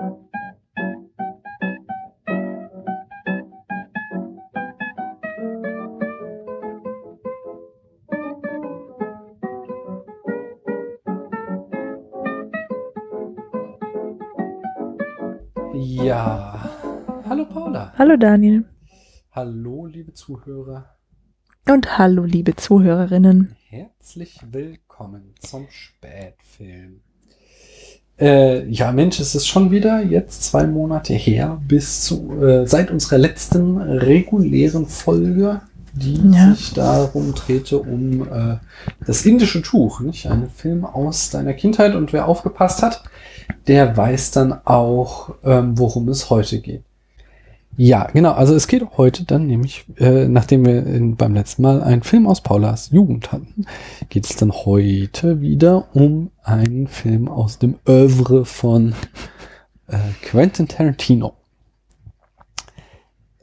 Ja, hallo Paula. Hallo Daniel. Hallo liebe Zuhörer. Und hallo liebe Zuhörerinnen. Herzlich willkommen zum Spätfilm. Äh, ja, Mensch, es ist schon wieder jetzt zwei Monate her bis zu äh, seit unserer letzten regulären Folge, die Ja. sich darum drehte um äh, das indische Tuch, nicht? Ein Film aus deiner Kindheit und wer aufgepasst hat, der weiß dann auch, ähm, worum es heute geht. Ja, genau. Also es geht heute dann nämlich, äh, nachdem wir in, beim letzten Mal einen Film aus Paulas Jugend hatten, geht es dann heute wieder um einen Film aus dem Oeuvre von äh, Quentin Tarantino.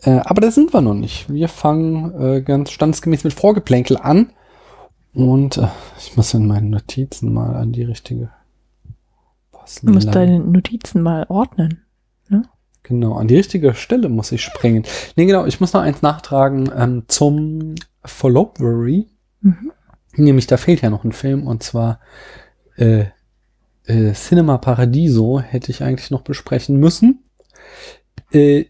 Äh, aber da sind wir noch nicht. Wir fangen äh, ganz standesgemäß mit Vorgeplänkel an. Und äh, ich muss in meinen Notizen mal an die richtige. Du musst deine Notizen mal ordnen. Genau, an die richtige Stelle muss ich springen. Nee, genau, ich muss noch eins nachtragen ähm, zum Followbury. Mhm. Nämlich, da fehlt ja noch ein Film und zwar äh, äh, Cinema Paradiso hätte ich eigentlich noch besprechen müssen. Äh,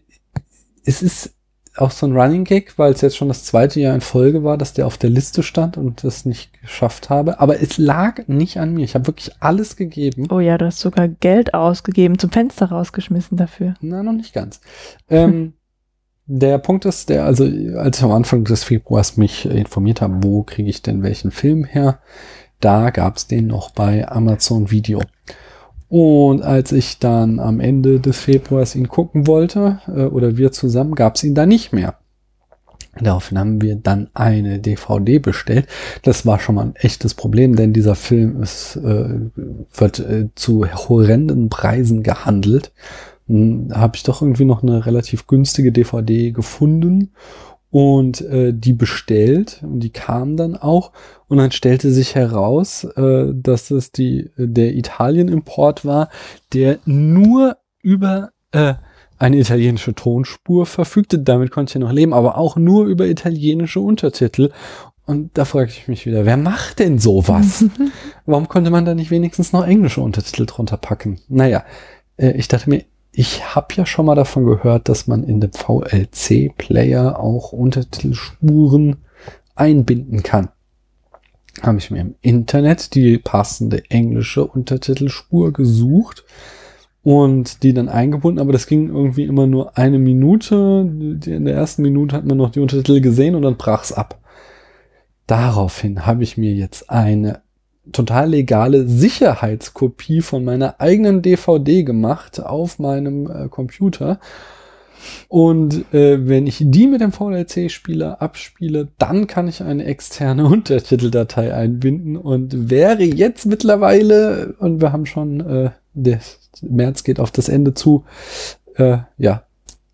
es ist auch so ein Running Gag, weil es jetzt schon das zweite Jahr in Folge war, dass der auf der Liste stand und das nicht geschafft habe. Aber es lag nicht an mir. Ich habe wirklich alles gegeben. Oh ja, du hast sogar Geld ausgegeben, zum Fenster rausgeschmissen dafür. Na, noch nicht ganz. Ähm, der Punkt ist, der, also als ich am Anfang des Februars mich informiert habe, wo kriege ich denn welchen Film her, da gab es den noch bei Amazon Video. Und als ich dann am Ende des Februars ihn gucken wollte, äh, oder wir zusammen, gab es ihn da nicht mehr. Daraufhin haben wir dann eine DVD bestellt. Das war schon mal ein echtes Problem, denn dieser Film ist, äh, wird äh, zu horrenden Preisen gehandelt. Hm, Habe ich doch irgendwie noch eine relativ günstige DVD gefunden und äh, die bestellt und die kam dann auch und dann stellte sich heraus, äh, dass es die der Italien-Import war, der nur über äh, eine italienische Tonspur verfügte. Damit konnte ich noch leben, aber auch nur über italienische Untertitel. Und da frage ich mich wieder, wer macht denn sowas? Warum konnte man da nicht wenigstens noch englische Untertitel drunter packen? Naja, äh, ich dachte mir, ich habe ja schon mal davon gehört, dass man in dem VLC-Player auch Untertitelspuren einbinden kann. Habe ich mir im Internet die passende englische Untertitelspur gesucht und die dann eingebunden, aber das ging irgendwie immer nur eine Minute. In der ersten Minute hat man noch die Untertitel gesehen und dann brach's ab. Daraufhin habe ich mir jetzt eine total legale Sicherheitskopie von meiner eigenen DVD gemacht auf meinem äh, Computer. Und äh, wenn ich die mit dem VLC-Spieler abspiele, dann kann ich eine externe Untertiteldatei einbinden und wäre jetzt mittlerweile, und wir haben schon, äh, der März geht auf das Ende zu, äh, ja,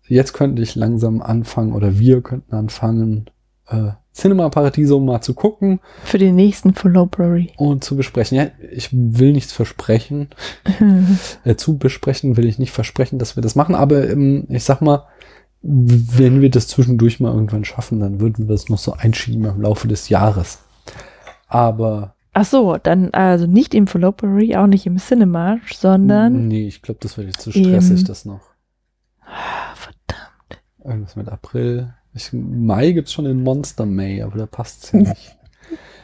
jetzt könnte ich langsam anfangen oder wir könnten anfangen, äh, Cinema Paradiso mal zu gucken Für den nächsten Followbury. und zu besprechen. Ja, ich will nichts versprechen. Äh, zu besprechen will ich nicht versprechen, dass wir das machen, aber ähm, ich sag mal, wenn wir das zwischendurch mal irgendwann schaffen, dann würden wir es noch so einschieben im Laufe des Jahres. Aber Ach so, dann also nicht im Followbury, auch nicht im Cinema, sondern nee, ich glaube, das wird jetzt zu stressig, das noch. Ah, verdammt. Irgendwas mit April. Ich, Mai gibt's schon in Monster May, aber da passt's ja nicht.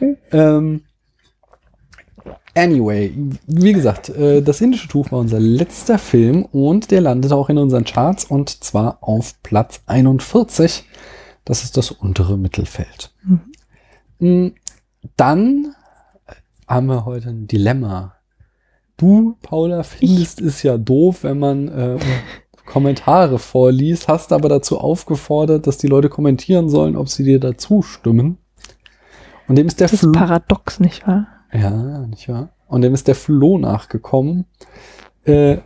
ähm, anyway, wie gesagt, äh, das indische Tuch war unser letzter Film und der landete auch in unseren Charts und zwar auf Platz 41. Das ist das untere Mittelfeld. Mm, Dann haben wir heute ein Dilemma. Du, Paula, findest es ja doof, wenn man äh, Kommentare vorliest, hast aber dazu aufgefordert, dass die Leute kommentieren sollen, ob sie dir dazu stimmen. Und dem ist der Das ist paradox, nicht wahr? Ja, nicht wahr? Und dem ist der Flo nachgekommen, äh,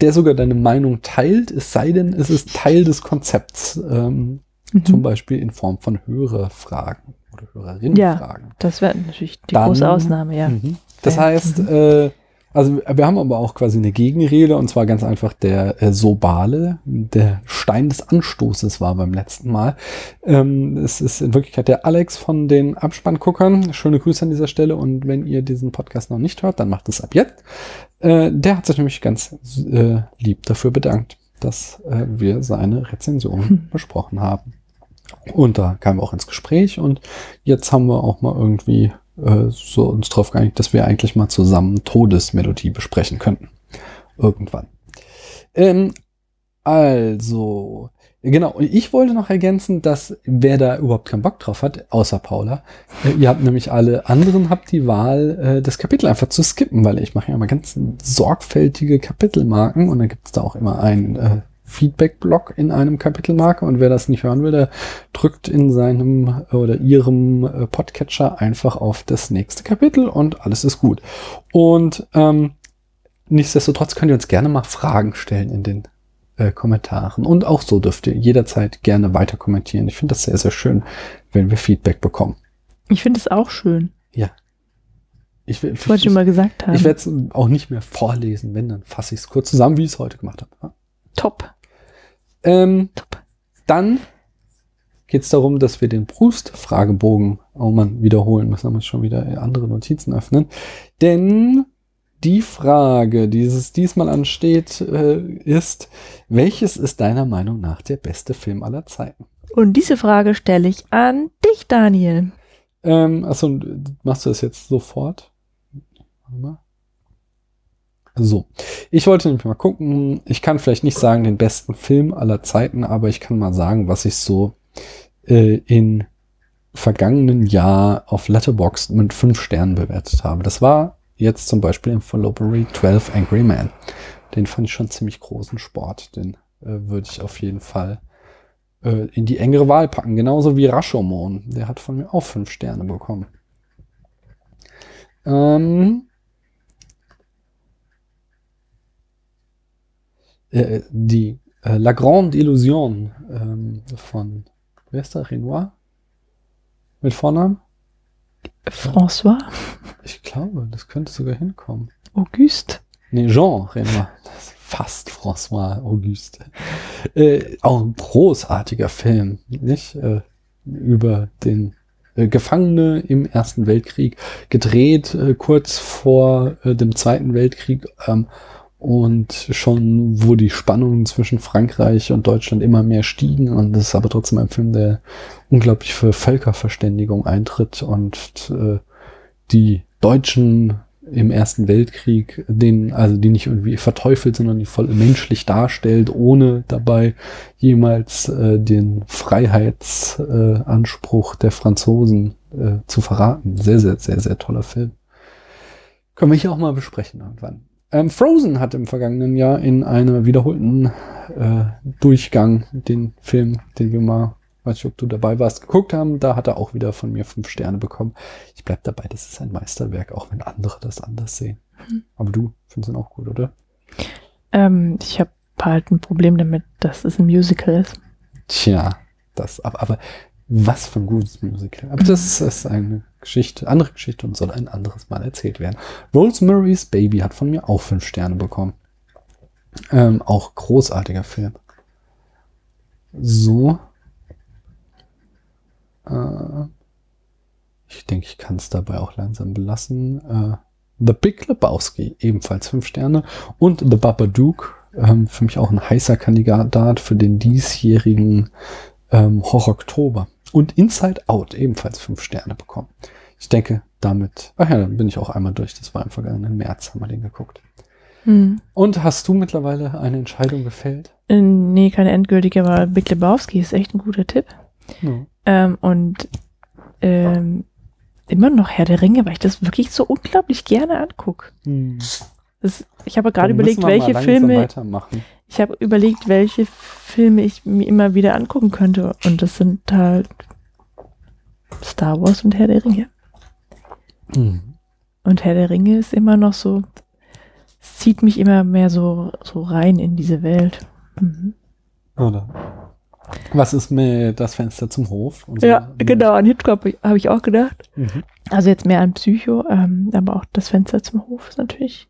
der sogar deine Meinung teilt, es sei denn, es ist Teil des Konzepts, ähm, Mhm. zum Beispiel in Form von Hörerfragen oder Hörerinnenfragen. Das wäre natürlich die Dann- große Ausnahme, ja. Mhm. Das Ja. heißt, Mhm. äh, Also wir haben aber auch quasi eine Gegenrede und zwar ganz einfach der äh, Sobale, der Stein des Anstoßes war beim letzten Mal. Ähm, es ist in Wirklichkeit der Alex von den Abspannguckern. Schöne Grüße an dieser Stelle und wenn ihr diesen Podcast noch nicht hört, dann macht es ab jetzt. Äh, der hat sich nämlich ganz äh, lieb dafür bedankt, dass äh, wir seine Rezension hm. besprochen haben. Und da kamen wir auch ins Gespräch und jetzt haben wir auch mal irgendwie äh, so uns drauf geeinigt, dass wir eigentlich mal zusammen Todesmelodie besprechen könnten. Irgendwann. Ähm, also, genau, ich wollte noch ergänzen, dass wer da überhaupt keinen Bock drauf hat, außer Paula, äh, ihr habt nämlich alle anderen, habt die Wahl, äh, das Kapitel einfach zu skippen, weil ich mache ja immer ganz sorgfältige Kapitelmarken und dann gibt es da auch immer ein äh, Feedback-Block in einem Kapitelmarke und wer das nicht hören will, der drückt in seinem oder ihrem äh, Podcatcher einfach auf das nächste Kapitel und alles ist gut. Und ähm, nichtsdestotrotz könnt ihr uns gerne mal Fragen stellen in den äh, Kommentaren und auch so dürft ihr jederzeit gerne weiter kommentieren. Ich finde das sehr, sehr schön, wenn wir Feedback bekommen. Ich finde es auch schön. Ja. Ich, ich wollte schon mal gesagt haben. Ich werde es auch nicht mehr vorlesen, wenn, dann fasse ich es kurz zusammen, wie ich es heute gemacht habe. Top. Ähm. Dann geht es darum, dass wir den Brust-Fragebogen auch mal wiederholen müssen. Muss schon wieder andere Notizen öffnen. Denn die Frage, die es diesmal ansteht, äh, ist, welches ist deiner Meinung nach der beste Film aller Zeiten? Und diese Frage stelle ich an dich, Daniel. Ähm, achso, machst du das jetzt sofort? Warte mal. So, ich wollte nämlich mal gucken. Ich kann vielleicht nicht sagen den besten Film aller Zeiten, aber ich kann mal sagen, was ich so äh, in vergangenen Jahr auf Letterboxd mit fünf Sternen bewertet habe. Das war jetzt zum Beispiel im Fallopery 12 Angry Man. Den fand ich schon ziemlich großen Sport. Den äh, würde ich auf jeden Fall äh, in die engere Wahl packen. Genauso wie Rashomon. Der hat von mir auch fünf Sterne bekommen. Ähm, äh, die äh, La Grande Illusion ähm, von, wer ist der, Renoir? Mit Vornamen? François? Ich glaube, das könnte sogar hinkommen. Auguste? Nee, Jean Renoir. Das ist fast François Auguste. Äh, auch ein großartiger Film, nicht? Äh, über den äh, Gefangene im Ersten Weltkrieg, gedreht äh, kurz vor äh, dem Zweiten Weltkrieg. Ähm, und schon, wo die Spannungen zwischen Frankreich und Deutschland immer mehr stiegen und das ist aber trotzdem ein Film, der unglaublich für Völkerverständigung eintritt und äh, die Deutschen im Ersten Weltkrieg, den, also die nicht irgendwie verteufelt, sondern die voll menschlich darstellt, ohne dabei jemals äh, den Freiheitsanspruch äh, der Franzosen äh, zu verraten. Sehr, sehr, sehr, sehr toller Film. Können wir hier auch mal besprechen irgendwann. Ähm, Frozen hat im vergangenen Jahr in einem wiederholten äh, Durchgang den Film, den wir mal, weiß ich, ob du dabei warst, geguckt haben. Da hat er auch wieder von mir fünf Sterne bekommen. Ich bleib dabei, das ist ein Meisterwerk, auch wenn andere das anders sehen. Hm. Aber du findest ihn auch gut, oder? Ähm, ich habe halt ein Problem damit, dass es ein Musical ist. Tja, das, aber, aber was für ein gutes Musical. Aber das ist eine Geschichte, andere Geschichte und soll ein anderes Mal erzählt werden. Rosemary's Baby hat von mir auch fünf Sterne bekommen. Ähm, auch großartiger Film. So. Äh, ich denke, ich kann es dabei auch langsam belassen. Äh, The Big Lebowski, ebenfalls fünf Sterne. Und The Babadook, ähm, für mich auch ein heißer Kandidat für den diesjährigen ähm, Horror Oktober und Inside Out ebenfalls fünf Sterne bekommen. Ich denke, damit, ach ja, dann bin ich auch einmal durch. Das war im vergangenen März, haben wir den geguckt. Hm. Und hast du mittlerweile eine Entscheidung gefällt? Äh, nee, keine endgültige, aber Big Lebowski ist echt ein guter Tipp. Ja. Ähm, und ähm, immer noch Herr der Ringe, weil ich das wirklich so unglaublich gerne angucke. Hm. ich habe gerade überlegt, welche Filme. Ich habe überlegt, welche Filme ich mir immer wieder angucken könnte. Und das sind halt Star Wars und Herr der Ringe. Mhm. Und Herr der Ringe ist immer noch so, zieht mich immer mehr so, so rein in diese Welt. Mhm. Oder? Was ist mit das Fenster zum Hof? So? Ja, genau, an Hitchcock habe ich auch gedacht. Mhm. Also jetzt mehr an Psycho, ähm, aber auch das Fenster zum Hof ist natürlich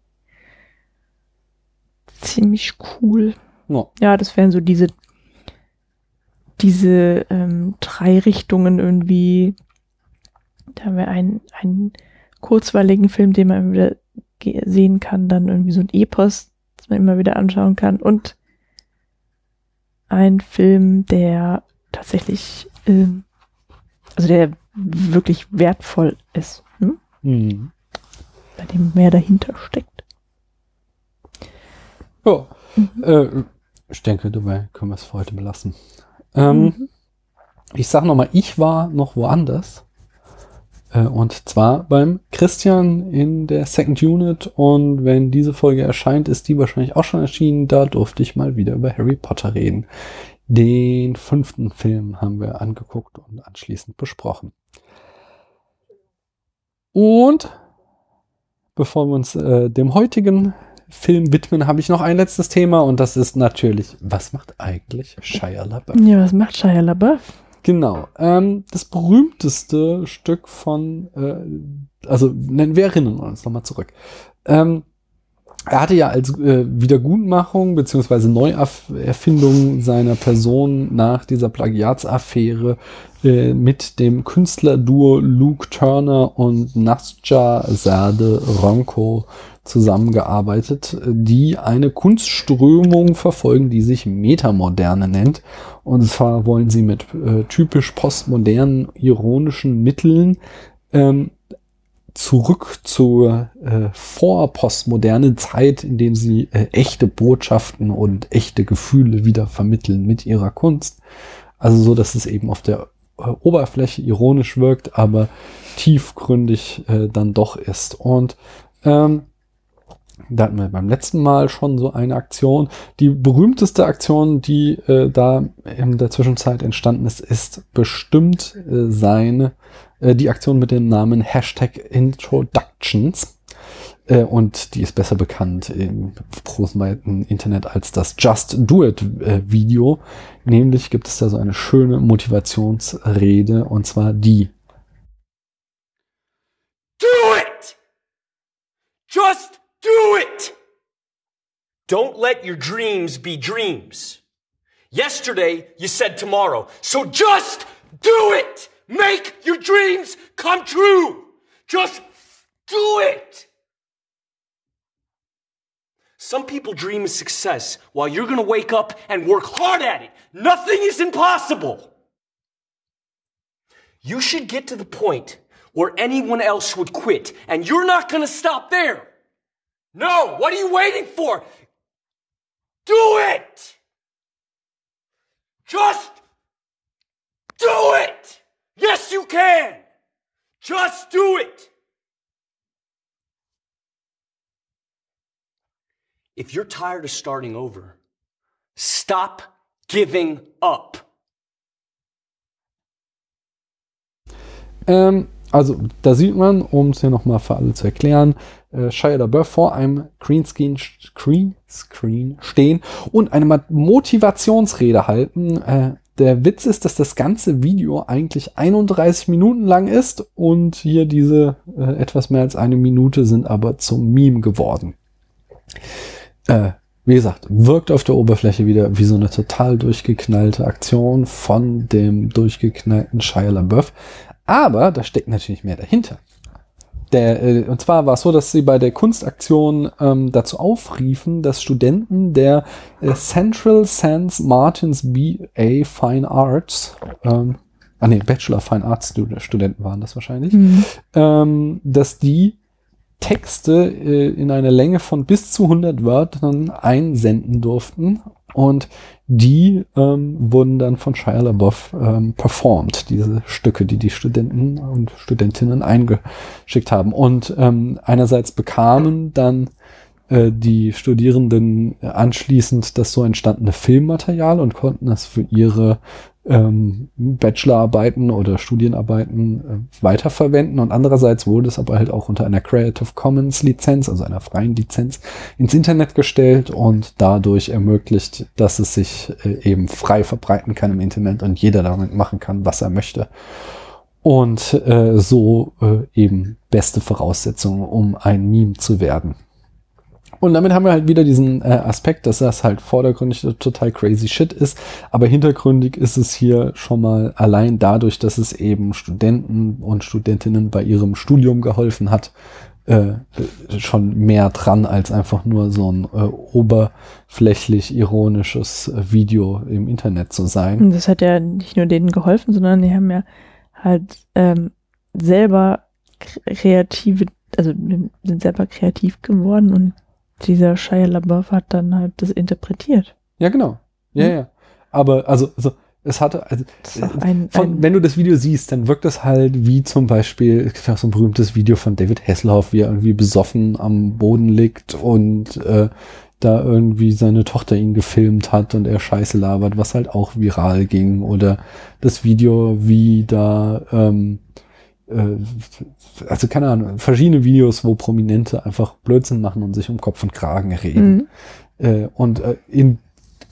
ziemlich cool. Ja, ja das wären so diese, diese ähm, drei Richtungen irgendwie. Da haben wir einen, einen kurzweiligen Film, den man wieder sehen kann, dann irgendwie so ein Epos, das man immer wieder anschauen kann und ein Film, der tatsächlich, äh, also der wirklich wertvoll ist. Hm? Mhm. Bei dem mehr dahinter steckt. Ja, mhm. äh, ich denke, dabei können wir es für heute belassen. Ähm, mhm. Ich sag nochmal, ich war noch woanders. Äh, und zwar beim Christian in der Second Unit. Und wenn diese Folge erscheint, ist die wahrscheinlich auch schon erschienen. Da durfte ich mal wieder über Harry Potter reden. Den fünften Film haben wir angeguckt und anschließend besprochen. Und bevor wir uns äh, dem heutigen Film widmen, habe ich noch ein letztes Thema und das ist natürlich, was macht eigentlich Shia LaBeouf? Ja, was macht Shia LaBeouf? Genau. Ähm, das berühmteste Stück von, äh, also nennen wir erinnern uns nochmal zurück. Ähm, er hatte ja als äh, Wiedergutmachung beziehungsweise Neuerfindung seiner Person nach dieser Plagiatsaffäre äh, mit dem Künstlerduo Luke Turner und Nasja Sade Ronco zusammengearbeitet, die eine Kunstströmung verfolgen, die sich Metamoderne nennt. Und zwar wollen sie mit äh, typisch postmodernen, ironischen Mitteln ähm, zurück zur äh, vorpostmodernen Zeit, in dem sie äh, echte Botschaften und echte Gefühle wieder vermitteln mit ihrer Kunst. Also so, dass es eben auf der äh, Oberfläche ironisch wirkt, aber tiefgründig äh, dann doch ist. Und ähm, da hatten wir beim letzten Mal schon so eine Aktion. Die berühmteste Aktion, die äh, da in der Zwischenzeit entstanden ist, ist bestimmt äh, seine, äh, die Aktion mit dem Namen Hashtag Introductions. Äh, und die ist besser bekannt im großen Internet als das Just Do It äh, Video. Nämlich gibt es da so eine schöne Motivationsrede und zwar die. Do it! Just Do it! Don't let your dreams be dreams. Yesterday, you said tomorrow. So just do it! Make your dreams come true! Just do it! Some people dream of success while you're gonna wake up and work hard at it. Nothing is impossible. You should get to the point where anyone else would quit, and you're not gonna stop there. No, what are you waiting for? Do it! Just do it! Yes, you can! Just do it! If you're tired of starting over, stop giving up. Um, Also da sieht man, um es hier nochmal für alle zu erklären, äh, Shia LaBeouf vor einem Greenscreen, Screen, Screen stehen und eine Motivationsrede halten. Äh, der Witz ist, dass das ganze Video eigentlich 31 Minuten lang ist und hier diese äh, etwas mehr als eine Minute sind aber zum Meme geworden. Äh, wie gesagt, wirkt auf der Oberfläche wieder wie so eine total durchgeknallte Aktion von dem durchgeknallten Shia LaBeouf. Aber da steckt natürlich mehr dahinter. Der, äh, und zwar war es so, dass sie bei der Kunstaktion ähm, dazu aufriefen, dass Studenten der äh, Central Sense Martins BA Fine Arts, ähm, ah nee, Bachelor Fine Arts Studenten waren das wahrscheinlich, mhm. ähm, dass die Texte äh, in einer Länge von bis zu 100 Wörtern einsenden durften und die ähm, wurden dann von Shia LaBeouf ähm, performt, diese Stücke, die die Studenten und Studentinnen eingeschickt haben. Und ähm, einerseits bekamen dann äh, die Studierenden anschließend das so entstandene Filmmaterial und konnten das für ihre ähm, Bachelorarbeiten oder Studienarbeiten äh, weiterverwenden und andererseits wurde es aber halt auch unter einer Creative Commons Lizenz, also einer freien Lizenz, ins Internet gestellt und dadurch ermöglicht, dass es sich äh, eben frei verbreiten kann im Internet und jeder damit machen kann, was er möchte. Und äh, so äh, eben beste Voraussetzungen, um ein Meme zu werden. Und damit haben wir halt wieder diesen äh, Aspekt, dass das halt vordergründig total crazy shit ist, aber hintergründig ist es hier schon mal allein dadurch, dass es eben Studenten und Studentinnen bei ihrem Studium geholfen hat, äh, schon mehr dran als einfach nur so ein äh, oberflächlich ironisches Video im Internet zu sein. Das hat ja nicht nur denen geholfen, sondern die haben ja halt ähm, selber kreative, also sind selber kreativ geworden und dieser Shia LaBeouf hat dann halt das interpretiert. Ja, genau. Ja, hm? ja. Aber also, also es hatte, also, ein, von, ein wenn du das Video siehst, dann wirkt das halt wie zum Beispiel, es gibt auch so ein berühmtes Video von David Hasselhoff, wie er irgendwie besoffen am Boden liegt und äh, da irgendwie seine Tochter ihn gefilmt hat und er Scheiße labert, was halt auch viral ging. Oder das Video, wie da, ähm, äh, also keine Ahnung, verschiedene Videos, wo Prominente einfach Blödsinn machen und sich um Kopf und Kragen reden. Mhm. Äh, und äh, in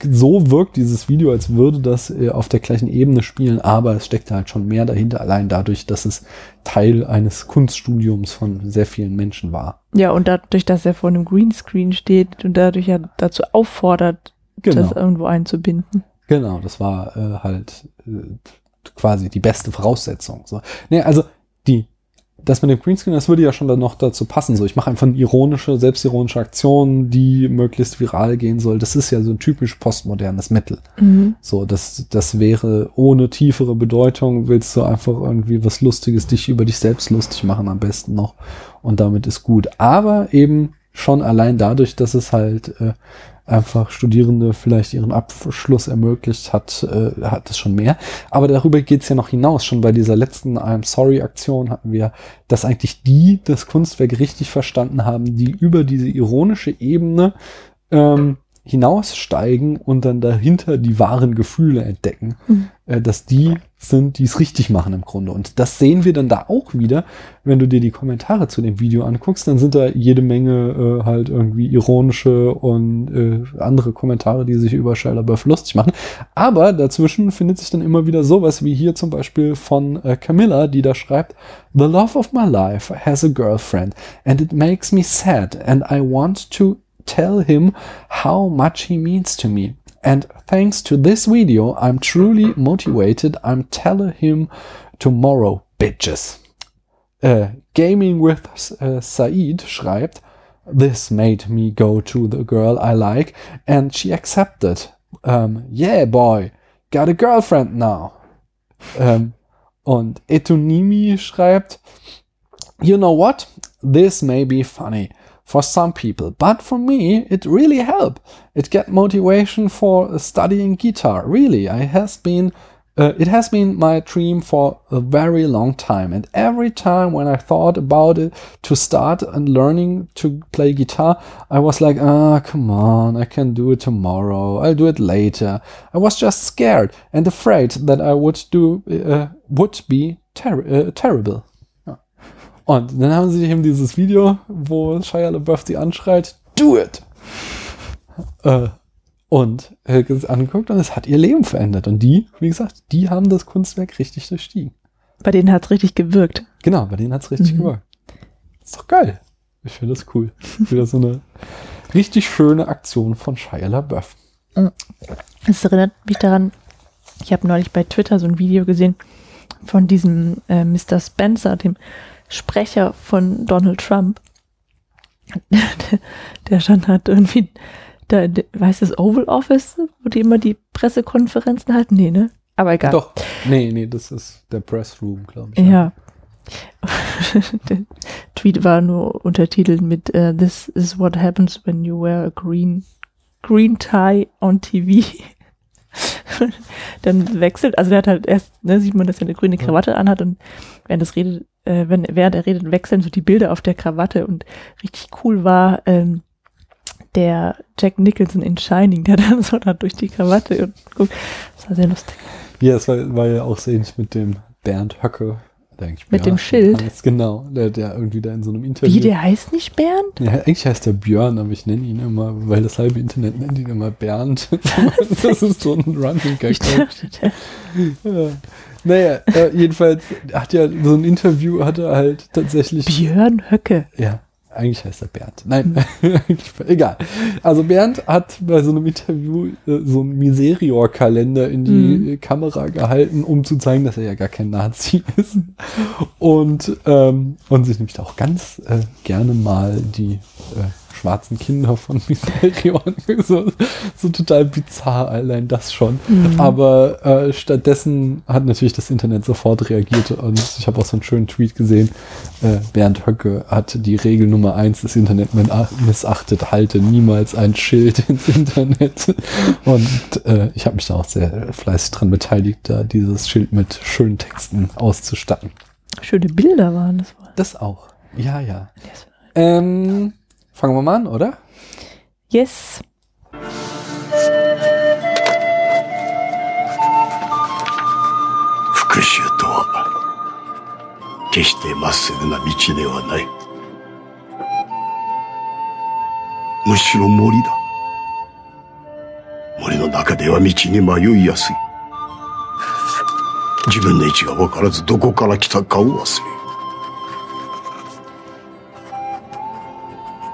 so wirkt dieses Video, als würde das äh, auf der gleichen Ebene spielen, aber es steckt halt schon mehr dahinter, allein dadurch, dass es Teil eines Kunststudiums von sehr vielen Menschen war. Ja, und dadurch, dass er vor einem Greenscreen steht und dadurch ja dazu auffordert, genau. das irgendwo einzubinden. Genau, das war halt quasi die beste Voraussetzung. So. Nee, also die das mit dem Greenscreen, das würde ja schon dann noch dazu passen. So, ich mache einfach eine ironische, selbstironische Aktion, die möglichst viral gehen soll. Das ist ja so ein typisch postmodernes Mittel. Mhm. So, das, das wäre ohne tiefere Bedeutung, willst du einfach irgendwie was Lustiges, dich über dich selbst lustig machen am besten noch. Und damit ist gut. Aber eben schon allein dadurch, dass es halt äh, einfach Studierende vielleicht ihren Abschluss ermöglicht hat, äh, hat es schon mehr. Aber darüber geht's ja noch hinaus. Schon bei dieser letzten I'm Sorry Aktion hatten wir, dass eigentlich die das Kunstwerk richtig verstanden haben, die über diese ironische Ebene ähm, hinaussteigen und dann dahinter die wahren Gefühle entdecken, mhm. äh, dass die sind, die es richtig machen im Grunde. Und das sehen wir dann da auch wieder, wenn du dir die Kommentare zu dem Video anguckst, dann sind da jede Menge äh, halt irgendwie ironische und äh, andere Kommentare, die sich über Shia LaBeouf lustig machen. Aber dazwischen findet sich dann immer wieder sowas wie hier zum Beispiel von äh, Camilla, die da schreibt, The love of my life has a girlfriend and it makes me sad and I want to tell him how much he means to me. And thanks to this video, I'm truly motivated. I'm telling him tomorrow, bitches. Uh, Gaming with uh, Said schreibt, This made me go to the girl I like, and she accepted. Um, yeah, boy, got a girlfriend now. Um, und Etonimi schreibt, You know what? This may be funny, for some people. But for me, it really helped. It get motivation for studying guitar. Really, I has been, uh, it has been my dream for a very long time. And every time when I thought about it to start and learning to play guitar, I was like, ah, come on, I can do it tomorrow. I'll do it later. I was just scared and afraid that I would do, uh, would be ter uh, terrible. Und dann haben sie eben dieses Video, wo Shia LaBeouf sie anschreit, do it! Äh, und äh, angeguckt und es hat ihr Leben verändert. Und die, wie gesagt, die haben das Kunstwerk richtig durchstiegen. Bei denen hat es richtig gewirkt. Genau, bei denen hat es richtig mhm. gewirkt. Ist doch geil. Ich finde das cool. Wieder so eine richtig schöne Aktion von Shia LaBeouf. Es erinnert mich daran, ich habe neulich bei Twitter so ein Video gesehen von diesem äh, Mr. Spencer, dem Sprecher von Donald Trump, der, der schon hat irgendwie, da, weiß das Oval Office, wo die immer die Pressekonferenzen halten? Nee, ne? Aber egal. Doch, nee, nee, das ist der Press Room, glaube ich. Ja. ja. der Tweet war nur untertitelt mit uh, This is what happens when you wear a green, green tie on TV. dann wechselt, also der hat halt erst, ne, sieht man, dass er eine grüne Krawatte anhat und während das redet, äh, wenn, während er redet, wechseln so die Bilder auf der Krawatte und richtig cool war, ähm, der Jack Nicholson in Shining, der dann so da durch die Krawatte und guckt. Das war sehr lustig. Ja, es war, war ja auch sehr ähnlich mit dem Bernd Höcke. Mit dem Schild. Heißt, genau, der, der irgendwie da in so einem Interview. Wie, der heißt nicht Bernd? Ja, eigentlich heißt der Björn, aber ich nenne ihn immer, weil das halbe Internet nennt ihn immer Bernd. das ist so ein Running Gag. Ich dachte, der. Ja. Naja, äh, jedenfalls hat ja so ein Interview hat er halt tatsächlich. Björn Höcke. Ja. eigentlich heißt er Bernd. Nein, egal. Also Bernd hat bei so einem Interview äh, so einen Miserior-Kalender in die mhm. Kamera gehalten, um zu zeigen, dass er ja gar kein Nazi ist. Und, ähm, und sich nämlich auch ganz äh, gerne mal die äh, schwarzen Kinder von Mysterion. so, so total bizarr, allein das schon. Mhm. Aber äh, stattdessen hat natürlich das Internet sofort reagiert und ich habe auch so einen schönen Tweet gesehen. Äh, Bernd Höcke hat die Regel Nummer eins des Internet missachtet, halte niemals ein Schild ins Internet. Und äh, ich habe mich da auch sehr fleißig dran beteiligt, da dieses Schild mit schönen Texten auszustatten. Schöne Bilder waren das. Das auch. Ja, ja. Ähm, Fangen wir mal an, oder? Yes. 復讐とは決してまっすぐな道ではないむしろ森だ森の中では道に迷いやすい自分の位置が分からずどこから来たかを忘れ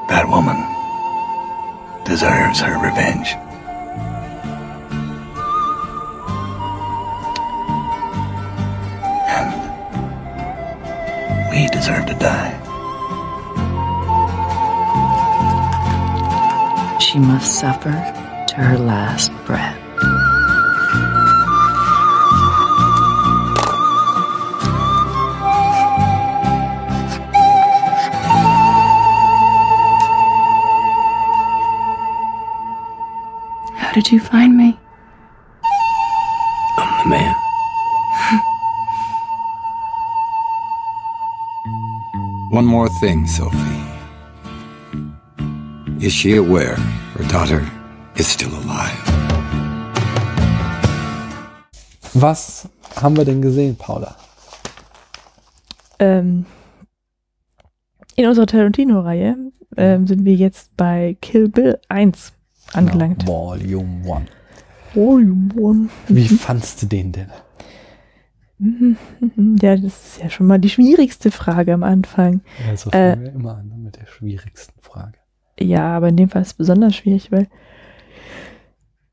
That woman deserves her revenge. And we deserve to die. She must suffer to her last breath. Did you find me? I'm the man. One more thing, Sophie. Is she aware her daughter is still alive? Was haben wir denn gesehen, Paula? Ähm, in unserer Tarantino-Reihe ähm, sind wir jetzt bei Kill Bill 1 angelangt. Genau, Volume 1. Volume 1. Wie fandst du den denn? Ja, das ist ja schon mal die schwierigste Frage am Anfang. Ja, so fangen äh, wir immer an mit der schwierigsten Frage. Ja, aber in dem Fall ist es besonders schwierig, weil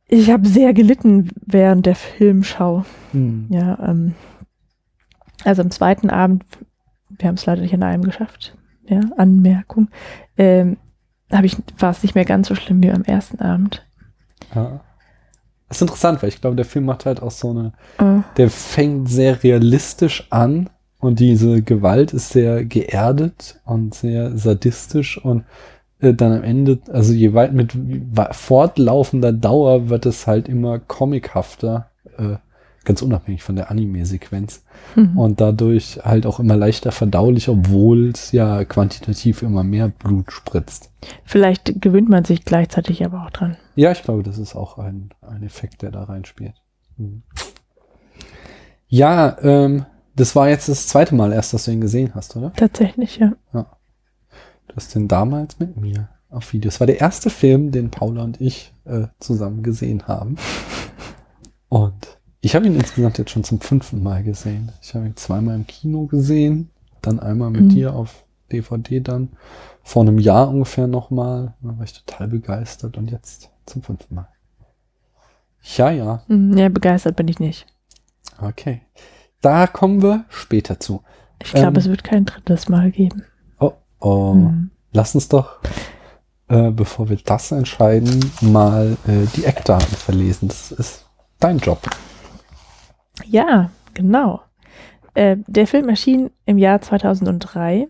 ich habe sehr gelitten während der Filmschau. Hm. Ja, ähm, also am zweiten Abend, wir haben es leider nicht an einem geschafft, ja, Anmerkung, ähm, habe ich, war es nicht mehr ganz so schlimm wie am ersten Abend. Ja. Das ist interessant, weil ich glaube, der Film macht halt auch so eine, uh. der fängt sehr realistisch an und diese Gewalt ist sehr geerdet und sehr sadistisch und äh, dann am Ende, also je weit mit fortlaufender Dauer wird es halt immer comichafter. Äh, ganz unabhängig von der Anime-Sequenz. Mhm. Und dadurch halt auch immer leichter verdaulich, obwohl es ja quantitativ immer mehr Blut spritzt. Vielleicht gewöhnt man sich gleichzeitig aber auch dran. Ja, ich glaube, das ist auch ein, ein Effekt, der da reinspielt. Mhm. Ja, ähm, das war jetzt das zweite Mal erst, dass du ihn gesehen hast, oder? Tatsächlich, ja. ja. Du hast den damals mit mir auf Video. Es war der erste Film, den Paula und ich äh, zusammen gesehen haben. Und ich habe ihn insgesamt jetzt schon zum fünften Mal gesehen. Ich habe ihn zweimal im Kino gesehen, dann einmal mit mhm. dir auf DVD dann. Vor einem Jahr ungefähr nochmal. Da war ich total begeistert und jetzt zum fünften Mal. Ja, ja. Mhm, ja, begeistert bin ich nicht. Okay. Da kommen wir später zu. Ich glaube, ähm, es wird kein drittes Mal geben. Oh, oh. Mhm. Lass uns doch, äh, bevor wir das entscheiden, mal äh, die Eckdaten verlesen. Das ist dein Job. Ja, genau. Äh, der Film erschien im Jahr 2003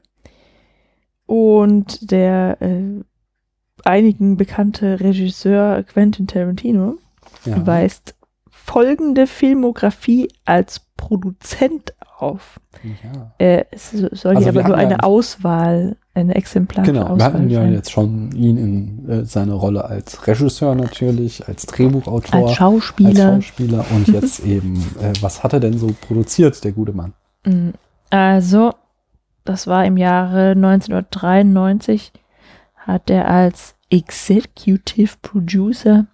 und der äh, einigen bekannte Regisseur Quentin Tarantino ja. weist folgende Filmografie als Produzent auf. Ja. Äh, es soll hier also aber nur eine Auswahl eine exemplarische Genau, wir hatten ja jetzt schon ihn in äh, seiner Rolle als Regisseur natürlich, als Drehbuchautor, als Schauspieler, als Schauspieler und jetzt eben, äh, was hat er denn so produziert, der gute Mann? Mm, also, das war im Jahre 1993, hat er als Executive Producer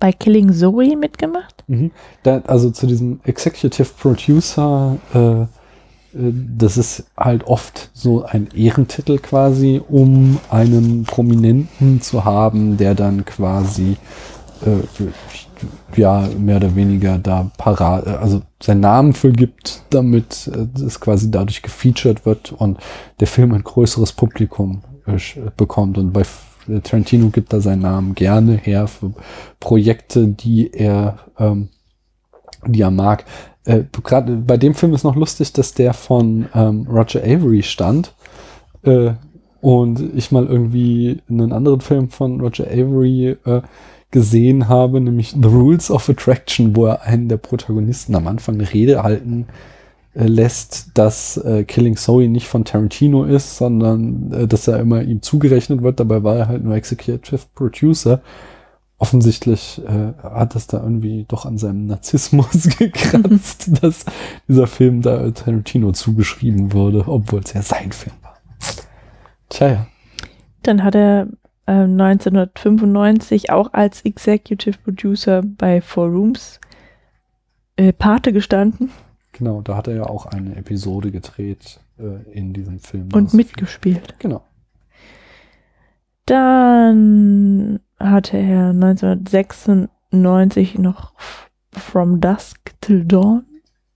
bei Killing Zoe mitgemacht. Mhm. Da, also zu diesem Executive Producer äh, äh, das ist halt oft so ein Ehrentitel quasi, um einen Prominenten zu haben, der dann quasi äh, ja mehr oder weniger da parat, also seinen Namen vergibt, damit äh, es quasi dadurch gefeatured wird und der Film ein größeres Publikum äh, bekommt. Und bei Tarantino gibt er seinen Namen gerne her für Projekte, die er, ähm, die er mag. Äh, Gerade bei dem Film ist noch lustig, dass der von ähm, Roger Avery stand. Äh, und ich mal irgendwie einen anderen Film von Roger Avery äh, gesehen habe, nämlich The Rules of Attraction, wo er einen der Protagonisten am Anfang eine Rede halten äh, lässt, dass äh, Killing Zoe nicht von Tarantino ist, sondern äh, dass er immer ihm zugerechnet wird. Dabei war er halt nur Executive Producer. Offensichtlich äh, hat es da irgendwie doch an seinem Narzissmus gekratzt, dass dieser Film da Tarantino zugeschrieben wurde, obwohl es ja sein Film war. Tja, ja. Dann hat er 1995 äh, auch als Executive Producer bei Four Rooms äh, Pate gestanden. Genau, da hat er ja auch eine Episode gedreht äh, in diesem Film. Und mitgespielt. Genau. Dann hatte er 1996 noch From Dusk Till Dawn.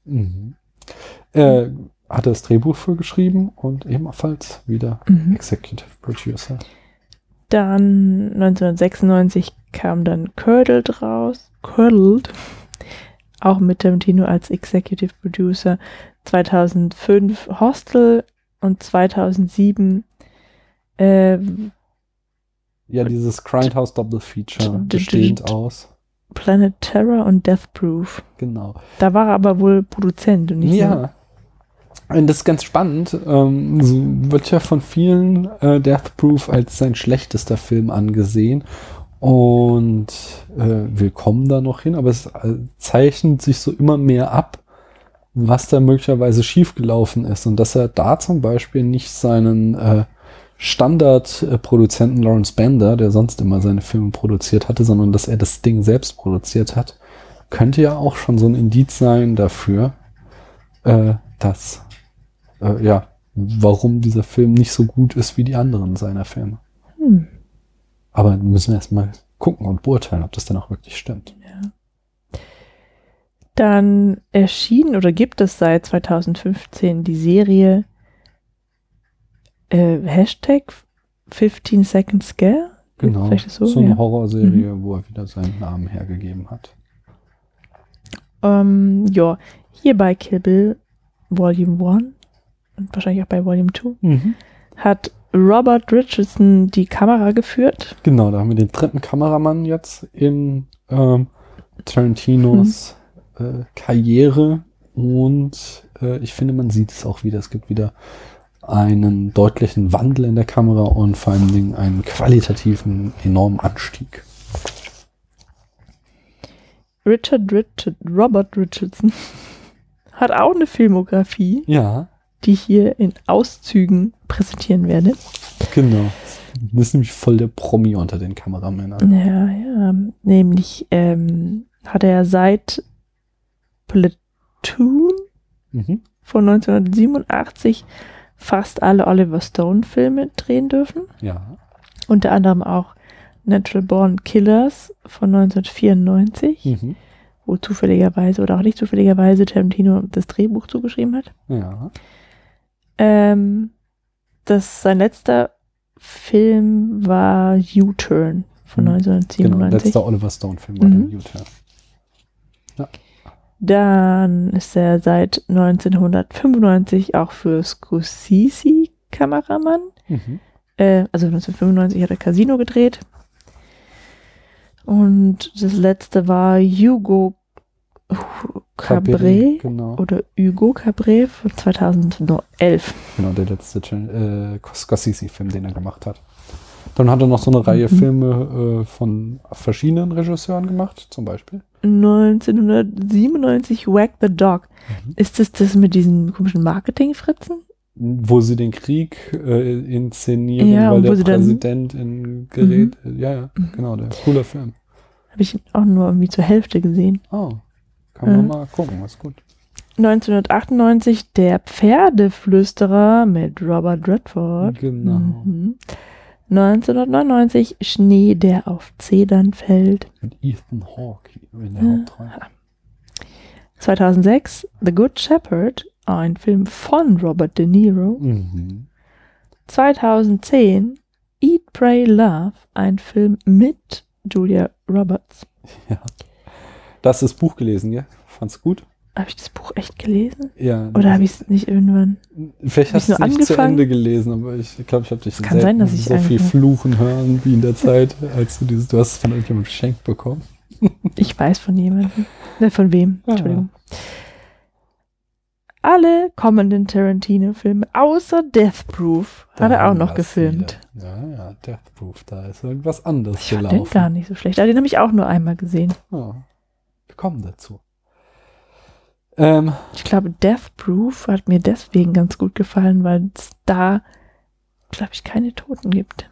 Mhm. Er hat das Drehbuch für geschrieben und ebenfalls wieder mhm. Executive Producer. Dann 1996 kam dann Curdled raus. Curdled. Auch mit dem Tino als Executive Producer. 2005 Hostel und 2007 äh, ja, dieses Grindhouse Double Feature bestehend aus. Planet Terror und Death Proof. Genau. Da war er aber wohl Produzent und nicht Ja. Mehr. Und das ist ganz spannend. Ähm, so wird ja von vielen äh, Death Proof als sein schlechtester Film angesehen. Und äh, wir kommen da noch hin, aber es äh, zeichnet sich so immer mehr ab, was da möglicherweise schiefgelaufen ist. Und dass er da zum Beispiel nicht seinen äh, Standardproduzenten Lawrence Bender, der sonst immer seine Filme produziert hatte, sondern dass er das Ding selbst produziert hat, könnte ja auch schon so ein Indiz sein dafür, äh, dass äh, ja, warum dieser Film nicht so gut ist wie die anderen seiner Filme. Hm. Aber müssen wir erstmal gucken und beurteilen, ob das dann auch wirklich stimmt. Ja. Dann erschien oder gibt es seit 2015 die Serie äh, Hashtag 15 Second Scare. Genau, so? so? eine ja. Horrorserie, mhm. wo er wieder seinen Namen hergegeben hat. Ähm, ja, hier bei Kill Bill Volume 1 und wahrscheinlich auch bei Volume 2, mhm. hat Robert Richardson die Kamera geführt. Genau, da haben wir den dritten Kameramann jetzt in ähm, Tarantinos mhm. äh, Karriere und äh, ich finde, man sieht es auch wieder. Es gibt wieder einen deutlichen Wandel in der Kamera und vor allen Dingen einen qualitativen enormen Anstieg. Richard Richard Robert Richardson hat auch eine Filmografie. Ja die hier in Auszügen präsentieren werde. Genau. Das ist nämlich voll der Promi unter den Kameramännern. Ja, ja. Nämlich ähm, hat er seit Platoon mhm. von 1987 fast alle Oliver Stone-Filme drehen dürfen. Ja. Unter anderem auch Natural Born Killers von 1994, mhm. wo zufälligerweise oder auch nicht zufälligerweise Tarantino das Drehbuch zugeschrieben hat. Ja. Ähm, das, sein letzter Film war U-Turn von mhm. 1997. Genau, letzter Oliver Stone-Film war mhm. U-Turn. Ja. Dann ist er seit 1995 auch für Scorsese Kameramann. Mhm. Äh, also 1995 hat er Casino gedreht. Und das letzte war Hugo Cabret genau. oder Hugo Cabret von 2011. Genau, der letzte äh, Scorsese-Film, den er gemacht hat. Dann hat er noch so eine Reihe mhm. Filme äh, von verschiedenen Regisseuren gemacht, zum Beispiel. 1997 Whack the Dog. Mhm. Ist das das mit diesen komischen Marketing-Fritzen? Wo sie den Krieg äh, inszenieren, ja, weil der Präsident in Gerät. Mhm. Ja, ja, mhm. genau, der cooler Film. Habe ich auch nur irgendwie zur Hälfte gesehen. Oh, kann man mal gucken, was gut. 1998 Der Pferdeflüsterer mit Robert Redford. Genau. Mhm. 1999 Schnee, der auf Zedern fällt. Mit Ethan Hawke in der Ja. Hauptrolle. 2006 The Good Shepherd, ein Film von Robert De Niro. Mhm. 2010 Eat, Pray, Love, ein Film mit Julia Roberts. Das ist das Buch gelesen, ja? Fand's gut? Habe ich das Buch echt gelesen? Ja. Oder habe ich es nicht irgendwann? Vielleicht hast du es nicht zu angefangen? Ende gelesen, aber ich glaube, ich habe dich kann sein, dass ich so viel fluchen hören wie in der Zeit, als du dieses, du hast es von irgendjemandem geschenkt bekommen. Ich weiß von jemandem. Ne, von wem? Ah. Entschuldigung. Alle kommenden Tarantino-Filme außer Death Proof hat Da er auch noch gefilmt. wieder. Ja, ja, Death Proof, da ist irgendwas anderes Ich fand den gelaufen. gar nicht so schlecht. Aber den habe ich auch nur einmal gesehen. Ja. Wir kommen dazu. Ähm, Ich glaube, Death Proof hat mir deswegen ganz gut gefallen, weil es da, glaube ich, keine Toten gibt.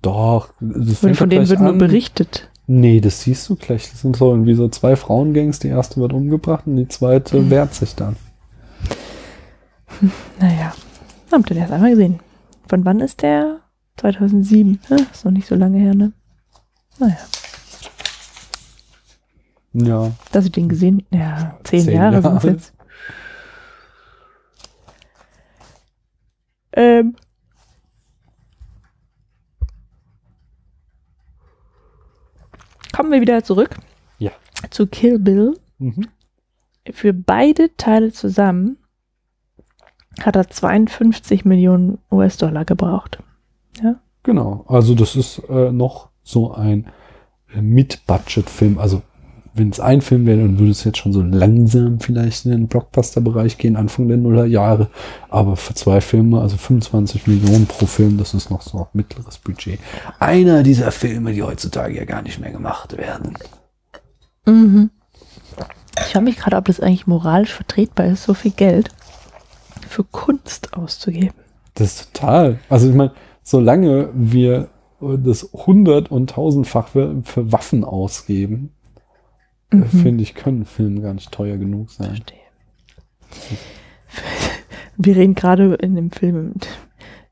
doch. Das fängt von denen wird nur an. berichtet. Nee, das siehst du gleich. Das sind so irgendwie so zwei Frauengangs. Die erste wird umgebracht und die zweite Mhm. wehrt sich dann. Naja, habt ihr erst einmal gesehen. Von wann ist der? 2007. Ja, ist noch nicht so lange her, ne? Naja, Ja. dass ich den gesehen, ja, zehn, Zehn Jahre Jahre. sind jetzt. Ähm. Kommen wir wieder zurück. Ja. Zu Kill Bill. Mhm. Für beide Teile zusammen hat er 52 Millionen US-Dollar gebraucht. Genau. Also das ist äh, noch so ein äh, Mit-Budget-Film. Also wenn es ein Film wäre, dann würde es jetzt schon so langsam vielleicht in den Blockbuster-Bereich gehen, Anfang der Nullerjahre. Aber für zwei Filme, also 25 Millionen pro Film, das ist noch so ein mittleres Budget. Einer dieser Filme, die heutzutage ja gar nicht mehr gemacht werden. Mhm. Ich frage mich gerade, ob das eigentlich moralisch vertretbar ist, so viel Geld für Kunst auszugeben. Das ist total. Also ich meine, solange wir das hundert- und tausendfach für, für Waffen ausgeben, Mhm. finde ich, können Filme gar nicht teuer genug sein. Verstehe. Wir reden gerade in dem Film,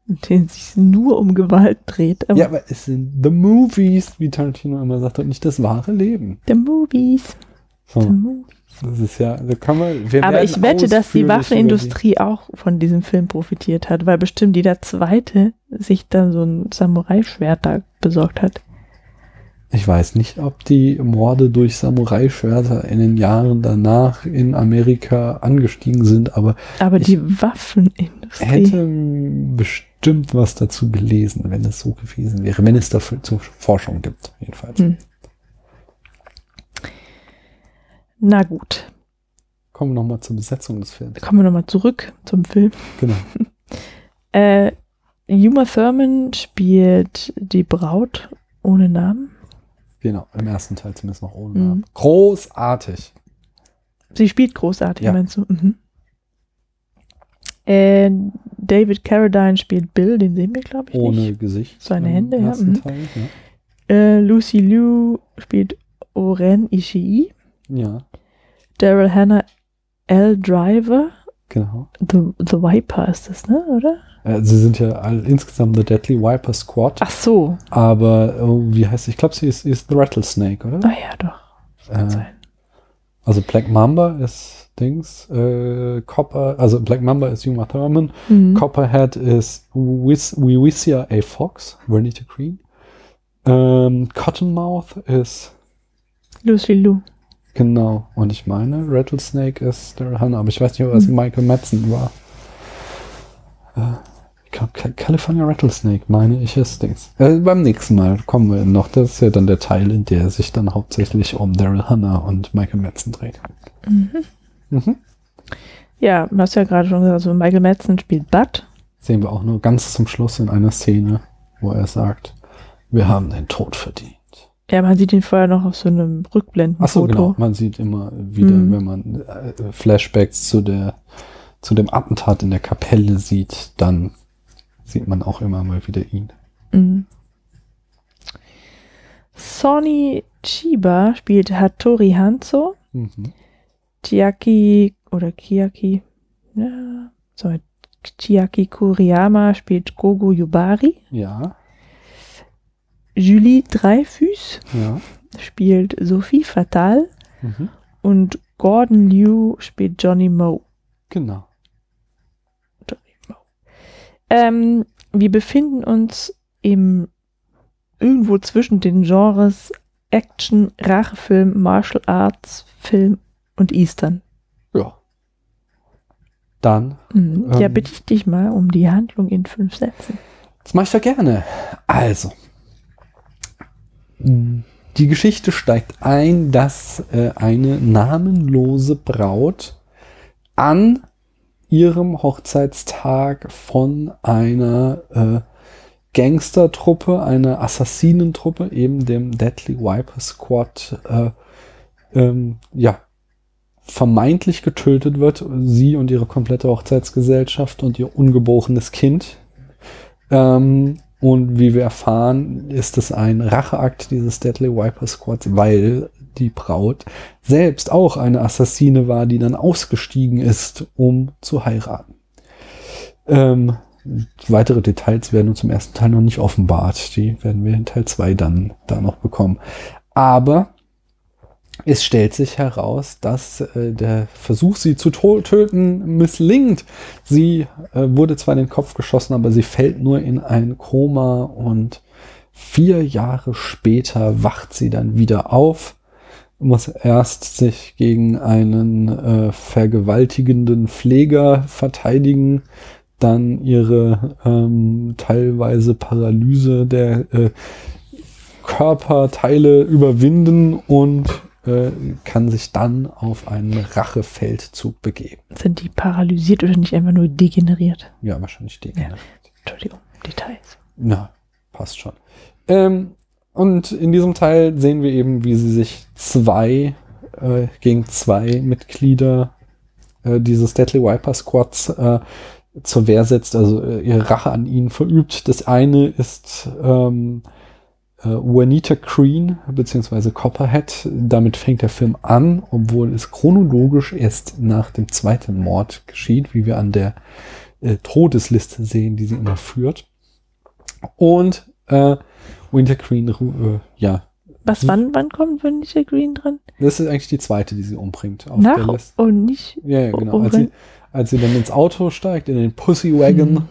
in dem es sich nur um Gewalt dreht. Aber Ja, aber es sind The Movies, wie Tarantino immer sagt, und nicht das wahre Leben. The Movies. So, The Movies. das ist ja, da kann man, Aber ich wette, dass die Waffenindustrie auch von diesem Film profitiert hat, weil bestimmt jeder Zweite sich dann so ein Samurai-Schwert da besorgt hat. Ich weiß nicht, ob die Morde durch Samurai-Schwerter in den Jahren danach in Amerika angestiegen sind, aber Aber die Waffenindustrie. hätte bestimmt was dazu gelesen, wenn es so gewesen wäre, wenn es dafür zu Forschung gibt, jedenfalls. Hm. Na gut, Kommen wir nochmal zur Besetzung des Films. kommen wir nochmal zurück zum Film. Genau. Äh, Uma Thurman spielt die Braut ohne Namen. Genau, im ersten Teil zumindest noch ohne Mhm. Großartig. Sie spielt großartig, Ja. meinst du? Mhm. Äh, David Carradine spielt Bill, den sehen wir, glaube ich, Ohne nicht. Gesicht. Seine Hände, ja, mhm. Teil, Äh, Lucy Liu spielt Oren Ishii. ja. ja, Daryl Hannah L. Driver. genau. The, The Viper ist das, ne? Oder? Äh, sie sind ja all, insgesamt The Deadly Viper Squad, Ach so. aber oh, wie heißt sie? Ich glaube, sie ist, ist The Rattlesnake, oder? Ah ja, doch. Kann Äh, sein. also Black Mamba ist Dings, äh, Copper, also Black Mamba ist Uma Thurman, Mhm. Copperhead ist Wis Wiwisia A. Fox, Vernita Green. Ähm, Cottonmouth ist Lucy Liu. Genau. Und ich meine, Rattlesnake ist Daryl Hannah, aber ich weiß nicht, ob das Hm. Michael Madsen war. Äh, California Rattlesnake, meine ich, ist Dings. Äh, beim nächsten Mal kommen wir noch. Das ist ja dann der Teil, in der sich dann hauptsächlich um Daryl Hannah und Michael Madsen dreht. Mhm. Ja, du hast ja gerade schon gesagt, also Michael Madsen spielt Bud. Sehen wir auch nur ganz zum Schluss in einer Szene, wo er sagt, wir haben den Tod verdient. Ja, man sieht ihn vorher noch auf so einem Rückblendenfoto. Achso, genau. Man sieht immer wieder, Mhm. wenn man äh, Flashbacks zu der, zu dem Attentat in der Kapelle sieht, dann sieht man auch immer mal wieder ihn. Mhm. Sonny Chiba spielt Hattori Hanzo. Mhm. Chiaki oder Kiaki, ja, so, Chiaki Kuriyama spielt Gogo Yubari. Ja. Julie Dreyfus Ja. spielt Sophie Fatal. Mhm. Und Gordon Liu spielt Johnny Moe. Genau. Ähm, wir befinden uns im irgendwo zwischen den Genres Action, Rachefilm, Martial Arts, Film und Eastern. Ja. Dann Mhm. ja, Ähm. bitte ich dich mal um die Handlung in fünf Sätzen. Das mache ich doch gerne. Also, die Geschichte steigt ein, dass äh, eine namenlose Braut an ihrem Hochzeitstag von einer äh, Gangstertruppe, einer Assassinentruppe, eben dem Deadly Viper Squad, äh, ähm, ja, vermeintlich getötet wird. Sie und ihre komplette Hochzeitsgesellschaft und ihr ungeborenes Kind. Ähm, und wie wir erfahren, ist es ein Racheakt dieses Deadly Viper Squads, weil die Braut selbst auch eine Assassine war, die dann ausgestiegen ist, um zu heiraten. Ähm, weitere Details werden uns im ersten Teil noch nicht offenbart. Die werden wir in Teil 2 dann da noch bekommen. Aber es stellt sich heraus, dass äh, der Versuch, sie zu töten, misslingt. Sie äh, wurde zwar in den Kopf geschossen, aber sie fällt nur in ein Koma und vier Jahre später wacht sie dann wieder auf, muss erst sich gegen einen äh, vergewaltigenden Pfleger verteidigen, dann ihre ähm, teilweise Paralyse der äh, Körperteile überwinden und äh, kann sich dann auf einen Rachefeldzug begeben. Sind die paralysiert oder nicht einfach nur degeneriert? Ja, wahrscheinlich degeneriert. Entschuldigung, Details. Na, passt schon. Ähm, und in diesem Teil sehen wir eben, wie sie sich zwei äh, gegen zwei Mitglieder äh, dieses Deadly Viper Squads äh, zur Wehr setzt, also äh, ihre Rache an ihnen verübt. Das eine ist ähm, äh, Juanita Green beziehungsweise Copperhead. Damit fängt der Film an, obwohl es chronologisch erst nach dem zweiten Mord geschieht, wie wir an der äh, Todesliste sehen, die sie immer führt. Und äh, Winter Green, ru- äh, ja, Was, wann, wann kommt Vanilla Green dran? das ist eigentlich die zweite, die sie umbringt. Auf der Nach Liste. und nicht. Ja, ja, genau. Oh, Als sie, als sie dann ins Auto steigt, in den Pussy Wagon Mhm.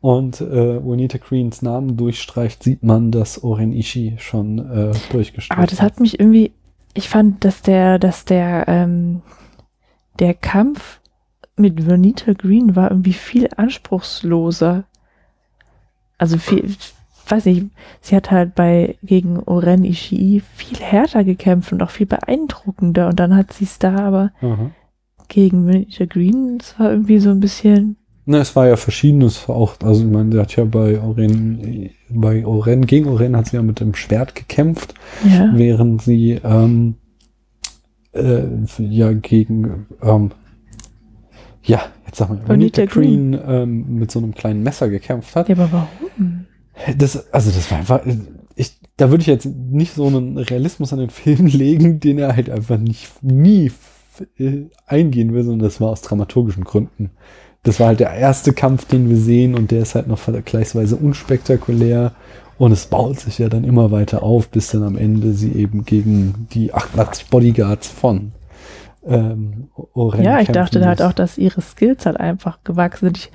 und äh, Juanita Greens Namen durchstreicht, sieht man, dass Oren Ishii schon äh, durchgestrichen Aber das hat mich irgendwie, ich fand, dass der, dass der, ähm, der Kampf mit Vernita Green war irgendwie viel anspruchsloser. Also viel, weiß nicht, sie hat halt bei, gegen Oren Ishii viel härter gekämpft und auch viel beeindruckender und dann hat sie es da aber Aha. gegen Vernita Green, das war irgendwie so ein bisschen, Na, es war ja verschiedenes auch. Also, ich meine, der hat ja bei Oren, bei Oren, gegen Oren hat sie ja mit dem Schwert gekämpft, ja. während sie ähm, äh, ja gegen ähm, ja, jetzt sag mal, Bonita Juanita Green ähm, mit so einem kleinen Messer gekämpft hat. Ja, aber warum? Das, also das war einfach, ich, da würde ich jetzt nicht so einen Realismus an den Film legen, den er halt einfach nicht nie äh, eingehen will, sondern das war aus dramaturgischen Gründen. Das war halt der erste Kampf, den wir sehen und der ist halt noch vergleichsweise unspektakulär und es baut sich ja dann immer weiter auf, bis dann am Ende sie eben gegen die 88 Bodyguards von ähm, Oren Ja, ich dachte halt auch, dass ihre Skills halt einfach gewachsen sind. Ich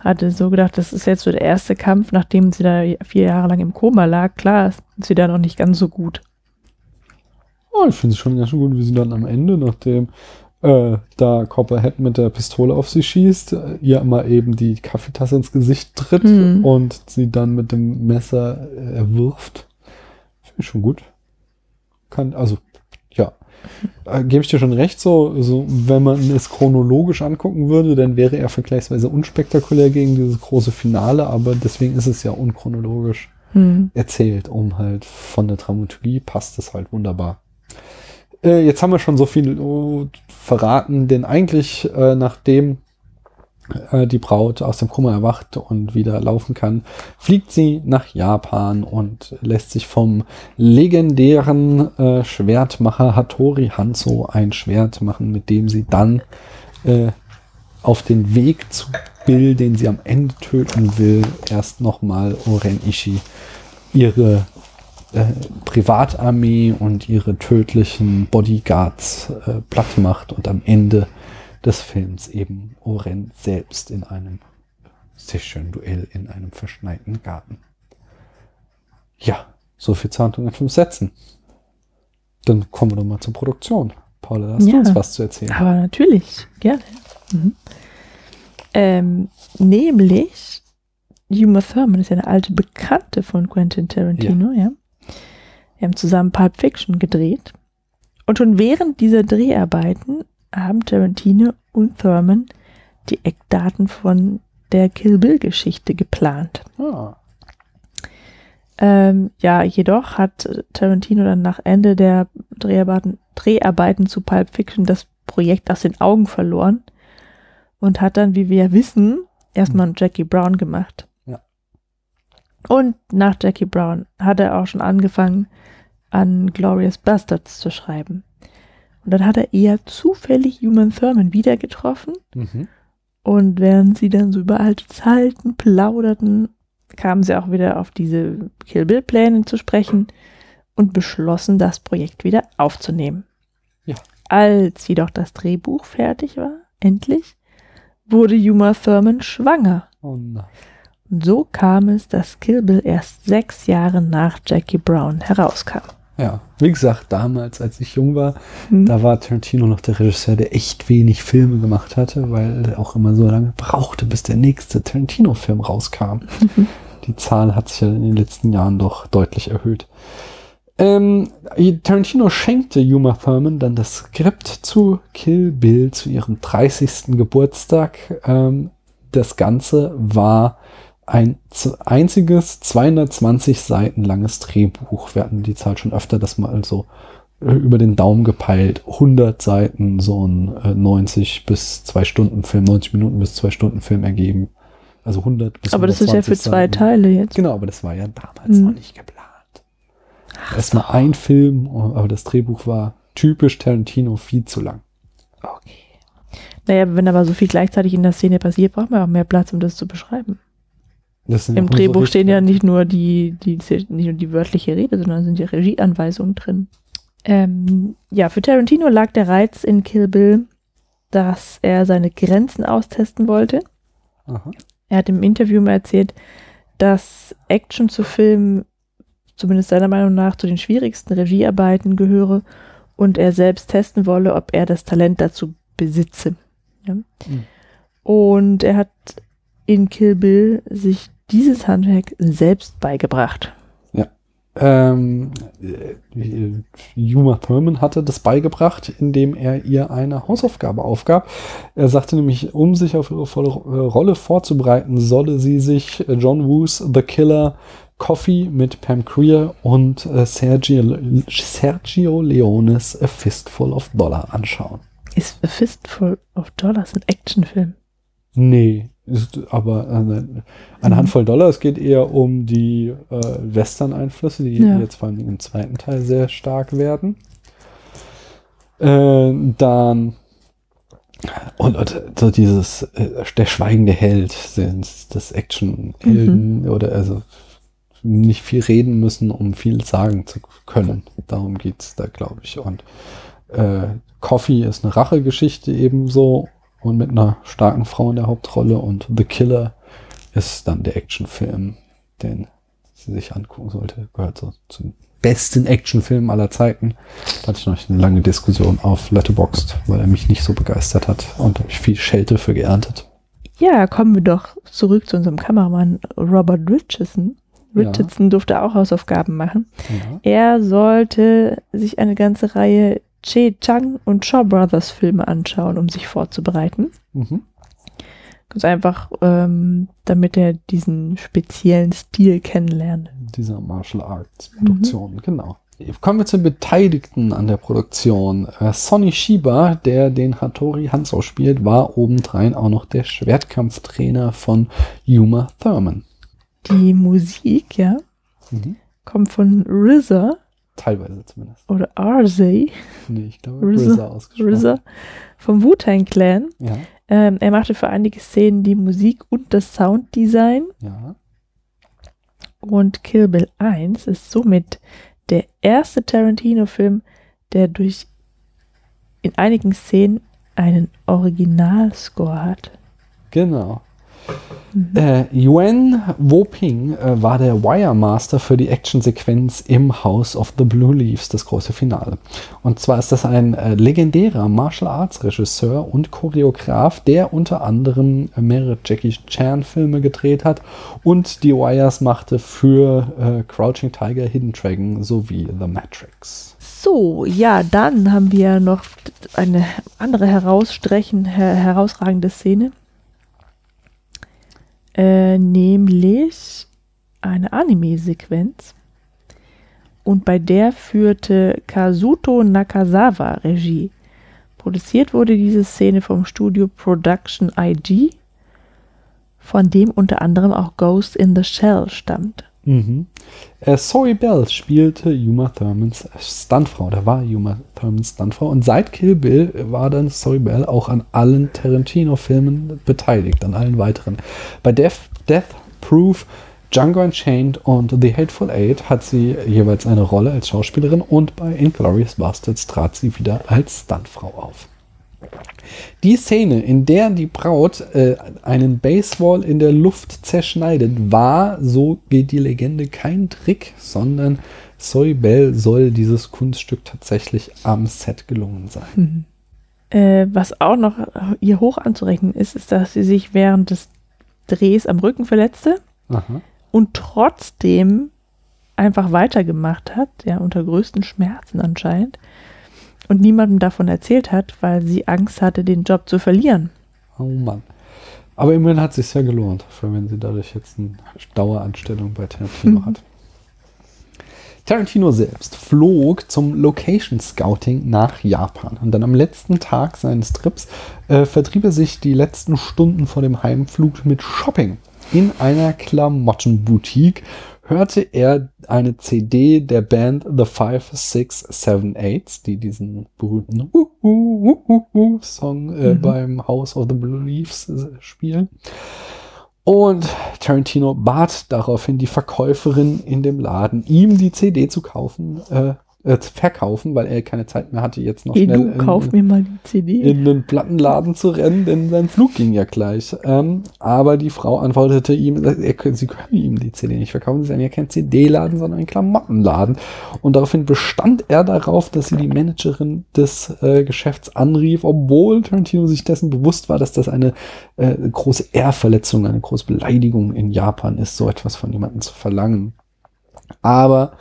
hatte so gedacht, das ist jetzt so der erste Kampf, nachdem sie da vier Jahre lang im Koma lag. Klar, sind sie da noch nicht ganz so gut. Oh, ich finde es schon ganz schön gut, wie sie dann am Ende, nachdem äh, da Copperhead mit der Pistole auf sie schießt, äh, ihr mal eben die Kaffeetasse ins Gesicht tritt Mhm. und sie dann mit dem Messer äh, erwirft. Finde ich schon gut. Kann, also. Äh, Gebe ich dir schon recht, so, so, wenn man es chronologisch angucken würde, dann wäre er vergleichsweise unspektakulär gegen dieses große Finale, aber deswegen ist es ja unchronologisch Hm. erzählt, um halt von der Dramaturgie passt es halt wunderbar. Äh, jetzt haben wir schon so viel oh, verraten, denn eigentlich, äh, nachdem die Braut aus dem Kummer erwacht und wieder laufen kann, fliegt sie nach Japan und lässt sich vom legendären äh, Schwertmacher Hattori Hanzo ein Schwert machen, mit dem sie dann äh, auf den Weg zu Bill, den sie am Ende töten will, erst nochmal Oren Ishii ihre äh, Privatarmee und ihre tödlichen Bodyguards äh, platt macht und am Ende des Films eben Oren selbst in einem sehr schönen Duell in einem verschneiten Garten. Ja, so viel zur Handlung in fünf Sätzen. Dann kommen wir doch mal zur Produktion. Paula, hast Ja. du uns was zu erzählen? Aber natürlich, gerne. Mhm. Ähm, nämlich, Uma Thurman ist ja eine alte Bekannte von Quentin Tarantino, ja. Wir haben zusammen Pulp Fiction gedreht. Und schon während dieser Dreharbeiten haben Tarantino und Thurman die Eckdaten von der Kill Bill-Geschichte geplant. Ah, Ähm, ja, jedoch hat Tarantino dann nach Ende der Dreharbeiten, Dreharbeiten zu Pulp Fiction das Projekt aus den Augen verloren und hat dann, wie wir wissen, erstmal Jackie Brown gemacht. Ja. Und nach Jackie Brown hat er auch schon angefangen, an Glorious Bastards zu schreiben. Und dann hat er eher zufällig Human Thurman wieder getroffen mhm. und während sie dann so über alte Zeiten plauderten, kamen sie auch wieder auf diese Kill Bill Pläne zu sprechen und beschlossen, das Projekt wieder aufzunehmen. Ja. Als jedoch das Drehbuch fertig war, endlich, wurde Uma Thurman schwanger. Oh nein. Und so kam es, dass Kill Bill erst sechs Jahre nach Jackie Brown herauskam. Ja, wie gesagt, damals, als ich jung war, Hm. da war Tarantino noch der Regisseur, der echt wenig Filme gemacht hatte, weil er auch immer so lange brauchte, bis der nächste Tarantino-Film rauskam. Die Zahl hat sich ja in den letzten Jahren doch deutlich erhöht. Ähm, Tarantino schenkte Uma Thurman dann das Skript zu Kill Bill zu ihrem 30. Geburtstag. Ähm, das Ganze war ein einziges 220 Seiten langes Drehbuch. Wir hatten die Zahl schon öfter, das mal so äh, über den Daumen gepeilt. 100 Seiten, so ein äh, 90 bis 2 Stunden Film, 90 Minuten bis 2 Stunden Film ergeben. Also 100 bis Aber das ist ja für 120 zwei Seiten. Teile jetzt. Genau, aber das war ja damals Mhm. noch nicht geplant. Erstmal ein Film, aber das Drehbuch war typisch Tarantino viel zu lang. Okay. Naja, wenn aber so viel gleichzeitig in der Szene passiert, braucht man auch mehr Platz, um das zu beschreiben. Im so Drehbuch stehen ja nicht nur die, die, nicht nur die wörtliche Rede, sondern sind ja Regieanweisungen drin. Ähm, ja, für Tarantino lag der Reiz in Kill Bill, dass er seine Grenzen austesten wollte. Aha. Er hat im Interview mal erzählt, dass Action zu Filmen, zumindest seiner Meinung nach, zu den schwierigsten Regiearbeiten gehöre und er selbst testen wolle, ob er das Talent dazu besitze. Ja? Und er hat in Kill Bill sich dieses Handwerk selbst beigebracht. Ähm, äh, Uma Thurman hatte das beigebracht, indem er ihr eine Hausaufgabe aufgab. Er sagte nämlich, um sich auf ihre volle äh, Rolle vorzubereiten, solle sie sich äh, John Woos The Killer, Coffee mit Pam Creer und Sergio, Sergio Leones A Fistful of Dollar anschauen. Ist A Fistful of Dollars ein Actionfilm? Nee, ist aber eine, eine Handvoll Dollar. Es geht eher um die äh, Western-Einflüsse, die Ja. jetzt vor allem im zweiten Teil sehr stark werden. Äh, dann und, und so dieses äh, der schweigende Held, sind das Action-Helden oder also nicht viel reden müssen, um viel sagen zu können. Darum geht's da, glaube ich. Und äh, Coffee ist eine Rachegeschichte ebenso und mit einer starken Frau in der Hauptrolle und The Killer ist dann der Actionfilm, den sie sich angucken sollte. Gehört so zum besten Actionfilm aller Zeiten. Da hatte ich noch eine lange Diskussion auf Letterboxd, weil er mich nicht so begeistert hat und habe ich viel Schelte für geerntet. Ja, kommen wir doch zurück zu unserem Kameramann Robert Richardson. Ja. Richardson durfte auch Hausaufgaben machen. Ja. Er sollte sich eine ganze Reihe Che Chang und Shaw Brothers Filme anschauen, um sich vorzubereiten. Mhm. Ganz einfach, ähm, damit er diesen speziellen Stil kennenlernt. Dieser Martial Arts Produktion, genau. Kommen wir zu den Beteiligten an der Produktion. Äh, Sonny Shiba, der den Hattori Hanzo spielt, war obendrein auch noch der Schwertkampftrainer von Uma Thurman. Die Musik, ja, Mhm. kommt von RZA Teilweise zumindest. oder RZA. Nee, ich glaube RZA, RZA ausgesprochen. RZA vom Wu-Tang Clan. Ja, Ähm, er machte für einige Szenen die Musik und das Sounddesign. ja. Und Kill Bill 1 ist somit der erste Tarantino-Film, der durch in einigen Szenen einen Originalscore hat. Genau. Äh, Yuan Woping äh, war der Wiremaster für die Actionsequenz im House of the Blue Leaves, das große Finale. Und zwar ist das ein äh, legendärer Martial Arts Regisseur und Choreograf, der unter anderem mehrere Jackie Chan Filme gedreht hat und die Wires machte für äh, Crouching Tiger, Hidden Dragon sowie The Matrix. So, ja, dann haben wir noch eine andere herausstrechen, her herausragende Szene. Äh, nämlich eine Anime-Sequenz. Und bei der führte Kazuto Nakazawa Regie. Produziert wurde diese Szene vom Studio Production IG, von dem unter anderem auch Ghost in the Shell stammt. Mhm. Äh, Zoe Bell spielte Uma Thurmans Stuntfrau. Da war Uma Thurmans Stuntfrau. Und seit Kill Bill war dann Zoe Bell auch an allen Tarantino-Filmen beteiligt, an allen weiteren. Bei Death, Death Proof, Django Unchained und The Hateful Eight hat sie jeweils eine Rolle als Schauspielerin und bei Inglourious Bastards trat sie wieder als Stuntfrau auf. Die Szene, in der die Braut äh, einen Baseball in der Luft zerschneidet, war, so geht die Legende, kein Trick, sondern Zoe Bell soll dieses Kunststück tatsächlich am Set gelungen sein. Äh, was auch noch ihr hoch anzurechnen ist, ist, dass sie sich während des Drehs am Rücken verletzte Aha. und trotzdem einfach weitergemacht hat, ja, unter größten Schmerzen anscheinend, und niemandem davon erzählt hat, weil sie Angst hatte, den Job zu verlieren. Oh Mann. Aber immerhin hat es sich ja gelohnt, für wenn sie dadurch jetzt eine Daueranstellung bei Tarantino hat. Tarantino selbst flog zum Location Scouting nach Japan. Und dann am letzten Tag seines Trips äh, vertrieb er sich die letzten Stunden vor dem Heimflug mit Shopping. In einer Klamottenboutique hörte er eine CD der Band The Five, Six, Seven, Eights, die diesen berühmten uh, uh, uh, Song äh, beim House of the Blue Leaves äh, spielen. Und Tarantino bat daraufhin die Verkäuferin in dem Laden, ihm die CD zu kaufen, äh, äh, zu verkaufen, weil er keine Zeit mehr hatte, jetzt noch Hey, schnell du, in, kauf mir mal die CD. in den Plattenladen zu rennen, denn sein Flug ging ja gleich. Ähm, aber die Frau antwortete ihm, er, sie können ihm die CD nicht verkaufen, sie sind ja kein CD-Laden, sondern ein Klamottenladen. Und daraufhin bestand er darauf, dass sie die Managerin des äh, Geschäfts anrief, obwohl Tarantino sich dessen bewusst war, dass das eine äh, große Ehrverletzung, eine große Beleidigung in Japan ist, so etwas von jemandem zu verlangen. Aber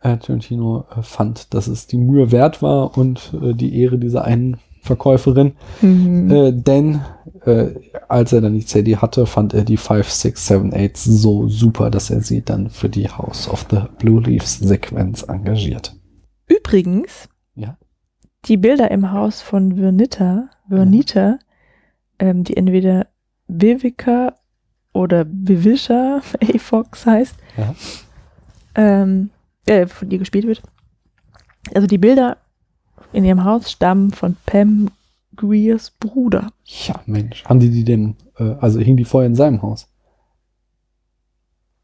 äh, Tarantino äh, fand, dass es die Mühe wert war und äh, die Ehre dieser einen Verkäuferin. Äh, denn äh, als er dann die CD hatte, fand er die 5, 6, 7, 8 so super, dass er sie dann für die House of the Blue Leaves Sequenz engagiert. Übrigens, Ja. die Bilder im Haus von Vernita, Vernita, ähm, die entweder Vivica oder Vivisha A. Fox heißt, Ja. ähm, äh, von ihr gespielt wird. Also die Bilder in ihrem Haus stammen von Pam Greers Bruder. Ja, Mensch. Haben die die denn, äh, also hing die vorher in seinem Haus?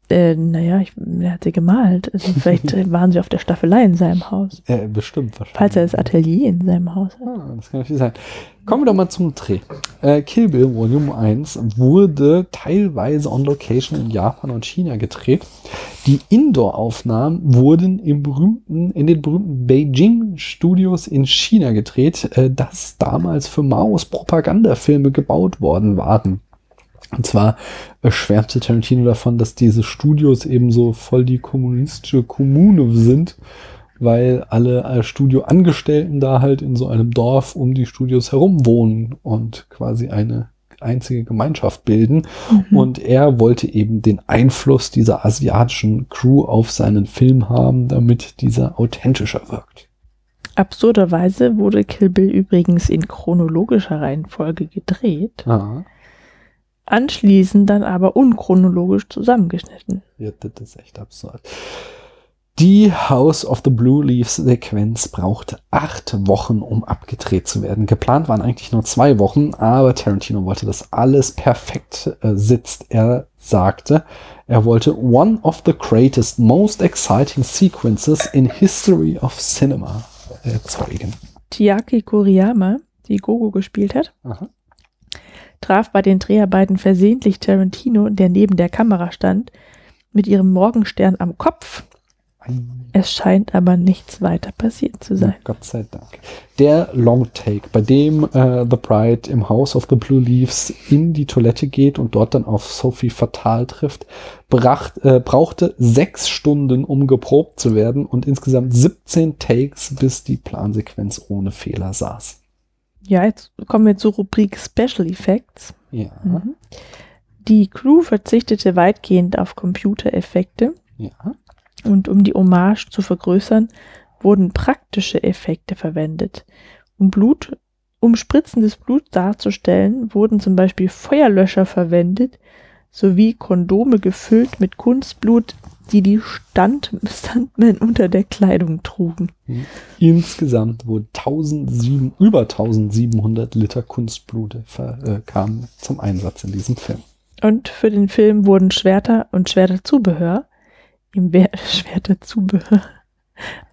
Äh, naja, ich, er hat sie gemalt. Also vielleicht waren sie auf der Staffelei in seinem Haus. Äh, bestimmt wahrscheinlich. Falls er das Atelier in seinem Haus hat. Ah, das kann natürlich sein. Kommen wir doch mal zum Dreh. Äh, Kill Bill Volume 1 wurde teilweise on Location in Japan und China gedreht. Die Indoor-Aufnahmen wurden im berühmten, in den berühmten Beijing-Studios in China gedreht, äh, das damals für Maos Propagandafilme gebaut worden waren. Und zwar schwärmte Tarantino davon, dass diese Studios eben so voll die kommunistische Kommune sind, weil alle äh, Studioangestellten da halt in so einem Dorf um die Studios herum wohnen und quasi eine einzige Gemeinschaft bilden. Und er wollte eben den Einfluss dieser asiatischen Crew auf seinen Film haben, damit dieser authentischer wirkt. Absurderweise wurde Kill Bill übrigens in chronologischer Reihenfolge gedreht, Ah, anschließend dann aber unchronologisch zusammengeschnitten. ja, das ist echt absurd. Die House of the Blue Leaves Sequenz braucht acht Wochen, um abgedreht zu werden. Geplant waren eigentlich nur zwei Wochen, aber Tarantino wollte, dass alles perfekt äh, sitzt. Er sagte, er wollte one of the greatest, most exciting sequences in history of cinema erzeugen. Chiaki Kuriyama, die Gogo gespielt hat, Aha. Traf bei den Dreharbeiten versehentlich Tarantino, der neben der Kamera stand, mit ihrem Morgenstern am Kopf. Es scheint aber nichts weiter passiert zu sein. Gott sei Dank. Der Long Take, bei dem äh, The Bride im House of the Blue Leaves in die Toilette geht und dort dann auf Sophie Fatal trifft, bracht, äh, brauchte sechs Stunden, um geprobt zu werden und insgesamt 17 Takes, bis die Plansequenz ohne Fehler saß. Ja, jetzt kommen wir zur Rubrik Special Effects. Ja, Mhm. Die Crew verzichtete weitgehend auf Computereffekte ja. und um die Hommage zu vergrößern, wurden praktische Effekte verwendet. Um Blut, um spritzendes Blut darzustellen, wurden zum Beispiel Feuerlöscher verwendet, sowie Kondome gefüllt mit Kunstblut, die die Stand Stuntmen unter der Kleidung trugen. Insgesamt wurden 1007, über 1700 Liter Kunstblut ver, äh, kamen zum Einsatz in diesem Film. Und für den Film wurden Schwerter und Schwerterzubehör, im Wer Schwerterzubehör,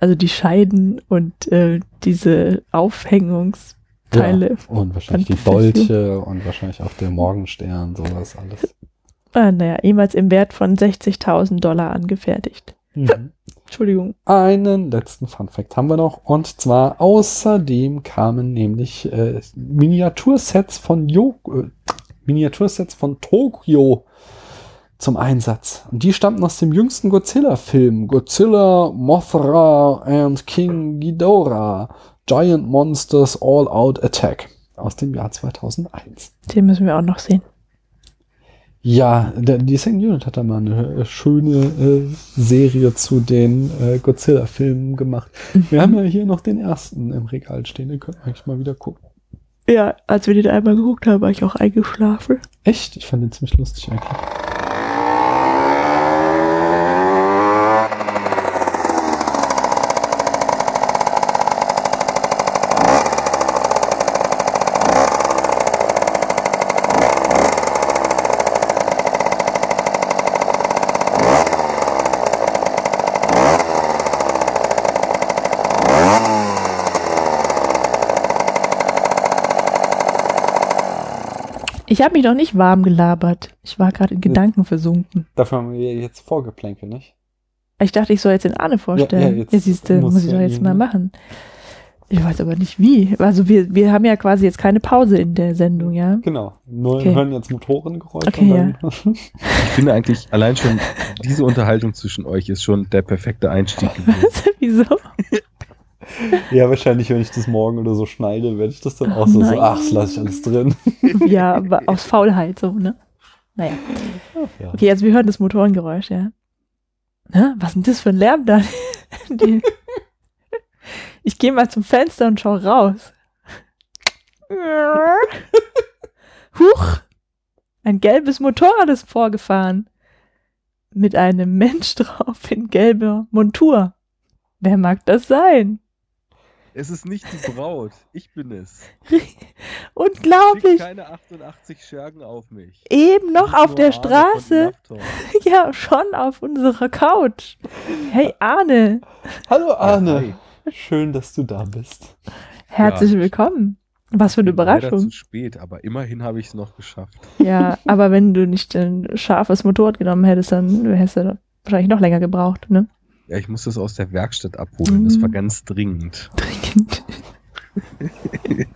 also die Scheiden und äh, diese Aufhängungsteile. Ja, und wahrscheinlich die Dolche und wahrscheinlich auch der Morgenstern, sowas alles. Ah, naja, ebenfalls im Wert von 60.000 Dollar angefertigt. Entschuldigung. Einen letzten Fun Fact haben wir noch. Und zwar außerdem kamen nämlich äh, Miniatursets von Jo äh, Miniatursets von Tokio zum Einsatz. Und die stammten aus dem jüngsten Godzilla-Film. Godzilla, Mothra and King Ghidorah. Giant Monsters All Out Attack. Aus dem Jahr 2001. Den müssen wir auch noch sehen. Ja, der, die Second Unit hat da mal eine äh, schöne äh, Serie zu den äh, Godzilla-Filmen gemacht. Wir haben ja hier noch den ersten im Regal stehen, den können wir eigentlich mal wieder gucken. Ja, als wir den einmal geguckt haben, war ich auch eingeschlafen. Echt? Ich fand den ziemlich lustig eigentlich. Ich habe mich noch nicht warm gelabert. Ich war gerade in Gedanken versunken. Dafür haben wir jetzt Vorgeplänke, nicht? Ich dachte, ich soll jetzt den Arne vorstellen. Ja, Ja, ja, jetzt siehst du, muss muss ich ja doch jetzt mal machen. Ich weiß aber nicht wie. Also wir, wir haben ja quasi jetzt keine Pause in der Sendung, ja? Genau. Nur Okay. hören jetzt Motorengeräusche Okay, dann. Ich finde eigentlich, allein schon diese Unterhaltung zwischen euch ist schon der perfekte Einstieg gewesen. Wieso? Ja. wahrscheinlich, wenn ich das morgen oder so schneide, werde ich das dann auch Oh so, so ach, das lasse ich alles drin. ja, aber aus Faulheit so, ne? Naja. Ja. Okay, also wir hören das Motorengeräusch, ja. Hä? Was ist denn das für ein Lärm da? Ich gehe mal zum Fenster und schau raus. Huch! Ein gelbes Motorrad ist vorgefahren. Mit einem Mensch drauf in gelber Montur. Wer mag das sein? Es ist nicht die Braut, ich bin es. Schick Unglaublich! keine 88 Schergen auf mich. Eben noch auf der Arne Straße. Ja, schon auf unserer Couch. Hey Arne, Hallo Arne. hi. Schön, dass du da bist. herzlich Ja. willkommen. Was für eine Überraschung. zu spät, aber immerhin habe ich es noch geschafft. Ja, aber wenn du nicht ein scharfes Motorrad genommen hättest, dann hättest du wahrscheinlich noch länger gebraucht, ne? Ja, ich muss das aus der Werkstatt abholen. Das war Mhm. ganz dringend. Dringend.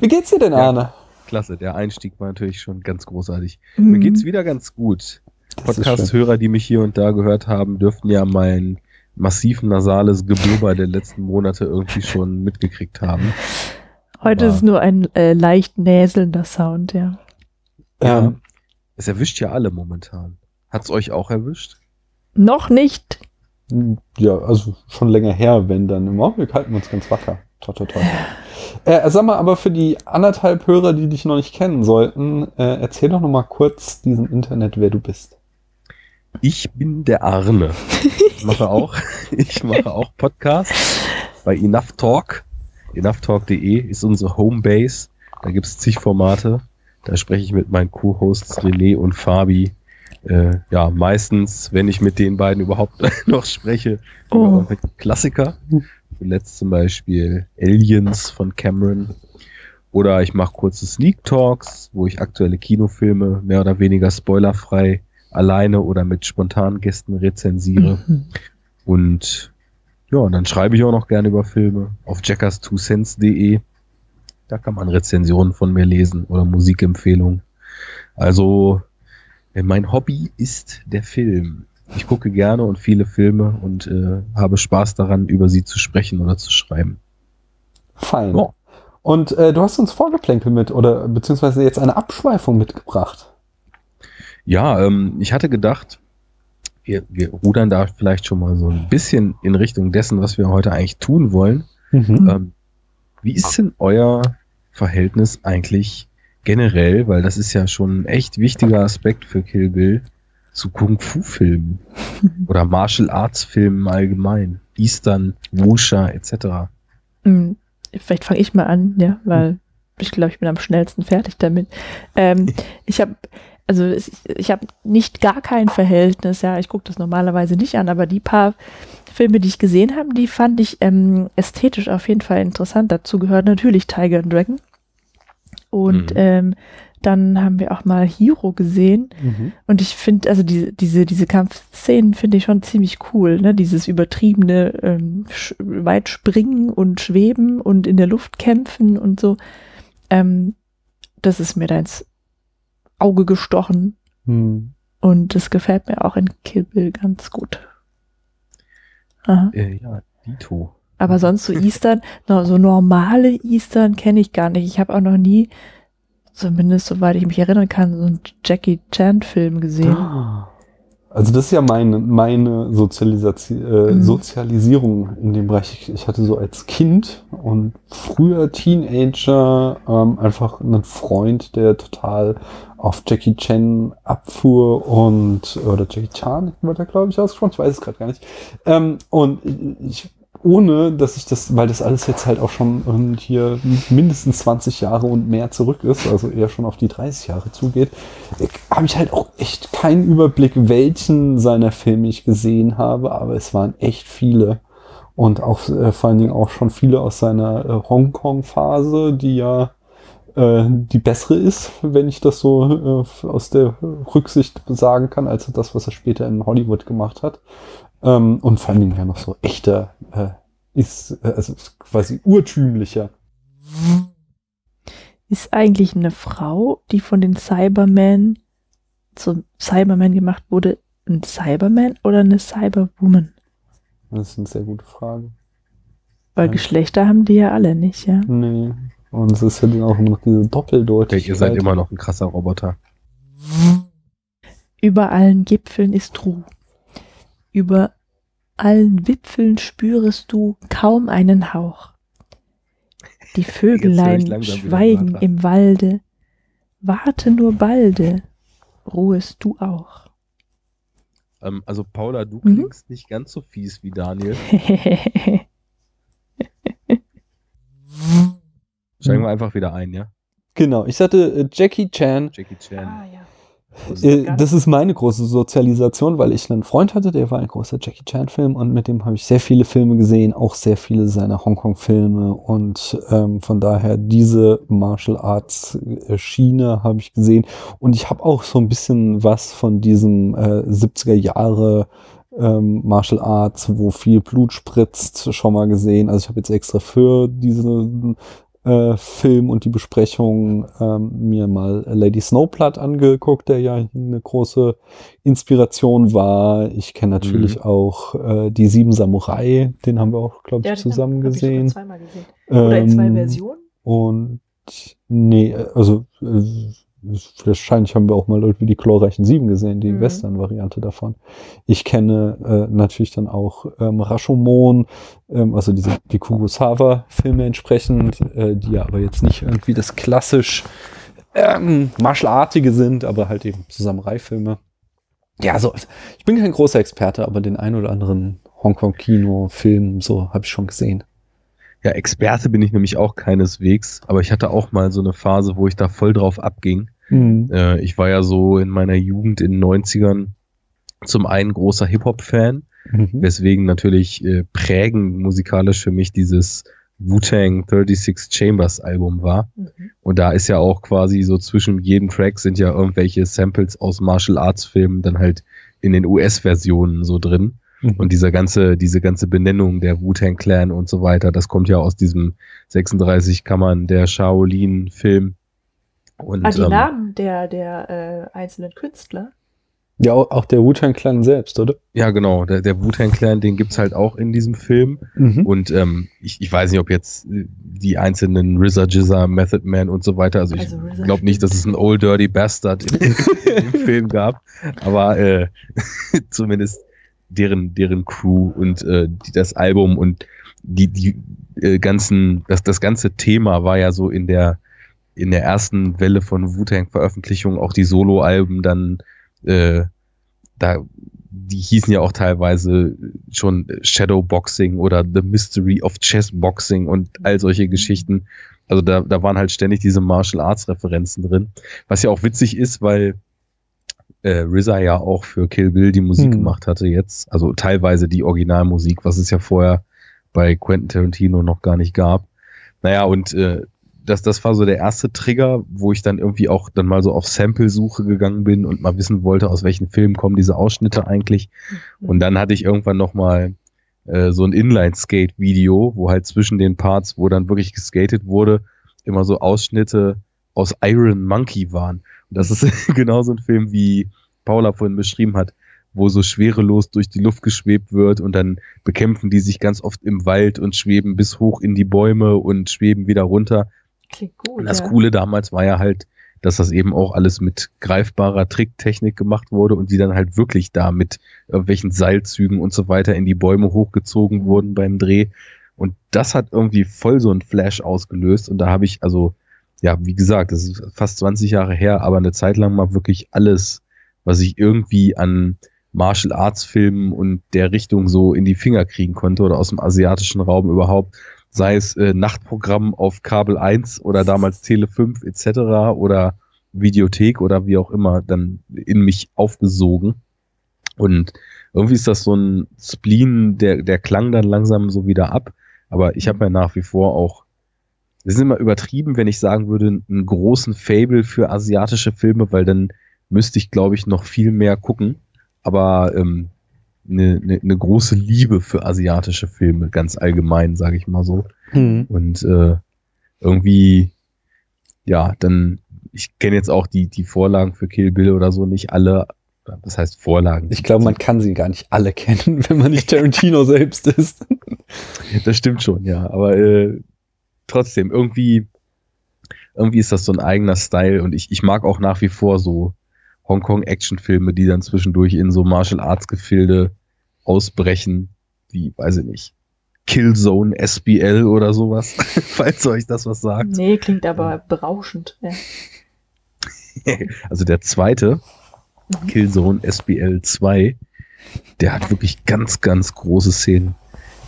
Wie geht's dir denn, Ja. Arne? Klasse, der Einstieg war natürlich schon ganz großartig. Mir Mhm. geht's wieder ganz gut. Podcast-Hörer, die mich hier und da gehört haben, dürften ja mein massiv nasales Geblubber der letzten Monate irgendwie schon mitgekriegt haben. Heute Aber- ist es nur ein äh, leicht näselnder Sound, ja. Ähm, Es erwischt ja alle momentan. Hat's euch auch erwischt? Noch nicht. Ja, also schon länger her, wenn dann im Augenblick halten wir uns ganz wacker. Toi, toi, toi. Äh, sag mal, aber für die anderthalb Hörer, die dich noch nicht kennen sollten, äh, erzähl doch noch mal kurz diesem Internet, wer du bist. Ich bin der Arne. Ich mache auch, ich mache auch Podcasts bei Enough Talk. EnoughTalk.de ist unsere Homebase. Da gibt es zig Formate. Da spreche ich mit meinen Co-Hosts René und Fabi. Äh, ja, meistens, wenn ich mit den beiden überhaupt noch spreche, Oh. Klassiker. Zuletzt zum Beispiel Aliens von Cameron. Oder ich mache kurze Sneak Talks, wo ich aktuelle Kinofilme mehr oder weniger spoilerfrei alleine oder mit spontanen Gästen rezensiere. Mhm. Und ja, und dann schreibe ich auch noch gerne über Filme auf jackers2cents.de. Da kann man Rezensionen von mir lesen oder Musikempfehlungen. Also, mein Hobby ist der Film. Ich gucke gerne und viele Filme und äh, habe Spaß daran, über sie zu sprechen oder zu schreiben. Fein. Ja. Und äh, du hast uns Vorgeplänkel mit oder beziehungsweise jetzt eine Abschweifung mitgebracht. Ja, ähm, ich hatte gedacht, wir, wir rudern da vielleicht schon mal so ein bisschen in Richtung dessen, was wir heute eigentlich tun wollen. Mhm. Ähm, wie ist denn euer Verhältnis eigentlich generell, weil das ist ja schon ein echt wichtiger Aspekt für Kill Bill, zu Kung-Fu-Filmen oder Martial Arts-Filmen allgemein, Eastern, Wusha etc. Hm, Vielleicht fange ich mal an, ja, weil ich glaube, ich bin am schnellsten fertig damit. Ähm, ich habe, also es- ich habe nicht gar kein Verhältnis, ja, ich gucke das normalerweise nicht an, aber die paar Filme, die ich gesehen habe, die fand ich ähm, ästhetisch auf jeden Fall interessant. Dazu gehört natürlich Tiger and Dragon. Und Mhm. ähm, dann haben wir auch mal Hero gesehen. Mhm. Und ich finde, also diese, diese, diese Kampfszenen finde ich schon ziemlich cool, ne? Dieses übertriebene ähm, weit springen und schweben und in der Luft kämpfen und so. Ähm, das ist mir da ins Auge gestochen Hm. und das gefällt mir auch in Kill Bill ganz gut. Aha. Äh, ja, Dito. Aber sonst so Eastern, so normale Eastern kenne ich gar nicht. Ich habe auch noch nie, zumindest soweit ich mich erinnern kann, so einen Jackie Chan Film gesehen. Also das ist ja meine, meine Sozialisation, äh, Mhm. Sozialisierung in dem Bereich. Ich, ich hatte so als Kind und früher Teenager ähm, einfach einen Freund, der total auf Jackie Chan abfuhr und oder Jackie Chan wird er glaube ich ausgesprochen, ich weiß es gerade gar nicht. Ähm, und ich ohne, dass ich das, weil das alles jetzt halt auch schon ähm, hier mindestens 20 Jahre und mehr zurück ist, also eher schon auf die 30 Jahre zugeht, habe ich halt auch echt keinen Überblick, welchen seiner Filme ich gesehen habe, aber es waren echt viele. Und auch äh, vor allen Dingen auch schon viele aus seiner äh, Hongkong-Phase, die ja äh, die bessere ist, wenn ich das so äh, aus der Rücksicht sagen kann, als das, was er später in Hollywood gemacht hat. Ähm, und vor allen Dingen ja noch so echter, äh, ist, äh, also quasi urtümlicher. Ist eigentlich eine Frau, die von den Cybermen zum Cyberman gemacht wurde, ein Cyberman oder eine Cyberwoman? Das ist eine sehr gute Frage. Weil Ja. Geschlechter haben die ja alle nicht, ja. Nee. Und es ist ja dann auch immer noch diese Doppeldeutigkeit. ihr seid immer noch ein krasser Roboter. Über allen Gipfeln ist Ruhe. Über allen Wipfeln spürest du kaum einen Hauch. Die Vögelein schweigen im Walde. Warte nur balde, ruhest du auch. Ähm, also Paula, du Mhm. klingst nicht ganz so fies wie Daniel. Steigen wir einfach wieder ein, ja? Genau, ich sagte äh, Jackie Chan. Jackie Chan. Ah, ja. Äh, das ist meine große Sozialisation, weil ich einen Freund hatte, der war ein großer Jackie Chan-Film und mit dem habe ich sehr viele Filme gesehen, auch sehr viele seiner Hongkong-Filme und ähm, von daher diese Martial Arts äh, Schiene habe ich gesehen und ich habe auch so ein bisschen was von diesem äh, 70er Jahre ähm, Martial Arts, wo viel Blut spritzt, schon mal gesehen. Also ich habe jetzt extra für diese äh, Film und die Besprechung ähm, mir mal Lady Snowblood angeguckt, der ja eine große Inspiration war. Ich kenne natürlich auch äh, die Sieben Samurai, den haben wir auch, glaube ich, zusammen gesehen. zweimal gesehen. Oder in zwei Ähm, Versionen? Und nee, also äh, wahrscheinlich haben wir auch mal irgendwie die glorreichen Sieben gesehen, die Mhm. Western-Variante davon. Ich kenne äh, natürlich dann auch ähm, Rashomon, ähm, also diese die Kurosawa-Filme entsprechend, äh, die ja aber jetzt nicht irgendwie das klassisch ähm, Martial-Artige sind, aber halt eben Samurai-Filme. Ja, so, ich bin kein großer Experte, aber den ein oder anderen Hongkong-Kino-Film, so habe ich schon gesehen. Ja, Experte bin ich nämlich auch keineswegs, aber ich hatte auch mal so eine Phase, wo ich da voll drauf abging. Mhm. Äh, ich war ja so in meiner Jugend in den 90ern zum einen großer Hip-Hop-Fan, Mhm. weswegen natürlich äh, prägend musikalisch für mich dieses Wu-Tang 36 Chambers Album war. Mhm. Und da ist ja auch quasi so zwischen jedem Track sind ja irgendwelche Samples aus Martial Arts Filmen dann halt in den US-Versionen so drin. Mhm. Und dieser ganze, diese ganze Benennung der Wu-Tang Clan und so weiter, das kommt ja aus diesem 36 Kammern der Shaolin-Film. Und Ah, die ähm, Namen der, der äh, einzelnen Künstler. Ja, auch auch der Wu-Tang-Clan selbst, oder? ja, genau, der, der Wu-Tang Clan, den gibt's halt auch in diesem Film. Mhm. Und ähm, ich, ich weiß nicht, ob jetzt äh, die einzelnen RZA, Jizza, Method Man und so weiter, also ich Also RZA glaube nicht, dass es einen Old Dirty Bastard in, in dem Film gab, aber äh, zumindest deren, deren Crew und äh, die, das Album und die, die äh, ganzen, das, das ganze Thema war ja so in der in der ersten Welle von Wu-Tang-Veröffentlichungen auch die Solo-Alben dann äh, da die hießen ja auch teilweise schon Shadowboxing oder The Mystery of Chess Boxing und all solche Geschichten. Also da, da waren halt ständig diese Martial Arts Referenzen drin. Was ja auch witzig ist, weil äh, RZA ja auch für Kill Bill die Musik Hm. gemacht hatte jetzt. Also teilweise die Originalmusik, was es ja vorher bei Quentin Tarantino noch gar nicht gab. Naja, und äh, das, das war so der erste Trigger, wo ich dann irgendwie auch dann mal so auf Sample-Suche gegangen bin und mal wissen wollte, aus welchen Filmen kommen diese Ausschnitte eigentlich. Und dann hatte ich irgendwann noch mal äh, so ein Inline-Skate-Video, wo halt zwischen den Parts, wo dann wirklich geskatet wurde, immer so Ausschnitte aus Iron Monkey waren. Und das ist genau so ein Film, wie Paula vorhin beschrieben hat, wo so schwerelos durch die Luft geschwebt wird und dann bekämpfen die sich ganz oft im Wald und schweben bis hoch in die Bäume und schweben wieder runter. Klingt gut. Und das ja. Coole damals war ja halt, dass das eben auch alles mit greifbarer Tricktechnik gemacht wurde und die dann halt wirklich da mit irgendwelchen Seilzügen und so weiter in die Bäume hochgezogen wurden beim Dreh. Und das hat irgendwie voll so ein Flash ausgelöst. Und da habe ich, also, ja, wie gesagt, das ist fast 20 Jahre her, aber eine Zeit lang mal wirklich alles, was ich irgendwie an Martial Arts Filmen und der Richtung so in die Finger kriegen konnte oder aus dem asiatischen Raum überhaupt, sei es äh, Nachtprogramm auf Kabel 1 oder damals Tele 5 etc. oder Videothek oder wie auch immer dann in mich aufgesogen. Und irgendwie ist das so ein Spleen, der, der klang dann langsam so wieder ab. Aber ich habe ja nach wie vor auch, es ist immer übertrieben, wenn ich sagen würde, einen großen Fable für asiatische Filme, weil dann müsste ich, glaube ich, noch viel mehr gucken. Aber ähm, eine, eine, eine große Liebe für asiatische Filme, ganz allgemein, sage ich mal so. Mhm. Und äh, irgendwie, ja, dann, ich kenne jetzt auch die, die Vorlagen für Kill Bill oder so nicht alle. Das heißt Vorlagen. Ich glaube, man kann sie gar nicht alle kennen, wenn man nicht Tarantino selbst ist. Das stimmt schon, ja. Aber äh, trotzdem, irgendwie, irgendwie ist das so ein eigener Style und ich, ich mag auch nach wie vor so Hongkong-Actionfilme, die dann zwischendurch in so Martial Arts-Gefilde ausbrechen, wie, weiß ich nicht, Killzone SBL oder sowas, falls euch das was sagt. Nee, klingt aber berauschend. Ja. Also der zweite, Killzone SBL 2, der hat wirklich ganz, ganz große Szenen.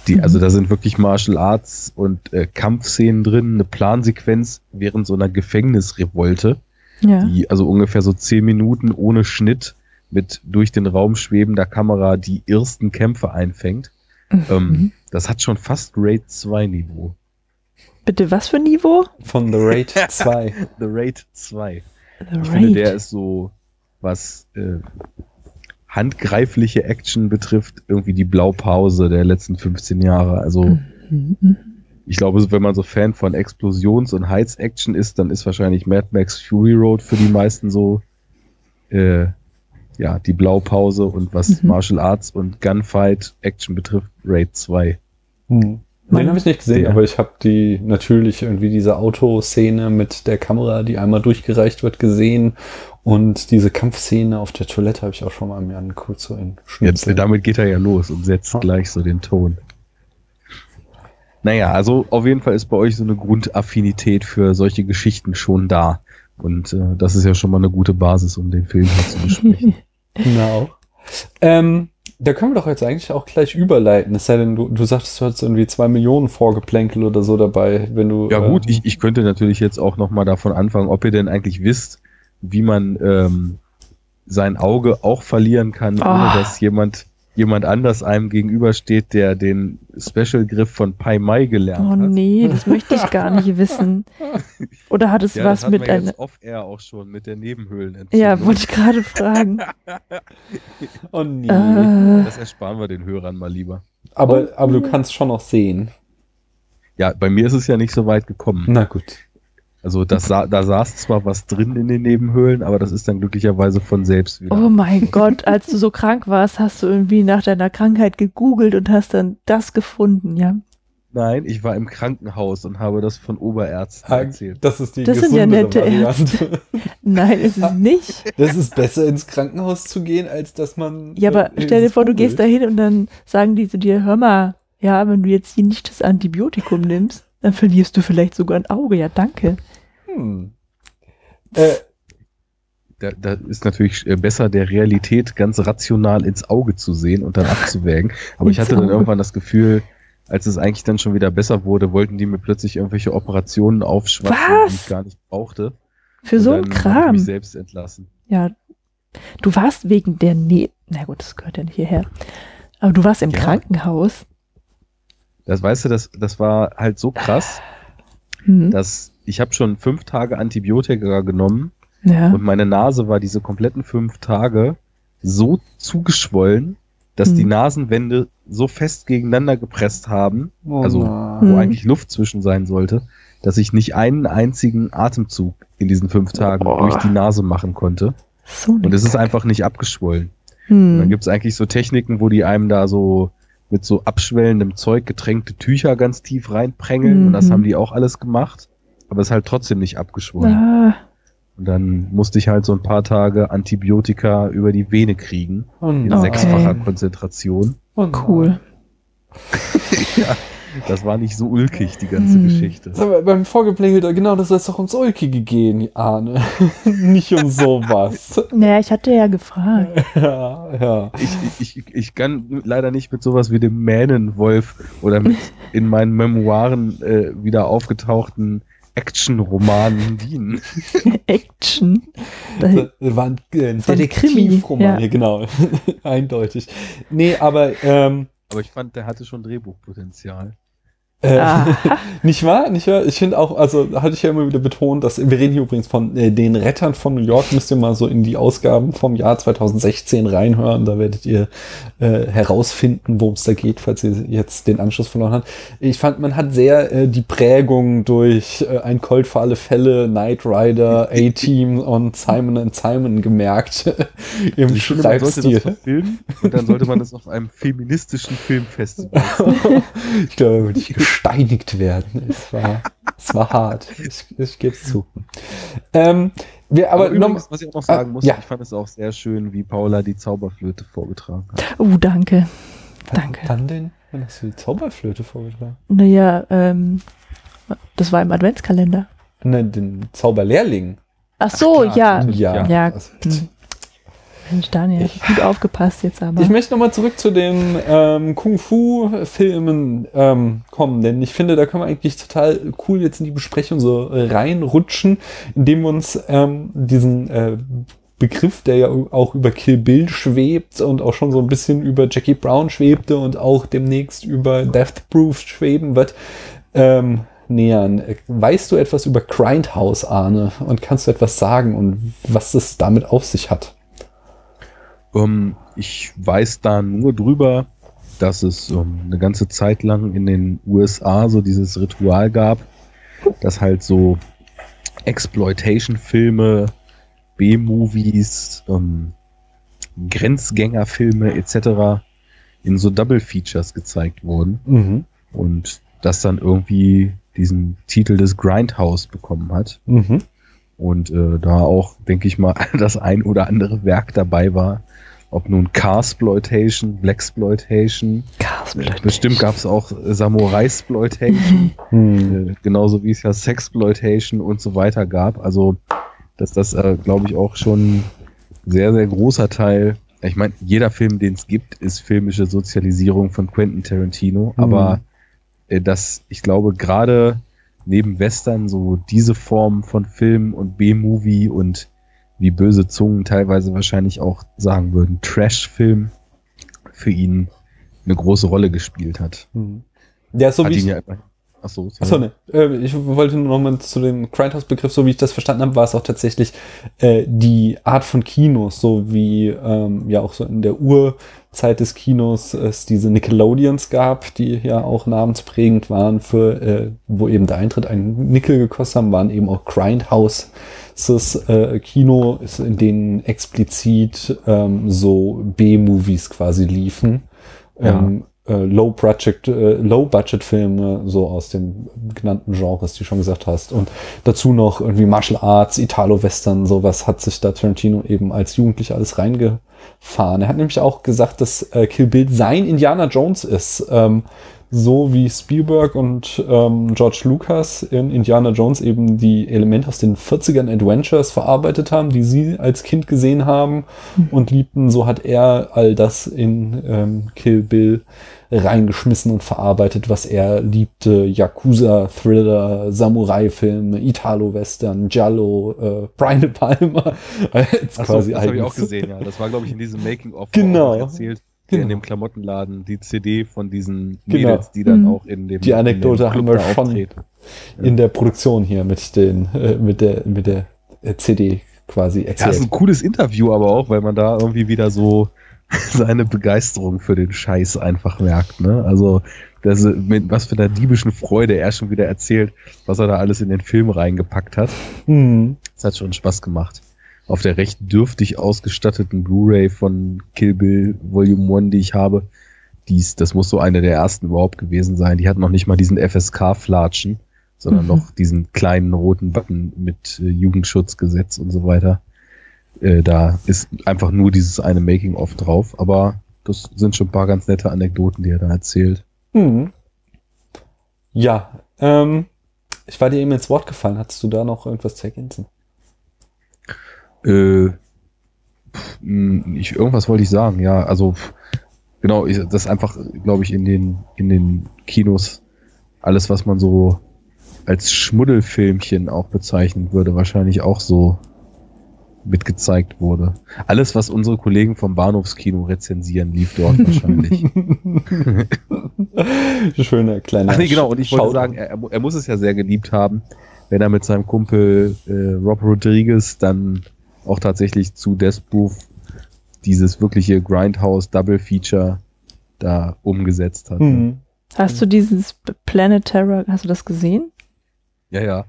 Die, also da sind wirklich Martial Arts und äh, Kampfszenen drin, eine Plansequenz während so einer Gefängnisrevolte, ja. die also ungefähr so zehn Minuten ohne Schnitt mit durch den Raum schwebender Kamera die ersten Kämpfe einfängt. Ähm, Mhm. das hat schon fast Raid 2 Niveau. Bitte, was für ein Niveau? Von The Raid 2. The Raid 2. The Ich finde, der Raid. ist so, was äh, handgreifliche Action betrifft, irgendwie die Blaupause der letzten 15 Jahre. Also Mhm. Ich glaube, wenn man so Fan von Explosions- und Heiz-Action ist, dann ist wahrscheinlich Mad Max Fury Road für die meisten so äh, ja, die Blaupause und was Mhm. Martial Arts und Gunfight-Action betrifft, Raid 2. Hm. Den habe ich nicht gesehen, Der. aber ich habe die natürlich irgendwie diese Autoszene mit der Kamera, die einmal durchgereicht wird, gesehen. Und diese Kampfszene auf der Toilette habe ich auch schon mal mir angeguckt, so in Jetzt, Schnipsel. damit geht er ja los und setzt Ja. gleich so den Ton. Naja, also auf jeden Fall ist bei euch so eine Grundaffinität für solche Geschichten schon da. Und äh, das ist ja schon mal eine gute Basis, um den Film hier zu besprechen. Na auch. Ähm, da können wir doch jetzt eigentlich auch gleich überleiten. Es sei denn, du, du sagtest, du hast irgendwie zwei Millionen Vorgeplänkel oder so dabei, wenn du. Ja gut, äh, ich, ich könnte natürlich jetzt auch nochmal davon anfangen, ob ihr denn eigentlich wisst, wie man ähm, sein Auge auch verlieren kann, ohne Oh. dass jemand jemand anders einem gegenübersteht, der den Special-Griff von Pai Mai gelernt Oh hat. nee, das möchte ich gar nicht wissen. Oder hat es Ja, was das hatten mit wir einer. jetzt off-air auch schon mit der Nebenhöhlenentzündung. Ja, wollte ich gerade fragen. Oh nee. äh, Das ersparen wir den Hörern mal lieber. aber, aber du kannst schon noch sehen. Ja, bei mir ist es ja nicht so weit gekommen. Na gut. Also das da saß zwar was drin in den Nebenhöhlen, aber das ist dann glücklicherweise von selbst wieder. oh mein Gott, als du so krank warst, hast du irgendwie nach deiner Krankheit gegoogelt und hast dann das gefunden, ja? Nein, ich war im Krankenhaus und habe das von Oberärzten Ah, erzählt. Das ist die Das sind ja nette Variante. Nein, ist es nicht. Das ist besser ins Krankenhaus zu gehen, als dass man. Ja, aber äh, stell dir vor, du gehst da hin und dann sagen die zu dir, hör mal, ja, wenn du jetzt hier nicht das Antibiotikum nimmst, dann verlierst du vielleicht sogar ein Auge. Ja, danke. Hm. Äh, Da, da ist natürlich äh, besser, der Realität ganz rational ins Auge zu sehen und dann abzuwägen. Aber ich hatte dann irgendwann das Gefühl, als es eigentlich dann schon wieder besser wurde, wollten die mir plötzlich irgendwelche Operationen aufschwatzen, die ich gar nicht brauchte. Für Und so dann ein hab Ich Kram. mich selbst entlassen. Ja. Du warst wegen der Ne... Na gut, das gehört ja nicht hierher. Aber du warst im Ja. Krankenhaus. Das weißt du, das, das war halt so krass, Hm. dass ich habe schon fünf Tage Antibiotika genommen Ja. und meine Nase war diese kompletten fünf Tage so zugeschwollen, dass Hm. die Nasenwände so fest gegeneinander gepresst haben, oh Also, wo Hm. eigentlich Luft zwischen sein sollte, dass ich nicht einen einzigen Atemzug in diesen fünf Tagen Boah. durch die Nase machen konnte. So Und es ist einfach nicht abgeschwollen. Und dann Hm. gibt es eigentlich so Techniken, wo die einem da so mit so abschwellendem Zeug getränkte Tücher ganz tief reinprängeln. Und das Mhm. haben die auch alles gemacht. Aber es ist halt trotzdem nicht abgeschwollen. Ah, Und dann musste ich halt so ein paar Tage Antibiotika über die Vene kriegen. Oh In nein. sechsfacher Konzentration. Oh cool. ja, das war nicht so ulkig, die ganze Mhm. Geschichte. Mal, beim Vorgeplänkel, genau, das ist doch ums Ulkige gehen, Arne. Nicht um sowas. Naja, ich hatte ja gefragt. ja, ja. Ich, ich, ich kann leider nicht mit sowas wie dem Mähnenwolf oder mit in meinen Memoiren äh, wieder aufgetauchten Actionromanen dienen. Action. Da, Das war ein, äh, ein Detektivroman, ja. genau. Eindeutig. Nee, aber ähm, Aber ich fand, der hatte schon Drehbuchpotenzial. Äh, Aha. nicht wahr? Nicht wahr? Ich finde auch, also hatte ich ja immer wieder betont, dass wir reden hier übrigens von äh, den Rettern von New York. Müsst ihr mal so in die Ausgaben vom Jahr 2016 reinhören. Da werdet ihr äh, herausfinden, worum es da geht, falls ihr jetzt den Anschluss verloren habt. Ich fand, man hat sehr äh, die Prägung durch äh, ein Colt für alle Fälle, Knight Rider, A-Team und Simon and Simon gemerkt im Also ich finde, man sollte das verfilmen und dann sollte man das auf einem feministischen Filmfestival. ich glaube, da würde ich gesteinigt werden. Es war, es war hart. Ich, ich gebe es zu. Ähm, wir, aber, Aber, noch, übrigens, was ich auch noch sagen Ah, muss, ja. ich fand es auch sehr schön, wie Paula die Zauberflöte vorgetragen hat. Oh, danke. Danke. Wann denn? Wann hast du die Zauberflöte vorgetragen? Naja, ähm, das war im Adventskalender. Ne, den Zauberlehrling. Ach so, klar, ja. Ja. Ja. Also, Hm. Mensch, Daniel, gut aufgepasst jetzt aber. Ich möchte nochmal zurück zu den ähm, Kung-Fu-Filmen ähm, kommen, denn ich finde, da können wir eigentlich total cool jetzt in die Besprechung so reinrutschen, indem wir uns ähm, diesen äh, Begriff, der ja auch über Kill Bill schwebt und auch schon so ein bisschen über Jackie Brown schwebte und auch demnächst über Death Proof schweben wird, ähm, nähern. Weißt du etwas über Grindhouse, Arne? Und kannst du etwas sagen und was es damit auf sich hat? Ähm, ich weiß da nur drüber, dass es ähm, eine ganze Zeit lang in den USA so dieses Ritual gab, dass halt so Exploitation-Filme, B-Movies, ähm, Grenzgängerfilme etc. in so Double Features gezeigt wurden Mhm. und das dann irgendwie diesen Titel des Grindhouse bekommen hat. Mhm. Und äh, da auch, denke ich mal, das ein oder andere Werk dabei war. Ob nun Carsploitation, Blaxploitation, Cars- bestimmt gab es auch Samurai-Sploitation, Hm. äh, genauso wie es ja Sexploitation und so weiter gab. Also, dass das, äh, glaube ich, auch schon ein sehr, sehr großer Teil ich meine, jeder Film, den es gibt, ist filmische Sozialisierung von Quentin Tarantino, mhm. aber äh, das, ich glaube, gerade neben Western so diese Form von Film und B-Movie und wie böse Zungen teilweise wahrscheinlich auch sagen würden, Trash-Film für ihn eine große Rolle gespielt hat. Mhm. Ja, so hat wie ich, ja Achso, Achso, ne. Äh, ich wollte nur noch mal zu dem Grindhouse-Begriff, so wie ich das verstanden habe, war es auch tatsächlich äh, die Art von Kinos, so wie ähm, ja auch so in der Urzeit des Kinos es diese Nickelodeons gab, die ja auch namensprägend waren für, äh, wo eben der Eintritt einen Nickel gekostet haben, waren eben auch Grindhouse äh, Kino, in denen explizit ähm, so B-Movies quasi liefen. Ja. Ähm, äh, Low-Budget äh, Low -Budget Filme, so aus den genannten Genres, die du schon gesagt hast. Und dazu noch irgendwie Martial Arts, Italo-Western, sowas hat sich da Tarantino eben als Jugendlicher alles reingefahren. Er hat nämlich auch gesagt, dass äh, Kill Bill sein Indiana Jones ist. Ähm, so wie Spielberg und ähm, George Lucas in Indiana Jones eben die Elemente aus den 40ern Adventures verarbeitet haben, die sie als Kind gesehen haben mhm. und liebten, so hat er all das in ähm, Kill Bill reingeschmissen und verarbeitet, was er liebte. Yakuza, Thriller, Samurai-Filme, Italo-Western, Giallo, äh, Brian De Palma. Jetzt Ach quasi so, das habe ich auch gesehen, ja. Das war, glaube ich, in diesem Making-of genau. erzählt. Genau. In dem Klamottenladen die CD von diesen genau. Mädels, die dann mhm. auch in dem Die Anekdote dem haben wir schon ja. in der Produktion hier mit den äh, mit der mit der äh, CD quasi erzählt. Ja, das ist ein cooles Interview aber auch, weil man da irgendwie wieder so seine Begeisterung für den Scheiß einfach merkt. Ne? Also das, mit was für einer diebischen Freude er schon wieder erzählt, was er da alles in den Film reingepackt hat. Mhm. Das hat schon Spaß gemacht. Auf der recht dürftig ausgestatteten Blu-ray von Kill Bill Volume 1, die ich habe, dies, das muss so eine der ersten überhaupt gewesen sein. Die hat noch nicht mal diesen FSK-Flatschen, sondern mhm. noch diesen kleinen roten Button mit äh, Jugendschutzgesetz und so weiter. Äh, da ist einfach nur dieses eine Making-of drauf, aber das sind schon ein paar ganz nette Anekdoten, die er da erzählt. Mhm. Ja, ähm, ich war dir eben ins Wort gefallen. Hattest du da noch irgendwas zu ergänzen? Äh, ich, irgendwas wollte ich sagen, ja, also genau, ich, das einfach, glaube ich, in den, in den Kinos alles, was man so als Schmuddelfilmchen auch bezeichnen würde, wahrscheinlich auch so mitgezeigt wurde. Alles, was unsere Kollegen vom Bahnhofskino rezensieren, lief dort wahrscheinlich. Schöner kleiner. Ach nee, genau. Und ich wollte sagen, er, er, muss es ja sehr geliebt haben, wenn er mit seinem Kumpel äh, Rob Rodriguez dann auch tatsächlich zu Death Proof dieses wirkliche Grindhouse Double Feature da umgesetzt hat. Mhm. Hast du dieses Planet Terror, hast du das gesehen? Ja, ja.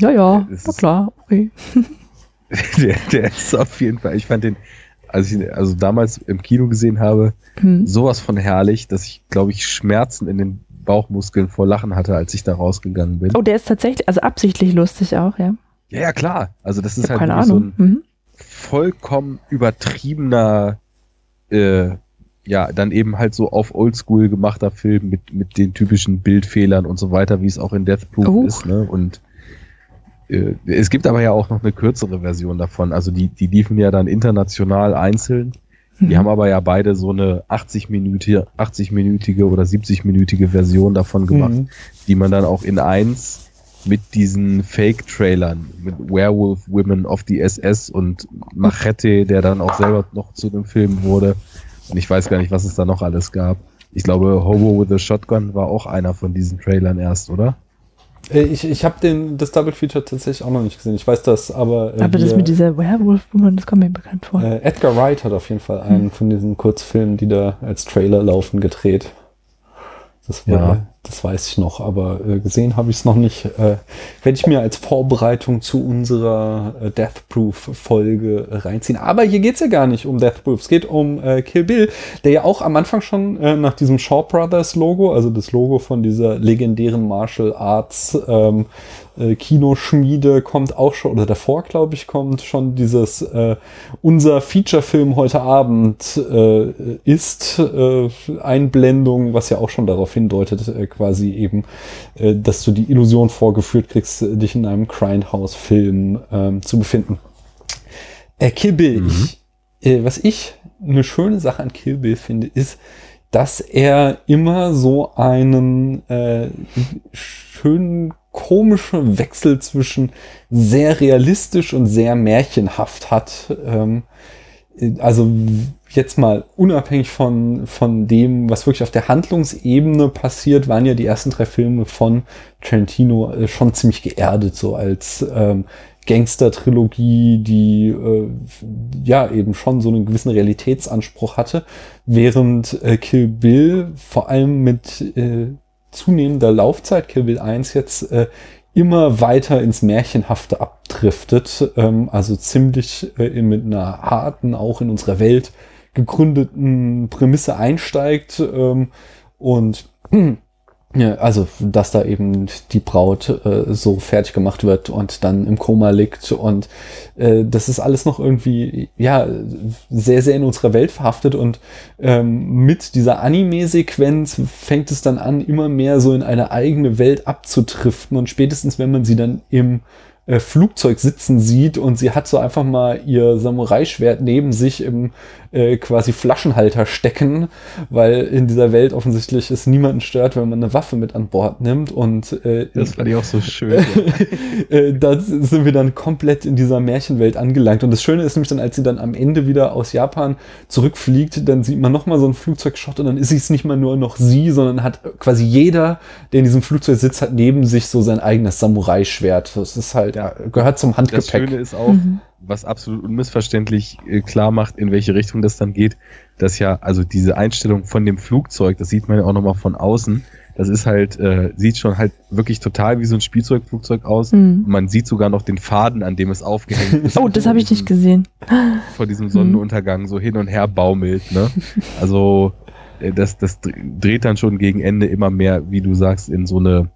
Ja, ja, na klar, okay. der, der ist auf jeden Fall, ich fand den, als ich also damals im Kino gesehen habe, mhm. sowas von herrlich, dass ich, glaube ich, Schmerzen in den Bauchmuskeln vor Lachen hatte, als ich da rausgegangen bin. Oh, der ist tatsächlich, also absichtlich lustig auch, ja. Ja, ja, klar. Also das ist halt keine so ein mhm. vollkommen übertriebener, äh, ja, dann eben halt so auf Oldschool gemachter Film mit, mit den typischen Bildfehlern und so weiter, wie es auch in Death Proof oh. ist, ne? Und äh, es gibt aber ja auch noch eine kürzere Version davon. Also die, die liefen ja dann international einzeln. Die mhm. haben aber ja beide so eine 80-minütige 80 -minütige oder 70-minütige Version davon gemacht, mhm. die man dann auch in eins mit diesen Fake-Trailern, mit Werewolf Women of the SS und Machete, der dann auch selber noch zu dem Film wurde. Und ich weiß gar nicht, was es da noch alles gab. Ich glaube, Hobo with a Shotgun war auch einer von diesen Trailern erst, oder? Äh, ich, ich habe das Double Feature tatsächlich auch noch nicht gesehen. Ich weiß das, aber. Äh, aber das mit dieser Werewolf-Woman, das kommt mir bekannt vor. Äh, Edgar Wright hat auf jeden Fall einen hm. von diesen Kurzfilmen, die da als Trailer laufen, gedreht. Das, war, ja. Das weiß ich noch, aber äh, gesehen habe ich es noch nicht. Äh, Werde ich mir als Vorbereitung zu unserer äh, Death Proof-Folge reinziehen. Aber hier geht es ja gar nicht um Death Proof. Es geht um äh, Kill Bill, der ja auch am Anfang schon äh, nach diesem Shaw Brothers Logo, also das Logo von dieser legendären Martial Arts ähm, äh, Kinoschmiede kommt auch schon, oder davor, glaube ich, kommt schon dieses äh, unser Feature-Film heute Abend äh, ist äh, Einblendung, was ja auch schon darauf hindeutet, äh, quasi eben, äh, dass du die Illusion vorgeführt kriegst, dich in einem Grindhouse-Film ähm, zu befinden. Äh, Kill Bill, mhm. ich, äh, was ich eine schöne Sache an Kill Bill finde, ist, dass er immer so einen äh, schönen komischen Wechsel zwischen sehr realistisch und sehr märchenhaft hat. Ähm, also jetzt mal unabhängig von, von dem, was wirklich auf der Handlungsebene passiert, waren ja die ersten drei Filme von Tarantino äh, schon ziemlich geerdet, so als ähm, Gangster-Trilogie, die äh, ja eben schon so einen gewissen Realitätsanspruch hatte, während äh, Kill Bill vor allem mit äh, zunehmender Laufzeit, Kill Bill 1 jetzt äh, immer weiter ins Märchenhafte abdriftet, ähm, also ziemlich äh, mit einer harten, auch in unserer Welt gegründeten Prämisse einsteigt ähm, und ja, also, dass da eben die Braut äh, so fertig gemacht wird und dann im Koma liegt und äh, das ist alles noch irgendwie, ja, sehr, sehr in unserer Welt verhaftet und ähm, mit dieser Anime-Sequenz fängt es dann an, immer mehr so in eine eigene Welt abzutriften und spätestens, wenn man sie dann im äh, Flugzeug sitzen sieht und sie hat so einfach mal ihr Samurai-Schwert neben sich im äh, quasi Flaschenhalter stecken, weil in dieser Welt offensichtlich es niemanden stört, wenn man eine Waffe mit an Bord nimmt. Und äh, das fand ich auch so schön. äh, da sind wir dann komplett in dieser Märchenwelt angelangt. Und das Schöne ist nämlich dann, als sie dann am Ende wieder aus Japan zurückfliegt, dann sieht man nochmal so ein Flugzeugshot und dann ist es nicht mal nur noch sie, sondern hat quasi jeder, der in diesem Flugzeug sitzt, hat neben sich so sein eigenes Samurai-Schwert. Das ist halt, ja, gehört zum Handgepäck. Das Schöne ist auch, mhm was absolut unmissverständlich äh, klar macht, in welche Richtung das dann geht, dass ja, also diese Einstellung von dem Flugzeug, das sieht man ja auch nochmal von außen, das ist halt, äh, sieht schon halt wirklich total wie so ein Spielzeugflugzeug aus. Mhm. Man sieht sogar noch den Faden, an dem es aufgehängt ist. Oh, das habe ich nicht gesehen. Vor diesem Sonnenuntergang so hin und her baumelt, ne? Also, äh, das, das dreht dann schon gegen Ende immer mehr, wie du sagst, in so eine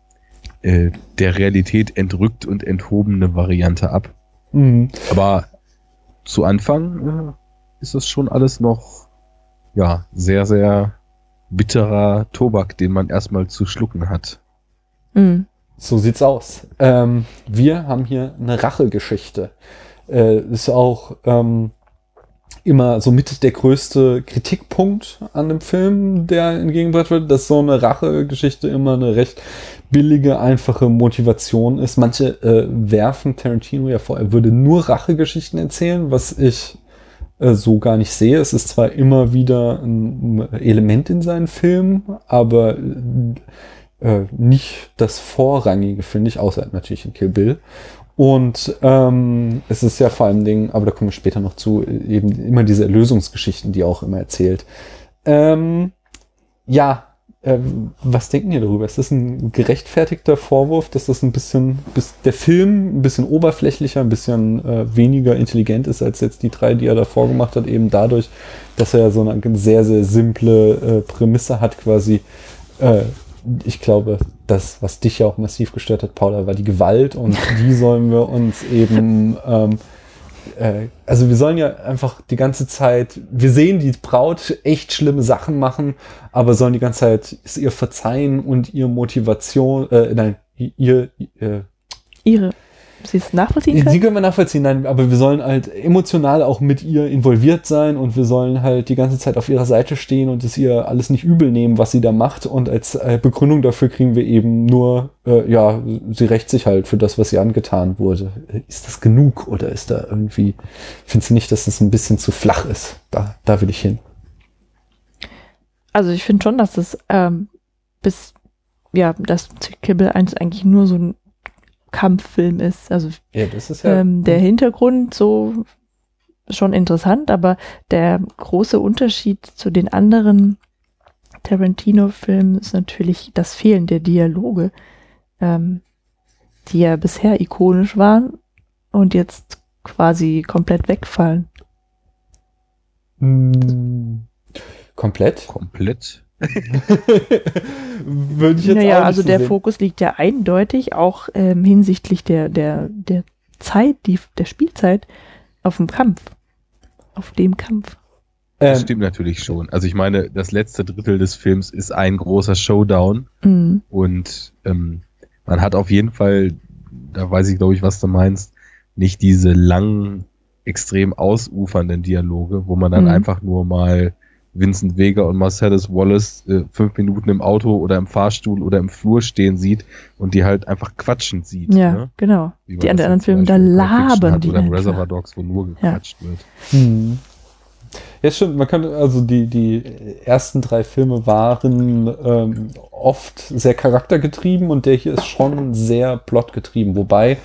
äh, der Realität entrückt und enthobene Variante ab. Mhm. Aber zu Anfang äh, ist das schon alles noch ja sehr, sehr bitterer Tobak, den man erstmal zu schlucken hat. Mhm. So sieht's aus. Ähm, wir haben hier eine Rachegeschichte. Äh, ist auch ähm, immer so mit der größte Kritikpunkt an dem Film, der entgegengebracht wird, dass so eine Rachegeschichte immer eine recht billige, einfache Motivation ist. Manche äh, werfen Tarantino ja vor, er würde nur Rachegeschichten erzählen, was ich äh, so gar nicht sehe. Es ist zwar immer wieder ein Element in seinen Filmen, aber äh, nicht das Vorrangige, finde ich, außer natürlich in Kill Bill. Und ähm, es ist ja vor allen Dingen, aber da kommen wir später noch zu, eben immer diese Erlösungsgeschichten, die auch immer erzählt. Ähm, ja, ähm, was denken ihr darüber? Ist das ein gerechtfertigter Vorwurf, dass das ein bisschen, bis der Film ein bisschen oberflächlicher, ein bisschen äh, weniger intelligent ist als jetzt die drei, die er davor gemacht hat, eben dadurch, dass er so eine sehr, sehr simple äh, Prämisse hat, quasi. Äh, ich glaube, das, was dich ja auch massiv gestört hat, Paula, war die Gewalt und die sollen wir uns eben ähm, äh, also wir sollen ja einfach die ganze Zeit, wir sehen die Braut echt schlimme Sachen machen, aber sollen die ganze Zeit es ihr verzeihen und ihr Motivation, äh, nein, ihr, äh, ihre Sie es nachvollziehen können? Sie können wir nachvollziehen, nein, aber wir sollen halt emotional auch mit ihr involviert sein und wir sollen halt die ganze Zeit auf ihrer Seite stehen und es ihr alles nicht übel nehmen, was sie da macht. Und als äh, Begründung dafür kriegen wir eben nur, äh, ja, sie rächt sich halt für das, was ihr angetan wurde. Ist das genug oder ist da irgendwie, findest du nicht, dass das ein bisschen zu flach ist? Da, da will ich hin. Also ich finde schon, dass das ähm, bis ja, das Kibbel 1 eigentlich nur so ein Kampffilm ist. Also ja, das ist ja, ähm, der Hintergrund so schon interessant, aber der große Unterschied zu den anderen Tarantino-Filmen ist natürlich das Fehlen der Dialoge, ähm, die ja bisher ikonisch waren und jetzt quasi komplett wegfallen. Hm, komplett? Komplett. Würde ich jetzt naja, also der sehen. Fokus liegt ja eindeutig auch ähm, hinsichtlich der, der, der Zeit, die, der Spielzeit auf dem Kampf. Auf dem Kampf. Das ähm, stimmt natürlich schon. Also ich meine, das letzte Drittel des Films ist ein großer Showdown mhm. und ähm, man hat auf jeden Fall, da weiß ich glaube ich, was du meinst, nicht diese langen extrem ausufernden Dialoge, wo man dann Mhm. einfach nur mal Vincent Vega und Marcellus Wallace äh, fünf Minuten im Auto oder im Fahrstuhl oder im Flur stehen sieht und die halt einfach quatschend sieht. Ja, ne? genau. Die anderen Filme, da labern die Oder im. Reservoir Dogs, wo nur gequatscht wird. Hm. Ja, stimmt. Man könnte, also die, die ersten drei Filme waren ähm, oft sehr charaktergetrieben und der hier ist schon sehr plotgetrieben. Wobei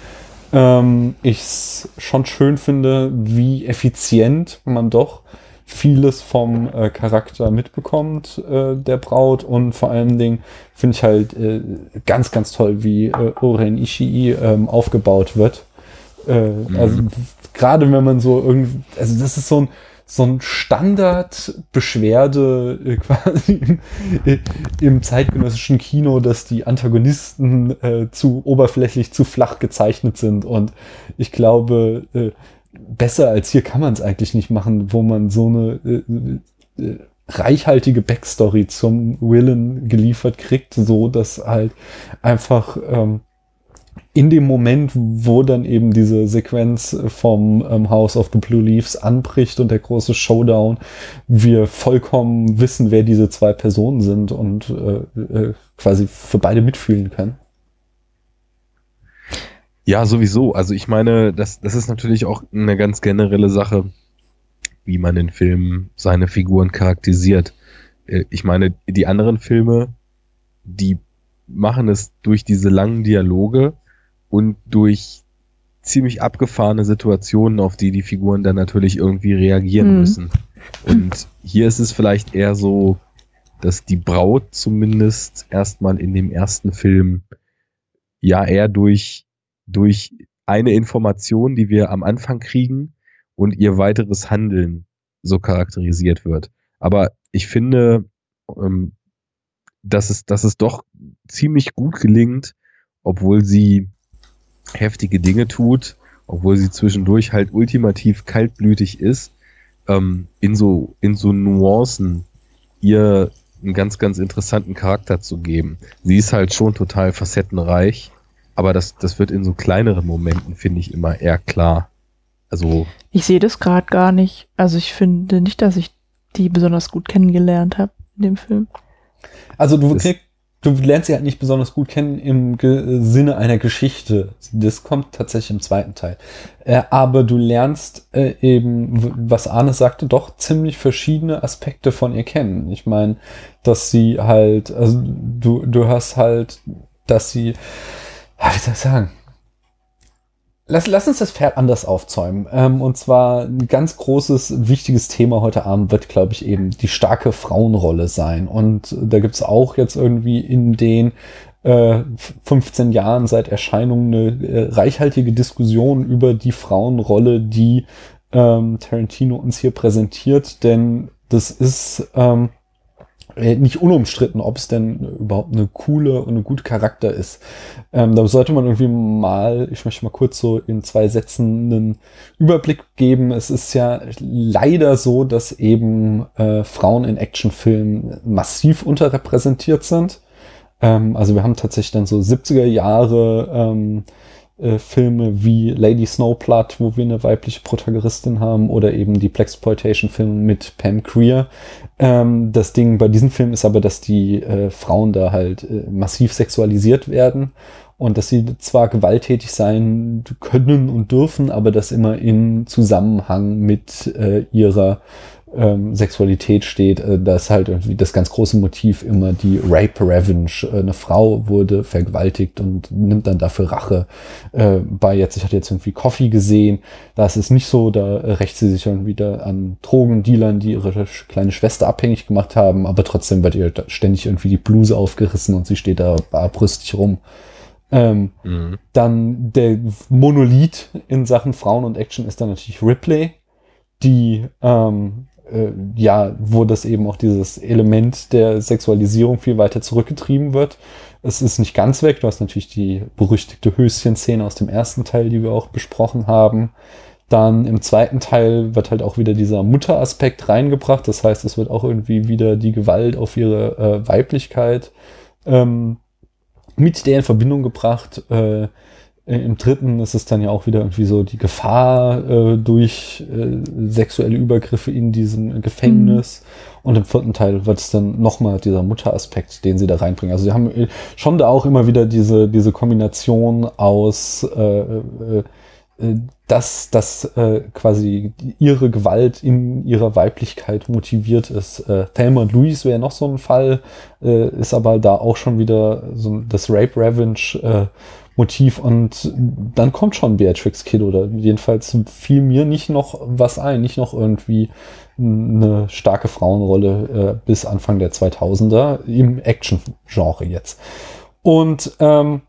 ähm, ich es schon schön finde, wie effizient man doch vieles vom äh, Charakter mitbekommt, äh, der Braut. Und vor allen Dingen finde ich halt äh, ganz, ganz toll, wie äh, Oren Ishii ähm, aufgebaut wird. Äh, Also gerade wenn man so irgendwie, also das ist so ein so ein Standard-Beschwerde äh, quasi im, im zeitgenössischen Kino, dass die Antagonisten äh, zu oberflächlich, zu flach gezeichnet sind. Und ich glaube, äh, besser als hier kann man es eigentlich nicht machen, wo man so eine äh, äh, reichhaltige Backstory zum Willen geliefert kriegt, so dass halt einfach ähm, in dem Moment, wo dann eben diese Sequenz vom ähm, House of the Blue Leaves anbricht und der große Showdown, wir vollkommen wissen, wer diese zwei Personen sind und äh, äh, quasi für beide mitfühlen können. Ja, sowieso. Also ich meine, das, das ist natürlich auch eine ganz generelle Sache, wie man in Filmen seine Figuren charakterisiert. Äh, Ich meine, die anderen Filme, die machen es durch diese langen Dialoge und durch ziemlich abgefahrene Situationen, auf die die Figuren dann natürlich irgendwie reagieren Mhm. müssen. Und hier ist es vielleicht eher so, dass die Braut zumindest erstmal in dem ersten Film ja eher durch, durch eine Information, die wir am Anfang kriegen und ihr weiteres Handeln so charakterisiert wird. Aber ich finde, ähm, dass es, dass es doch ziemlich gut gelingt, obwohl sie heftige Dinge tut, obwohl sie zwischendurch halt ultimativ kaltblütig ist, ähm, in so, in so Nuancen ihr einen ganz, ganz interessanten Charakter zu geben. Sie ist halt schon total facettenreich, aber das, das wird in so kleineren Momenten, finde ich, immer eher klar. Also, Ich sehe das gerade gar nicht. Also ich finde nicht, dass ich die besonders gut kennengelernt habe in dem Film. Also du, krieg, du lernst sie halt nicht besonders gut kennen im Ge Sinne einer Geschichte. Das kommt tatsächlich im zweiten Teil. Äh, aber du lernst äh, eben, was Arne sagte, doch ziemlich verschiedene Aspekte von ihr kennen. Ich meine, dass sie halt, also du, du hast halt, dass sie, wie soll ich sagen? Lass, lass uns das Pferd anders aufzäumen. Ähm, und zwar ein ganz großes, wichtiges Thema heute Abend wird, glaube ich, eben die starke Frauenrolle sein. Und da gibt's auch jetzt irgendwie in den äh, 15 Jahren seit Erscheinung eine äh, reichhaltige Diskussion über die Frauenrolle, die ähm, Tarantino uns hier präsentiert. Denn das ist ähm, äh, nicht unumstritten, ob es denn überhaupt eine coole und eine gute Charakter ist. Ähm, da sollte man irgendwie mal, ich möchte mal kurz so in zwei Sätzen einen Überblick geben. Es ist ja leider so, dass eben äh, Frauen in Actionfilmen massiv unterrepräsentiert sind. Ähm, also wir haben tatsächlich dann so 70er Jahre ähm, äh, Filme wie Lady Snowblood, wo wir eine weibliche Protagonistin haben, oder eben die Blaxploitation-Filme mit Pam Creer. Ähm, das Ding bei diesen Filmen ist aber, dass die äh, Frauen da halt äh, massiv sexualisiert werden und dass sie zwar gewalttätig sein können und dürfen, aber das immer in Zusammenhang mit äh, ihrer ähm, Sexualität steht. Äh, da ist halt irgendwie das ganz große Motiv immer die Rape Revenge. Äh, eine Frau wurde vergewaltigt und nimmt dann dafür Rache. Äh, bei jetzt, ich hatte jetzt irgendwie Coffee gesehen, da ist es nicht so, da rächt sie sich irgendwie da an Drogendealern, die ihre kleine Schwester abhängig gemacht haben, aber trotzdem wird ihr ständig irgendwie die Bluse aufgerissen und sie steht da barbrüstig rum. Ähm, mh. dann der Monolith in Sachen Frauen und Action ist dann natürlich Ripley, die ähm, äh, ja, wo das eben auch dieses Element der Sexualisierung viel weiter zurückgetrieben wird. Es ist nicht ganz weg. Du hast natürlich die berüchtigte Höschen-Szene aus dem ersten Teil, die wir auch besprochen haben. Dann im zweiten Teil wird halt auch wieder dieser Mutteraspekt reingebracht. Das heißt, es wird auch irgendwie wieder die Gewalt auf ihre äh, Weiblichkeit ähm, mit der in Verbindung gebracht. Äh, Im dritten ist es dann ja auch wieder irgendwie so die Gefahr äh, durch äh, sexuelle Übergriffe in diesem Gefängnis. Mhm. Und im vierten Teil wird es dann nochmal dieser Mutteraspekt, den sie da reinbringen. Also sie haben äh, schon da auch immer wieder diese, diese Kombination aus äh, äh, äh, dass das äh, quasi ihre Gewalt in ihrer Weiblichkeit motiviert ist. Äh, Thelma und Louise wäre noch so ein Fall, äh, ist aber da auch schon wieder so das Rape Revenge äh, Motiv und dann kommt schon Beatrix Kid oder jedenfalls fiel mir nicht noch was ein, nicht noch irgendwie eine starke Frauenrolle äh, bis Anfang der 2000er im Action-Genre jetzt. Und ähm,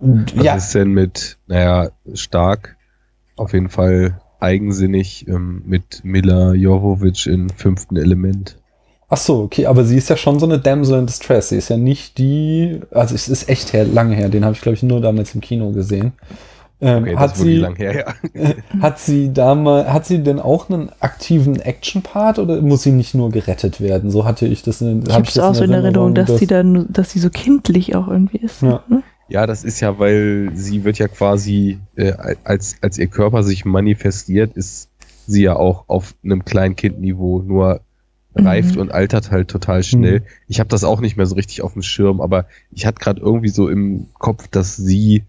was ja. ist denn mit, naja, stark, auf jeden Fall eigensinnig ähm, mit Mila Jovovic in fünften Element? Ach so, okay, aber sie ist ja schon so eine Damsel in Distress. Sie ist ja nicht die, also es ist echt her, lange her. Den habe ich glaube ich nur damals im Kino gesehen. Ähm, okay, hat sie, lang her, ja. hat sie damals, hat sie denn auch einen aktiven Action-Part oder muss sie nicht nur gerettet werden? So hatte ich das. In, ich habe es auch so in Erinnerung, dass, dass, sie dann, dass sie so kindlich auch irgendwie ist. Ja. Ne? Ja, das ist ja, weil sie wird ja quasi, äh, als, als ihr Körper sich manifestiert, ist sie ja auch auf einem Kleinkindniveau, nur reift mhm. und altert halt total schnell. Mhm. Ich habe das auch nicht mehr so richtig auf dem Schirm, aber ich hatte gerade irgendwie so im Kopf, dass sie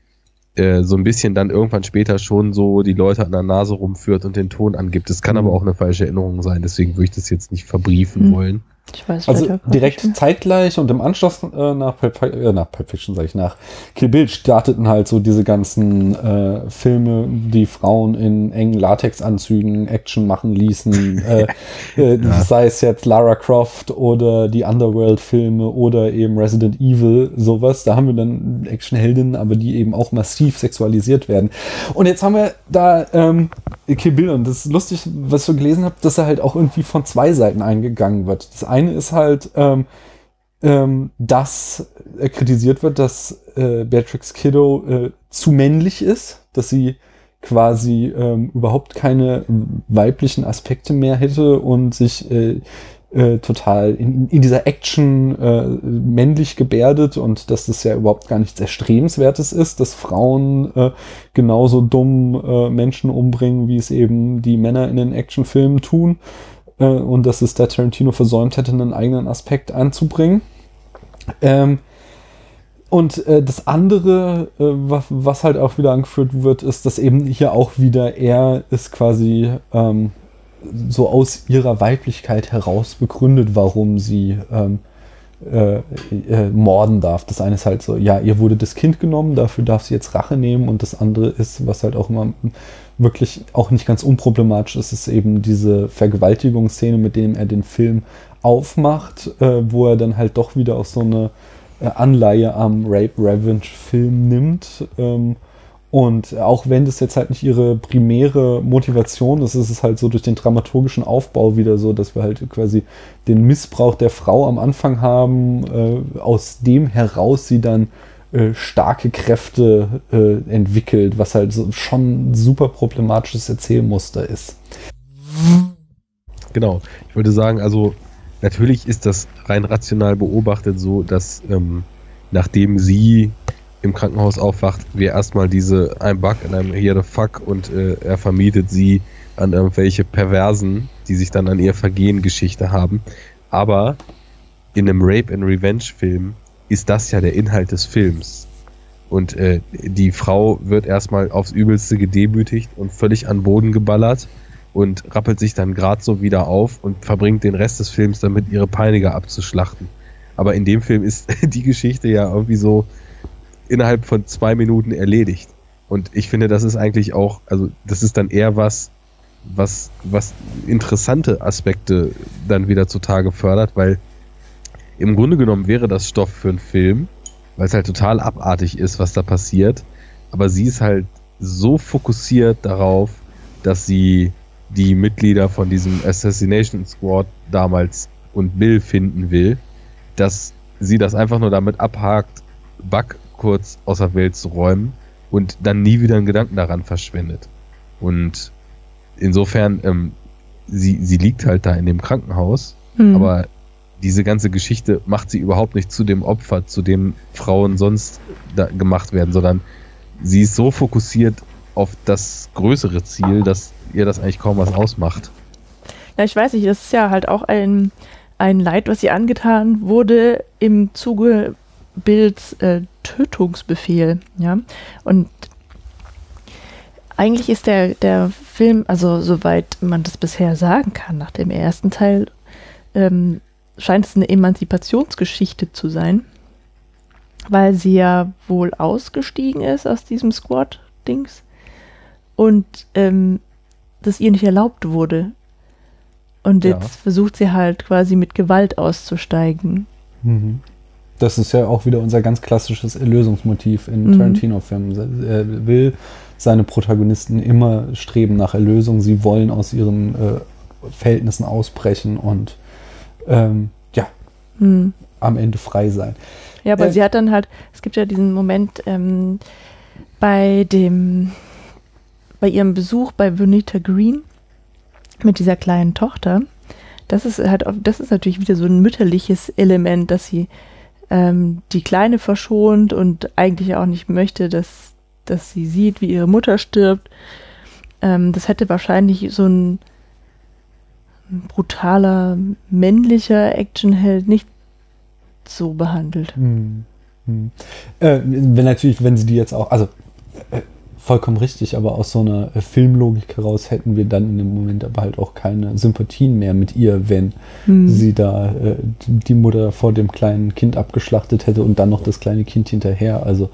äh, so ein bisschen dann irgendwann später schon so die Leute an der Nase rumführt und den Ton angibt. Das kann mhm. aber auch eine falsche Erinnerung sein, deswegen würde ich das jetzt nicht verbriefen mhm. wollen. Ich weiß also direkt zeitgleich und im Anschluss äh, nach, Pulp, äh, nach Pulp Fiction, sage ich, nach Kill Bill starteten halt so diese ganzen äh, Filme, die Frauen in engen Latexanzügen Action machen ließen. äh, äh, ja. Sei es jetzt Lara Croft oder die Underworld-Filme oder eben Resident Evil, sowas. Da haben wir dann Actionheldinnen, aber die eben auch massiv sexualisiert werden. Und jetzt haben wir da ähm, Kill Bill und das ist lustig, was ich so gelesen habe, dass er halt auch irgendwie von zwei Seiten eingegangen wird. Das eine ist halt, ähm, ähm, dass er kritisiert wird, dass äh, Beatrix Kiddo äh, zu männlich ist, dass sie quasi ähm, überhaupt keine weiblichen Aspekte mehr hätte und sich äh, äh, total in, in dieser Action äh, männlich gebärdet und dass das ja überhaupt gar nichts Erstrebenswertes ist, dass Frauen äh, genauso dumm äh, Menschen umbringen, wie es eben die Männer in den Actionfilmen tun äh, und dass es der Tarantino versäumt hätte, einen eigenen Aspekt anzubringen. Ähm, und äh, das andere, äh, was, was, halt auch wieder angeführt wird, ist, dass eben hier auch wieder er ist quasi ähm, so aus ihrer Weiblichkeit heraus begründet, warum sie ähm, äh, äh, morden darf. Das eine ist halt so, ja, ihr wurde das Kind genommen, dafür darf sie jetzt Rache nehmen und das andere ist, was halt auch immer wirklich auch nicht ganz unproblematisch ist, ist eben diese Vergewaltigungsszene, mit dem er den Film aufmacht, äh, wo er dann halt doch wieder auch so eine äh, Anleihe am Rape Revenge Film nimmt. Ähm, und auch wenn das jetzt halt nicht ihre primäre Motivation ist, ist es halt so durch den dramaturgischen Aufbau wieder so, dass wir halt quasi den Missbrauch der Frau am Anfang haben, äh, aus dem heraus sie dann äh, starke Kräfte äh, entwickelt, was halt so schon ein super problematisches Erzählmuster ist. Genau. Ich wollte sagen, also natürlich ist das rein rational beobachtet so, dass ähm, nachdem sie im Krankenhaus aufwacht, wir erstmal diese ein Bug in einem Here the Fuck und äh, er vermietet sie an irgendwelche Perversen, die sich dann an ihr Vergehen Geschichte haben. Aber in einem Rape and Revenge Film ist das ja der Inhalt des Films. Und äh, die Frau wird erstmal aufs Übelste gedemütigt und völlig an Boden geballert und rappelt sich dann gerade so wieder auf und verbringt den Rest des Films damit, ihre Peiniger abzuschlachten. Aber in dem Film ist die Geschichte ja irgendwie so innerhalb von zwei Minuten erledigt. Und ich finde, das ist eigentlich auch, also das ist dann eher was, was, was interessante Aspekte dann wieder zutage fördert, weil im Grunde genommen wäre das Stoff für einen Film, weil es halt total abartig ist, was da passiert. Aber sie ist halt so fokussiert darauf, dass sie die Mitglieder von diesem Assassination Squad damals und Bill finden will, dass sie das einfach nur damit abhakt, Buck kurz aus der Welt zu räumen und dann nie wieder einen Gedanken daran verschwendet. Und insofern, ähm, sie, sie liegt halt da in dem Krankenhaus, mhm. aber diese ganze Geschichte macht sie überhaupt nicht zu dem Opfer, zu dem Frauen sonst gemacht werden, sondern sie ist so fokussiert auf das größere Ziel, dass ihr das eigentlich kaum was ausmacht. Ja, ich weiß nicht, das ist ja halt auch ein, ein Leid, was ihr angetan wurde im Zuge Bilds äh, Tötungsbefehl, ja. Und eigentlich ist der, der Film, also soweit man das bisher sagen kann, nach dem ersten Teil, ähm, scheint es eine Emanzipationsgeschichte zu sein, weil sie ja wohl ausgestiegen ist aus diesem Squad-Dings und ähm, das ihr nicht erlaubt wurde. Und jetzt ja. versucht sie halt quasi mit Gewalt auszusteigen. Mhm. Das ist ja auch wieder unser ganz klassisches Erlösungsmotiv in mhm. Tarantino-Filmen. Er will seine Protagonisten immer streben nach Erlösung. Sie wollen aus ihren äh, Verhältnissen ausbrechen und ähm, ja, mhm. am Ende frei sein. Ja, aber äh, sie hat dann halt, es gibt ja diesen Moment ähm, bei dem, bei ihrem Besuch bei Bonita Green mit dieser kleinen Tochter. Das ist halt, das ist natürlich wieder so ein mütterliches Element, dass sie ähm, die Kleine verschont und eigentlich auch nicht möchte, dass, dass sie sieht, wie ihre Mutter stirbt. Ähm, das hätte wahrscheinlich so ein brutaler männlicher Actionheld nicht so behandelt. Hm. Hm. Äh, wenn natürlich, wenn sie die jetzt auch, also äh, vollkommen richtig, aber aus so einer äh, Filmlogik heraus hätten wir dann in dem Moment aber halt auch keine Sympathien mehr mit ihr, wenn mhm. sie da äh, die Mutter vor dem kleinen Kind abgeschlachtet hätte und dann noch das kleine Kind hinterher. Also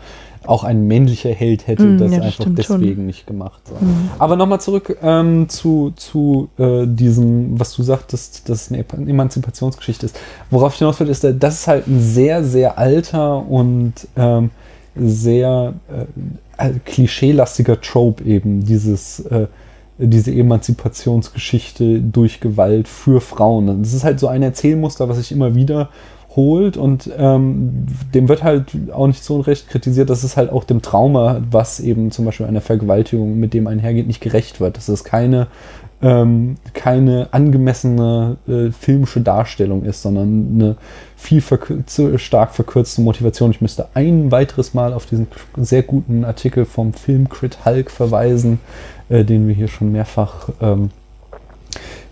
auch ein männlicher Held hätte mhm, das ja, einfach deswegen schon. nicht gemacht. Mhm. Aber nochmal zurück ähm, zu, zu äh, diesem, was du sagtest, dass es eine Emanzipationsgeschichte ist. Worauf ich hinaus will, ist, das ist halt ein sehr, sehr alter und ähm, sehr äh, äh, klischeelastiger Trope eben, dieses, äh, diese Emanzipationsgeschichte durch Gewalt für Frauen. Das ist halt so ein Erzählmuster, was sich immer wieder holt und ähm, dem wird halt auch nicht so unrecht kritisiert, dass es halt auch dem Trauma, was eben zum Beispiel einer Vergewaltigung mit dem einhergeht, nicht gerecht wird. Dass es keine, ähm, keine angemessene äh, filmische Darstellung ist, sondern eine viel verk zu stark verkürzte Motivation. Ich müsste ein weiteres Mal auf diesen sehr guten Artikel vom Film Crit Hulk verweisen, äh, den wir hier schon mehrfach ähm,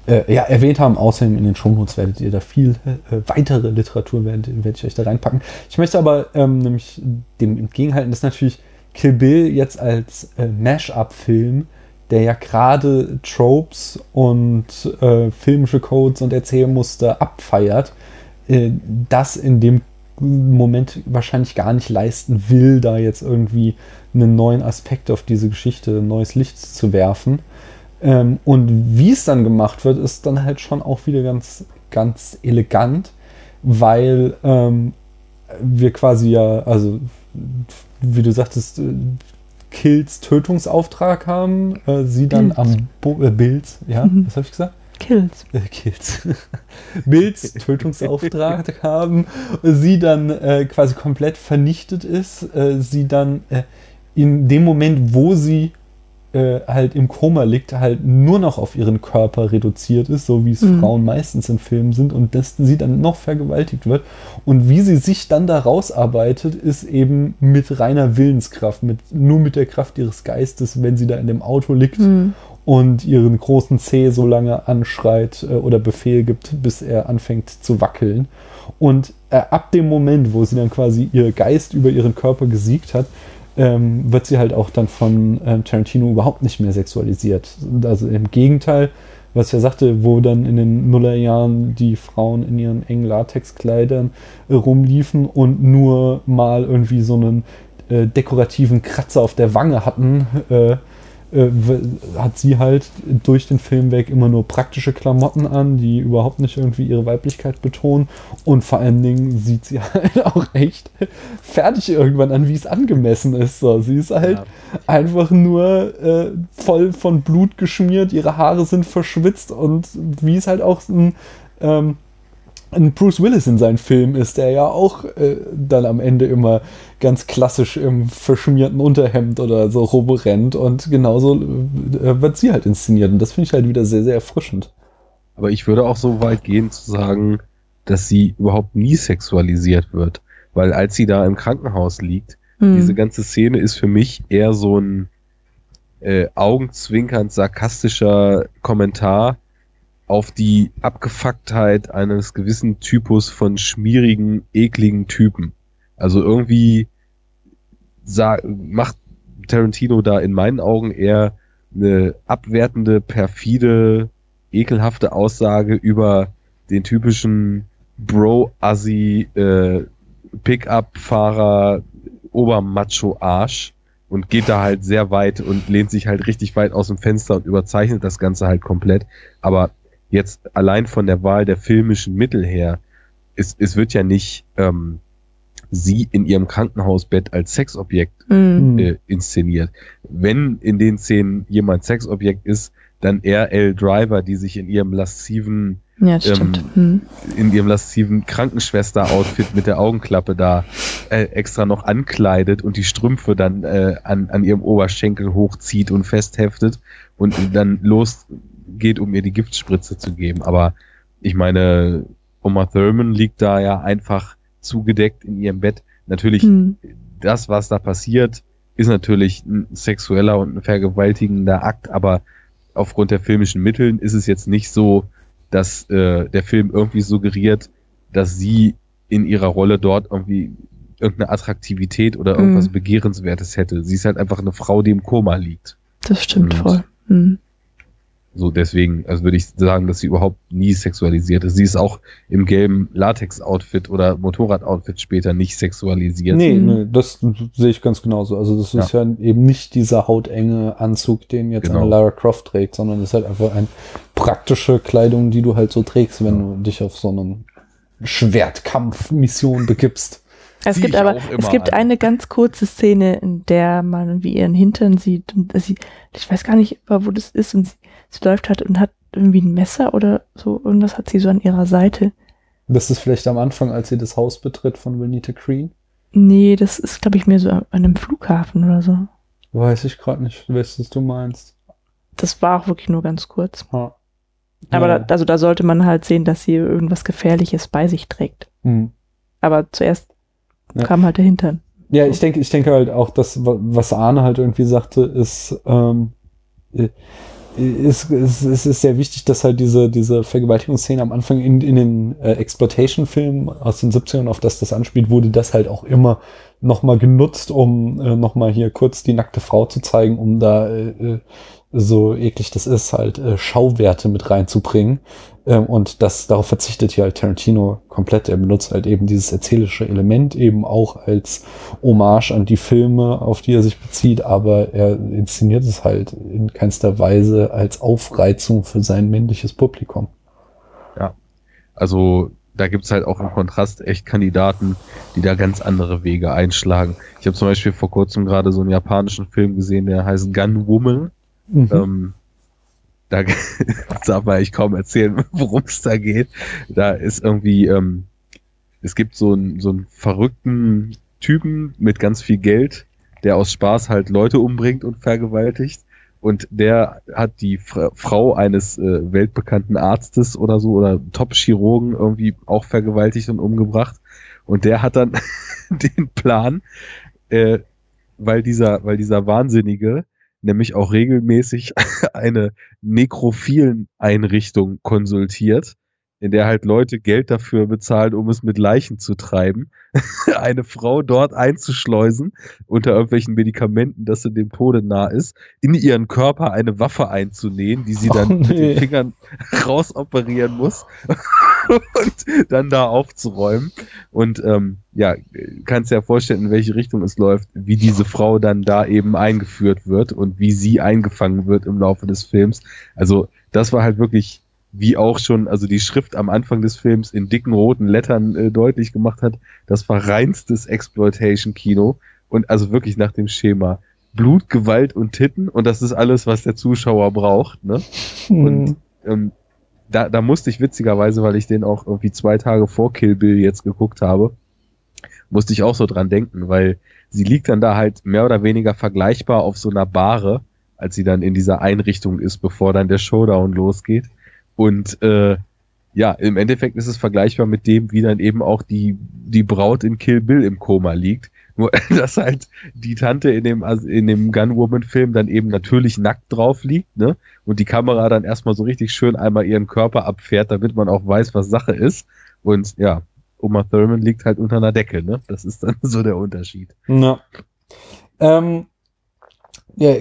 äh, ja, erwähnt haben. Außerdem in den Shownotes werdet ihr da viel äh, weitere Literatur, werde werd ich euch da reinpacken. Ich möchte aber ähm, nämlich dem entgegenhalten, dass natürlich Kill Bill jetzt als äh, Mash-up-Film der ja gerade Tropes und äh, filmische Codes und Erzählmuster abfeiert, äh, das in dem Moment wahrscheinlich gar nicht leisten will, da jetzt irgendwie einen neuen Aspekt auf diese Geschichte, ein neues Licht zu werfen. Ähm, und wie es dann gemacht wird, ist dann halt schon auch wieder ganz, ganz elegant, weil ähm, wir quasi ja, also wie du sagtest, äh, Kills Tötungsauftrag haben, äh, sie dann Bild. am Bo äh, Bild, ja, mhm. was habe ich gesagt? Kills. Äh, Kills. Bills Tötungsauftrag haben, sie dann äh, quasi komplett vernichtet ist, äh, sie dann äh, in dem Moment, wo sie äh, halt im Koma liegt, halt nur noch auf ihren Körper reduziert ist, so wie es mhm. Frauen meistens in Filmen sind und dass sie dann noch vergewaltigt wird. Und wie sie sich dann da rausarbeitet, ist eben mit reiner Willenskraft, mit, nur mit der Kraft ihres Geistes, wenn sie da in dem Auto liegt mhm und ihren großen C so lange anschreit äh, oder Befehl gibt, bis er anfängt zu wackeln. Und äh, ab dem Moment, wo sie dann quasi ihr Geist über ihren Körper gesiegt hat, ähm, wird sie halt auch dann von ähm, Tarantino überhaupt nicht mehr sexualisiert. Also im Gegenteil, was er sagte, wo dann in den Nullerjahren die Frauen in ihren engen Latexkleidern äh, rumliefen und nur mal irgendwie so einen äh, dekorativen Kratzer auf der Wange hatten, äh, äh, hat sie halt durch den Film weg immer nur praktische Klamotten an, die überhaupt nicht irgendwie ihre Weiblichkeit betonen. Und vor allen Dingen sieht sie halt auch echt fertig irgendwann an, wie es angemessen ist. So, sie ist halt ja. einfach nur äh, voll von Blut geschmiert, ihre Haare sind verschwitzt und wie es halt auch ein ähm, ein Bruce Willis in seinen Filmen ist, der ja auch äh, dann am Ende immer ganz klassisch im verschmierten Unterhemd oder so rumrennt und genauso äh, wird sie halt inszeniert und das finde ich halt wieder sehr, sehr erfrischend. Aber ich würde auch so weit gehen zu sagen, dass sie überhaupt nie sexualisiert wird, weil als sie da im Krankenhaus liegt, Hm. Diese ganze Szene ist für mich eher so ein äh, augenzwinkernd sarkastischer Kommentar auf die Abgefucktheit eines gewissen Typus von schmierigen, ekligen Typen. Also irgendwie macht Tarantino da in meinen Augen eher eine abwertende, perfide, ekelhafte Aussage über den typischen Bro-Assi äh, Pickup-Fahrer Obermacho-Arsch und geht da halt sehr weit und lehnt sich halt richtig weit aus dem Fenster und überzeichnet das Ganze halt komplett. Aber jetzt allein von der Wahl der filmischen Mittel her, es, es wird ja nicht ähm, sie in ihrem Krankenhausbett als Sexobjekt Hm. äh, inszeniert. Wenn in den Szenen jemand Sexobjekt ist, dann eher L. Driver, die sich in ihrem lasziven, Ja, ähm, Hm. in ihrem lasziven Krankenschwester-Outfit mit der Augenklappe da äh, extra noch ankleidet und die Strümpfe dann äh, an, an ihrem Oberschenkel hochzieht und festheftet und dann losgeht, um ihr die Giftspritze zu geben. Aber ich meine, Oma Thurman liegt da ja einfach zugedeckt in ihrem Bett. Natürlich Hm. das, was da passiert, ist natürlich ein sexueller und ein vergewaltigender Akt, aber aufgrund der filmischen Mitteln ist es jetzt nicht so, dass äh, der Film irgendwie suggeriert, dass sie in ihrer Rolle dort irgendwie irgendeine Attraktivität oder irgendwas Mhm. Begehrenswertes hätte. Sie ist halt einfach eine Frau, die im Koma liegt. Das stimmt Und- voll. Hm. So deswegen, also würde ich sagen, dass sie überhaupt nie sexualisiert ist. Sie ist auch im gelben Latex-Outfit oder Motorrad-Outfit später nicht sexualisiert. Nee, Mhm. nee, das sehe ich ganz genauso. Also das ist ja, eben nicht dieser hautenge Anzug, den jetzt Genau. eine Lara Croft trägt, sondern das ist halt einfach eine praktische Kleidung, die du halt so trägst, wenn du dich auf so einem Schwertkampf-Mission begibst. Es gibt aber, es gibt an. eine ganz kurze Szene, in der man wie ihren Hintern sieht und sie, ich weiß gar nicht, wo das ist und sie, sie läuft halt und hat irgendwie ein Messer oder so, irgendwas hat sie so an ihrer Seite. Das ist vielleicht am Anfang, als sie das Haus betritt von Renita Green. Nee, das ist, glaube ich, mehr so an einem Flughafen oder so. Weiß ich gerade nicht, welches du meinst. Das war auch wirklich nur ganz kurz. Ja. Aber ja. da, also da sollte man halt sehen, dass sie irgendwas Gefährliches bei sich trägt. Hm. Aber zuerst Ja. kam halt der Hintern. Ja, ich denke, ich denke halt auch, dass wa- was Arne halt irgendwie sagte, ist, ähm, ist, ist, ist, ist sehr wichtig, dass halt diese, diese Vergewaltigungsszene am Anfang in, in den äh, Exploitation-Filmen aus den 70ern, auf das das anspielt, wurde das halt auch immer nochmal genutzt, um äh, nochmal hier kurz die nackte Frau zu zeigen, um da äh, äh, so eklig das ist, halt äh, Schauwerte mit reinzubringen. Ähm, und das, darauf verzichtet hier halt Tarantino komplett. Er benutzt halt eben dieses erzählische Element eben auch als Hommage an die Filme, auf die er sich bezieht, aber er inszeniert es halt in keinster Weise als Aufreizung für sein männliches Publikum. Also da gibt's halt auch im Kontrast echt Kandidaten, die da ganz andere Wege einschlagen. Ich habe zum Beispiel vor kurzem gerade so einen japanischen Film gesehen, der heißt Gun Woman. Mhm. Ähm, da darf man eigentlich kaum erzählen, worum es da geht. Da ist irgendwie, ähm, es gibt so einen, so einen verrückten Typen mit ganz viel Geld, der aus Spaß halt Leute umbringt und vergewaltigt. Und der hat die Fra Frau eines äh, weltbekannten Arztes oder so oder Top-Chirurgen irgendwie auch vergewaltigt und umgebracht. Und der hat dann den Plan, äh, weil dieser, weil dieser Wahnsinnige nämlich auch regelmäßig eine nekrophilen Einrichtung konsultiert, in der halt Leute Geld dafür bezahlen, um es mit Leichen zu treiben, eine Frau dort einzuschleusen unter irgendwelchen Medikamenten, dass sie dem Tode nah ist, in ihren Körper eine Waffe einzunähen, die sie dann Oh, mit nee. den Fingern rausoperieren muss und dann da aufzuräumen. Und ähm, ja, kannst dir ja vorstellen, in welche Richtung es läuft, wie diese Frau dann da eben eingeführt wird und wie sie eingefangen wird im Laufe des Films. Also das war halt wirklich, wie auch schon, also die Schrift am Anfang des Films in dicken roten Lettern äh, deutlich gemacht hat, das war reinstes Exploitation-Kino und also wirklich nach dem Schema Blut, Gewalt und Titten und das ist alles, was der Zuschauer braucht. Ne? Und ähm, da, da musste ich witzigerweise, weil ich den auch irgendwie zwei Tage vor Kill Bill jetzt geguckt habe, musste ich auch so dran denken, weil sie liegt dann da halt mehr oder weniger vergleichbar auf so einer Bahre, als sie dann in dieser Einrichtung ist, bevor dann der Showdown losgeht. Und äh, ja, im Endeffekt ist es vergleichbar mit dem, wie dann eben auch die, die Braut in Kill Bill im Koma liegt. Nur, dass halt die Tante in dem, also in dem Gunwoman-Film dann eben natürlich nackt drauf liegt, ne? Und die Kamera dann erstmal so richtig schön einmal ihren Körper abfährt, damit man auch weiß, was Sache ist. Und ja, Oma Thurman liegt halt unter einer Decke, ne? Das ist dann so der Unterschied. Ja. Ähm, ja,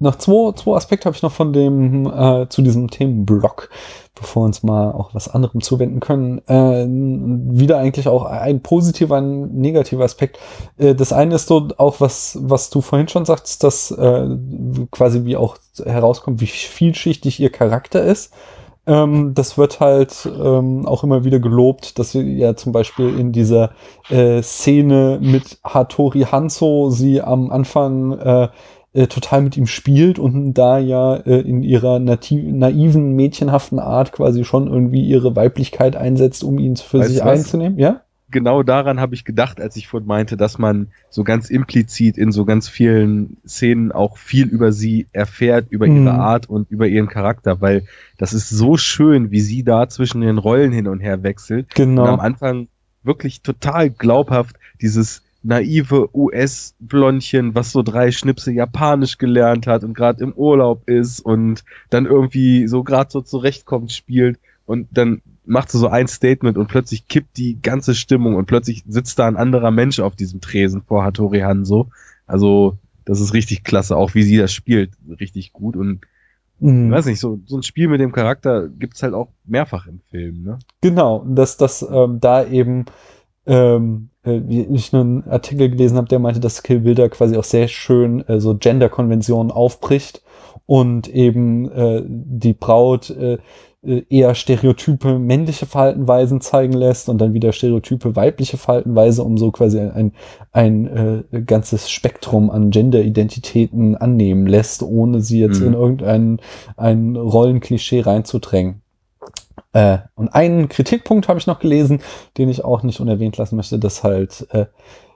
noch zwei, zwei Aspekte habe ich noch von dem äh, zu diesem Themenblock, bevor wir uns mal auch was anderem zuwenden können. Äh, wieder eigentlich auch ein positiver, ein negativer Aspekt. Äh, das eine ist so auch was, was du vorhin schon sagst, dass äh, quasi wie auch herauskommt, wie vielschichtig ihr Charakter ist. Ähm, das wird halt ähm, auch immer wieder gelobt, dass sie ja zum Beispiel in dieser äh, Szene mit Hattori Hanzo sie am Anfang äh, äh, total mit ihm spielt und da ja äh, in ihrer naiven, mädchenhaften Art quasi schon irgendwie ihre Weiblichkeit einsetzt, um ihn für weißt sich einzunehmen, ja? Genau daran habe ich gedacht, als ich vorhin meinte, dass man so ganz implizit in so ganz vielen Szenen auch viel über sie erfährt, über mhm. ihre Art und über ihren Charakter, weil das ist so schön, wie sie da zwischen den Rollen hin und her wechselt. Genau. Und am Anfang wirklich total glaubhaft dieses naive US-Blondchen, was so drei Schnipse Japanisch gelernt hat und gerade im Urlaub ist und dann irgendwie so gerade so zurechtkommt, spielt und dann macht sie so ein Statement und plötzlich kippt die ganze Stimmung und plötzlich sitzt da ein anderer Mensch auf diesem Tresen vor Hattori Hanzo. Also, das ist richtig klasse, auch wie sie das spielt, richtig gut und mhm. ich weiß nicht, so, so ein Spiel mit dem Charakter gibt's halt auch mehrfach im Film, ne? Genau, dass das ähm, da eben ähm, äh, wie ich einen Artikel gelesen habe, der meinte, dass Kill Bill da quasi auch sehr schön äh, so Gender-Konventionen aufbricht und eben äh, die Braut äh, äh, eher stereotype männliche Verhaltenweisen zeigen lässt und dann wieder stereotype weibliche Verhaltenweise, um so quasi ein, ein äh, ganzes Spektrum an Gender-Identitäten annehmen lässt, ohne sie jetzt mhm. in irgendein ein Rollenklischee reinzudrängen. Äh, und einen Kritikpunkt habe ich noch gelesen, den ich auch nicht unerwähnt lassen möchte, dass halt äh,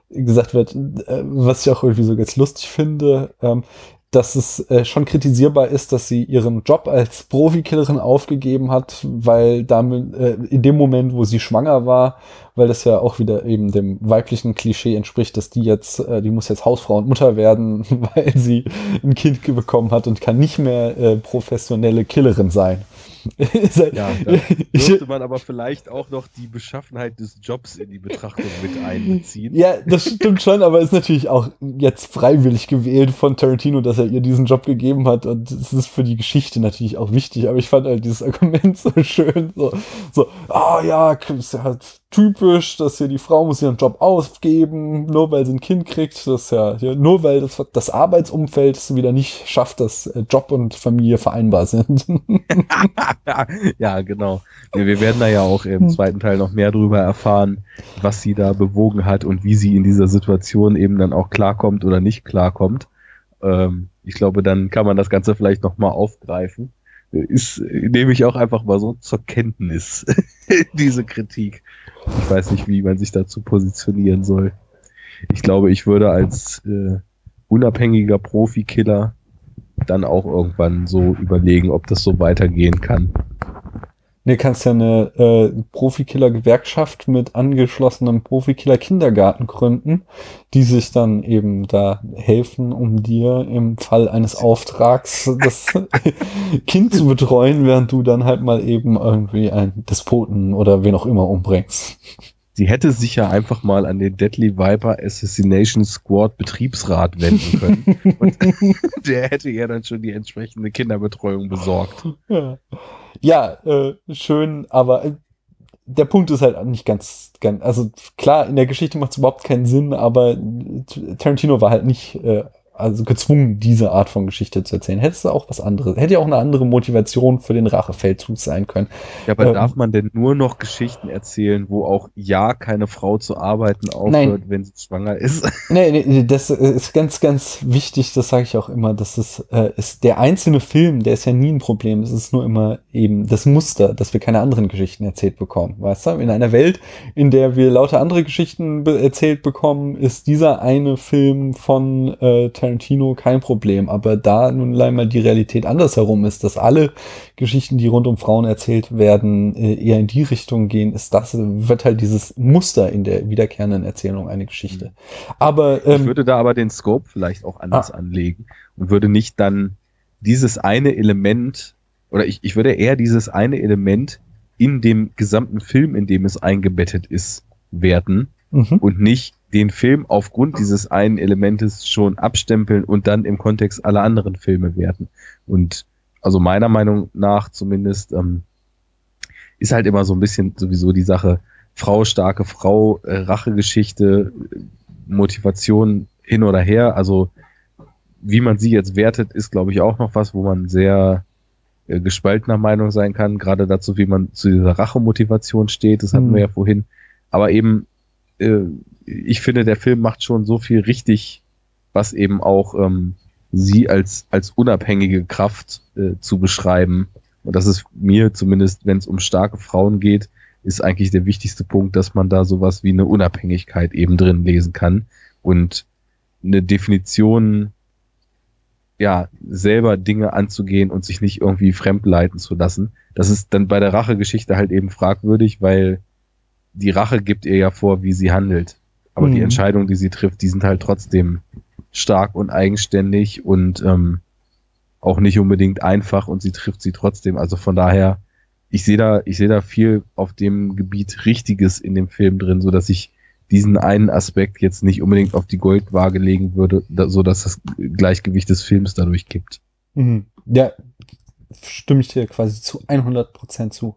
gesagt wird, äh, was ich auch irgendwie so ganz lustig finde, ähm, dass es äh, schon kritisierbar ist, dass sie ihren Job als Profikillerin aufgegeben hat, weil damit äh, in dem Moment, wo sie schwanger war, weil das ja auch wieder eben dem weiblichen Klischee entspricht, dass die jetzt, äh, die muss jetzt Hausfrau und Mutter werden, weil sie ein Kind bekommen hat und kann nicht mehr professionelle Killerin sein. Ja, da dürfte man aber vielleicht auch noch die Beschaffenheit des Jobs in die Betrachtung mit einbeziehen. Ja, das stimmt schon, aber ist natürlich auch jetzt freiwillig gewählt von Tarantino, dass er ihr diesen Job gegeben hat. Und es ist für die Geschichte natürlich auch wichtig, aber ich fand halt dieses Argument so schön, so, so, ah oh, ja, ja halt typisch, dass hier die Frau muss ihren Job aufgeben, nur weil sie ein Kind kriegt, das ja, nur weil das, das Arbeitsumfeld es wieder nicht schafft, dass äh, Job und Familie vereinbar sind. ja, genau. Wir, werden da ja auch im zweiten Teil noch mehr drüber erfahren, was sie da bewogen hat und wie sie in dieser Situation eben dann auch klarkommt oder nicht klarkommt. Ähm, ich glaube, dann kann man das Ganze vielleicht nochmal aufgreifen ist, nehme ich auch einfach mal so zur Kenntnis, diese Kritik. Ich weiß nicht, wie man sich dazu positionieren soll. Ich glaube, ich würde als äh, unabhängiger Profikiller dann auch irgendwann so überlegen, ob das so weitergehen kann. Nee, kannst ja eine äh, Profikiller-Gewerkschaft mit angeschlossenem Profikiller-Kindergarten gründen, die sich dann eben da helfen, um dir im Fall eines Auftrags das Kind zu betreuen, während du dann halt mal eben irgendwie einen Despoten oder wen auch immer umbringst. Sie hätte sich ja einfach mal an den Deadly Viper Assassination Squad Betriebsrat wenden können. und der hätte ihr dann schon die entsprechende Kinderbetreuung besorgt. Ja ja, äh, schön, aber äh, der Punkt ist halt nicht ganz, ganz, also klar, in der Geschichte macht es überhaupt keinen Sinn, aber Tarantino war halt nicht äh, also gezwungen, diese Art von Geschichte zu erzählen. Hätte es auch was anderes, hätte ja auch eine andere Motivation für den Rachefeldzug sein können. Ja, aber ähm, darf man denn nur noch Geschichten erzählen, wo auch ja keine Frau zu arbeiten aufhört, nein. wenn sie schwanger ist? Nee, nee, das ist ganz, ganz wichtig, das sage ich auch immer, das ist, äh, ist der einzelne Film, der ist ja nie ein Problem, es ist nur immer eben das Muster, dass wir keine anderen Geschichten erzählt bekommen, weißt du? In einer Welt, in der wir lauter andere Geschichten be erzählt bekommen, ist dieser eine Film von äh, Tarantino kein Problem. Aber da nun einmal die Realität andersherum ist, dass alle Geschichten, die rund um Frauen erzählt werden, äh, eher in die Richtung gehen, ist das, wird halt dieses Muster in der wiederkehrenden Erzählung eine Geschichte. Aber ähm, ich würde da aber den Scope vielleicht auch anders ah. anlegen und würde nicht dann dieses eine Element oder ich, ich würde eher dieses eine Element in dem gesamten Film, in dem es eingebettet ist, werten mhm. und nicht den Film aufgrund dieses einen Elementes schon abstempeln und dann im Kontext aller anderen Filme werten. Und also meiner Meinung nach zumindest ähm, ist halt immer so ein bisschen sowieso die Sache Frau, starke Frau, äh, Rachegeschichte, Motivation hin oder her. Also wie man sie jetzt wertet, ist glaube ich auch noch was, wo man sehr äh, gespaltener Meinung sein kann, gerade dazu, wie man zu dieser Rachemotivation steht, das hatten mhm. wir ja vorhin. Aber eben, äh, ich finde, der Film macht schon so viel richtig, was eben auch ähm, sie als, als unabhängige Kraft äh, zu beschreiben. Und das ist mir zumindest, wenn es um starke Frauen geht, ist eigentlich der wichtigste Punkt, dass man da sowas wie eine Unabhängigkeit eben drin lesen kann und eine Definition ja, selber Dinge anzugehen und sich nicht irgendwie fremdleiten zu lassen. Das ist dann bei der Rachegeschichte halt eben fragwürdig, weil die Rache gibt ihr ja vor, wie sie handelt. Aber mhm. die Entscheidungen, die sie trifft, die sind halt trotzdem stark und eigenständig und ähm, auch nicht unbedingt einfach und sie trifft sie trotzdem. Also von daher, ich sehe da, ich sehe da viel auf dem Gebiet Richtiges in dem Film drin, so dass ich diesen einen Aspekt jetzt nicht unbedingt auf die Goldwaage legen würde, da, so dass das Gleichgewicht des Films dadurch kippt. Mhm. Ja, stimme ich dir quasi zu 100 Prozent zu.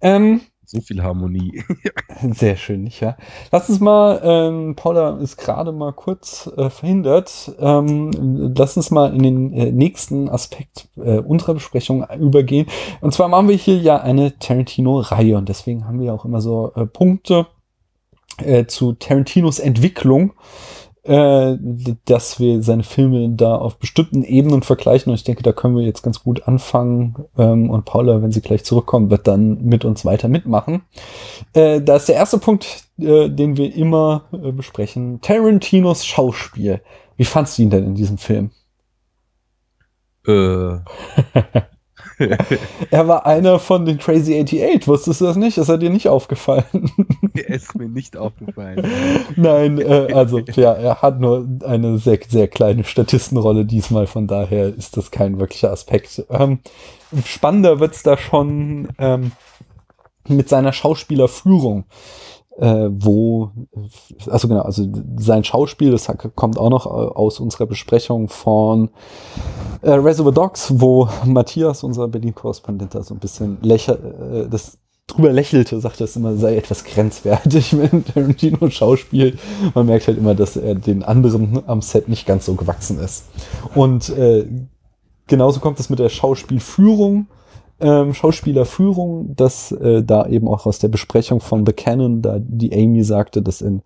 Ähm, so viel Harmonie. sehr schön, nicht ja? Lass uns mal, ähm, Paula ist gerade mal kurz äh, verhindert. Ähm, lass uns mal in den äh, nächsten Aspekt äh, unserer Besprechung übergehen. Und zwar machen wir hier ja eine Tarantino-Reihe und deswegen haben wir auch immer so äh, Punkte, äh, zu Tarantinos Entwicklung, äh, dass wir seine Filme da auf bestimmten Ebenen vergleichen. Und ich denke, da können wir jetzt ganz gut anfangen. Ähm, und Paula, wenn sie gleich zurückkommt, wird dann mit uns weiter mitmachen. Äh, da ist der erste Punkt, äh, den wir immer äh, besprechen. Tarantinos Schauspiel. Wie fandst du ihn denn in diesem Film? Äh. er war einer von den Crazy 88. Wusstest du das nicht? Ist er dir nicht aufgefallen? er ist mir nicht aufgefallen. Nein, äh, also ja, er hat nur eine sehr, sehr kleine Statistenrolle diesmal. Von daher ist das kein wirklicher Aspekt. Ähm, spannender wird's da schon ähm, mit seiner Schauspielerführung äh, wo, also genau, also sein Schauspiel, das kommt auch noch äh, aus unserer Besprechung von äh, Reservoir Dogs, wo Matthias, unser Berlin-Korrespondent, da so ein bisschen lächer, äh, das drüber lächelte, sagte es immer, sei etwas grenzwertig, wenn Tarantino Schauspiel. Man merkt halt immer, dass er den anderen am Set nicht ganz so gewachsen ist. Und äh, genauso kommt es mit der Schauspielführung ähm, Schauspielerführung, dass äh, da eben auch aus der Besprechung von The Canon, da die Amy sagte, dass in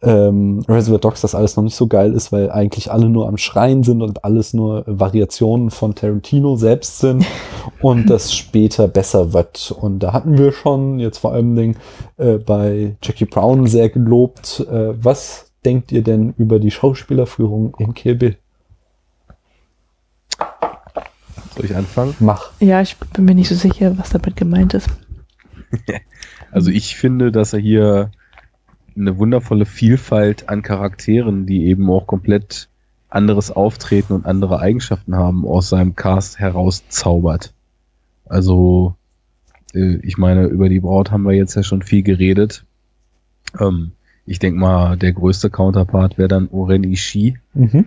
ähm, Reservoir Dogs das alles noch nicht so geil ist, weil eigentlich alle nur am Schreien sind und alles nur Variationen von Tarantino selbst sind und das später besser wird. Und da hatten wir schon jetzt vor allem Dingen, äh, bei Jackie Brown sehr gelobt. Äh, was denkt ihr denn über die Schauspielerführung in Kill Bill? Soll ich anfangen? Mach. Ja, ich bin mir nicht so sicher, was damit gemeint ist. also ich finde, dass er hier eine wundervolle Vielfalt an Charakteren, die eben auch komplett anderes Auftreten und andere Eigenschaften haben, aus seinem Cast herauszaubert. Also, äh, ich meine, über die Braut haben wir jetzt ja schon viel geredet. Ähm, ich denke mal, der größte Counterpart wäre dann Oren Ishii, mhm.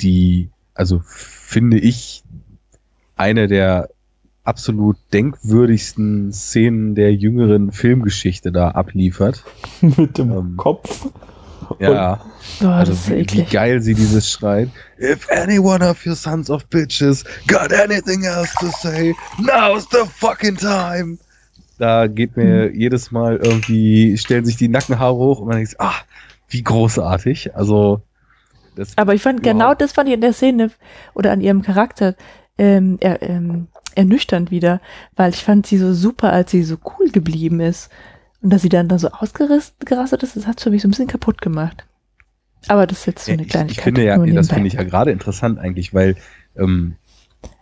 die, also finde ich, eine der absolut denkwürdigsten Szenen der jüngeren Filmgeschichte da abliefert. Mit dem ähm, Kopf. Ja. Oh, also wie, wie, geil sie dieses schreit. If any one of you sons of bitches got anything else to say, now's the fucking time. Da geht mir hm. jedes Mal irgendwie, stellen sich die Nackenhaare hoch und man denkt, ah, wie großartig. Also, das Aber ich fand wow. genau das fand ich in der Szene oder an ihrem Charakter ähm, er, ähm, ernüchternd wieder, weil ich fand sie so super, als sie so cool geblieben ist. Und dass sie dann da so ausgerastet ist, das hat für mich so ein bisschen kaputt gemacht. Aber das ist jetzt so eine ich, Kleinigkeit. ich finde ja, das finde ich ja gerade interessant eigentlich, weil ähm,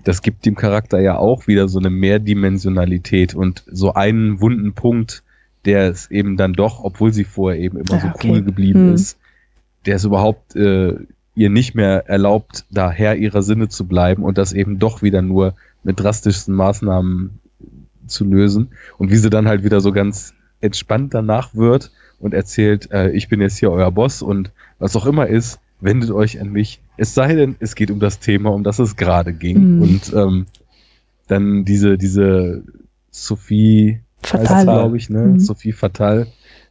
das gibt dem Charakter ja auch wieder so eine Mehrdimensionalität und so einen wunden Punkt, der es eben dann doch, obwohl sie vorher eben immer Ja, so okay. cool geblieben Hm. ist, der es überhaupt äh, ihr nicht mehr erlaubt, da Herr ihrer Sinne zu bleiben und das eben doch wieder nur mit drastischsten Maßnahmen zu lösen und wie sie dann halt wieder so ganz entspannt danach wird und erzählt, äh, ich bin jetzt hier euer Boss und was auch immer ist, wendet euch an mich. Es sei denn, es geht um das Thema, um das es gerade ging. Mhm. Und ähm, dann diese, diese Sophie, Fatal. glaube ich, ne? Mhm. Sophie Fatal,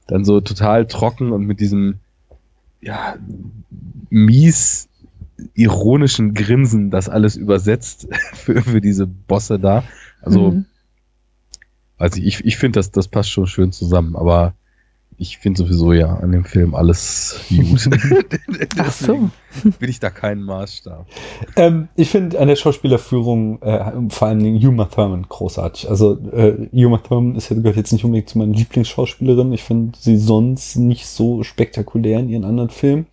dann so total trocken und mit diesem ja, mies ironischen Grinsen das alles übersetzt für, für diese Bosse da. Also, Mhm. ich, ich, ich finde, das, das passt schon schön zusammen, aber ich finde sowieso ja an dem Film alles gut. Ach so. Deswegen Bin ich da keinen Maßstab. Ähm, ich finde an der Schauspielerführung äh, vor allen Dingen Uma Thurman großartig. Also äh, Uma Thurman ist, gehört jetzt nicht unbedingt zu meinen Lieblingsschauspielerinnen. Ich finde sie sonst nicht so spektakulär in ihren anderen Filmen.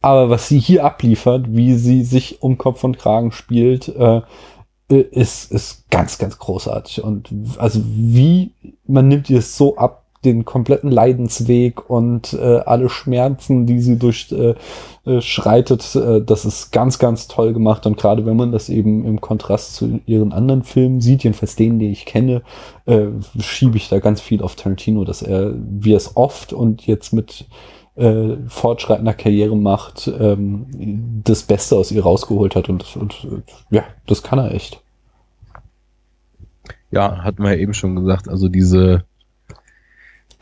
Aber was sie hier abliefert, wie sie sich um Kopf und Kragen spielt, äh, ist, ist ganz, ganz großartig. Und also wie, man nimmt ihr es so ab, den kompletten Leidensweg und äh, alle Schmerzen, die sie durch äh, äh, äh, das ist ganz, ganz toll gemacht. Und gerade wenn man das eben im Kontrast zu ihren anderen Filmen sieht, jedenfalls denen, die ich kenne, äh, schiebe ich da ganz viel auf Tarantino, dass er, wie es oft und jetzt mit äh, fortschreitender Karriere macht, ähm, das Beste aus ihr rausgeholt hat. Und, und ja, das kann er echt. Ja, hatten wir ja eben schon gesagt, also diese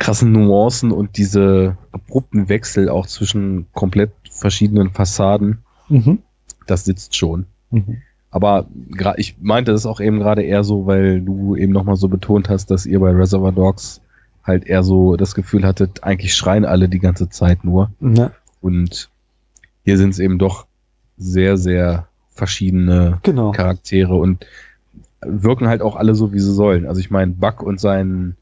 krassen Nuancen und diese abrupten Wechsel auch zwischen komplett verschiedenen Fassaden, Mhm. das sitzt schon. Mhm. Aber ich meinte das auch eben gerade eher so, weil du eben nochmal so betont hast, dass ihr bei Reservoir Dogs halt eher so das Gefühl hattet, eigentlich schreien alle die ganze Zeit nur. Ja, Und hier sind es eben doch sehr, sehr verschiedene genau. Charaktere und wirken halt auch alle so, wie sie sollen. Also ich meine, Buck und sein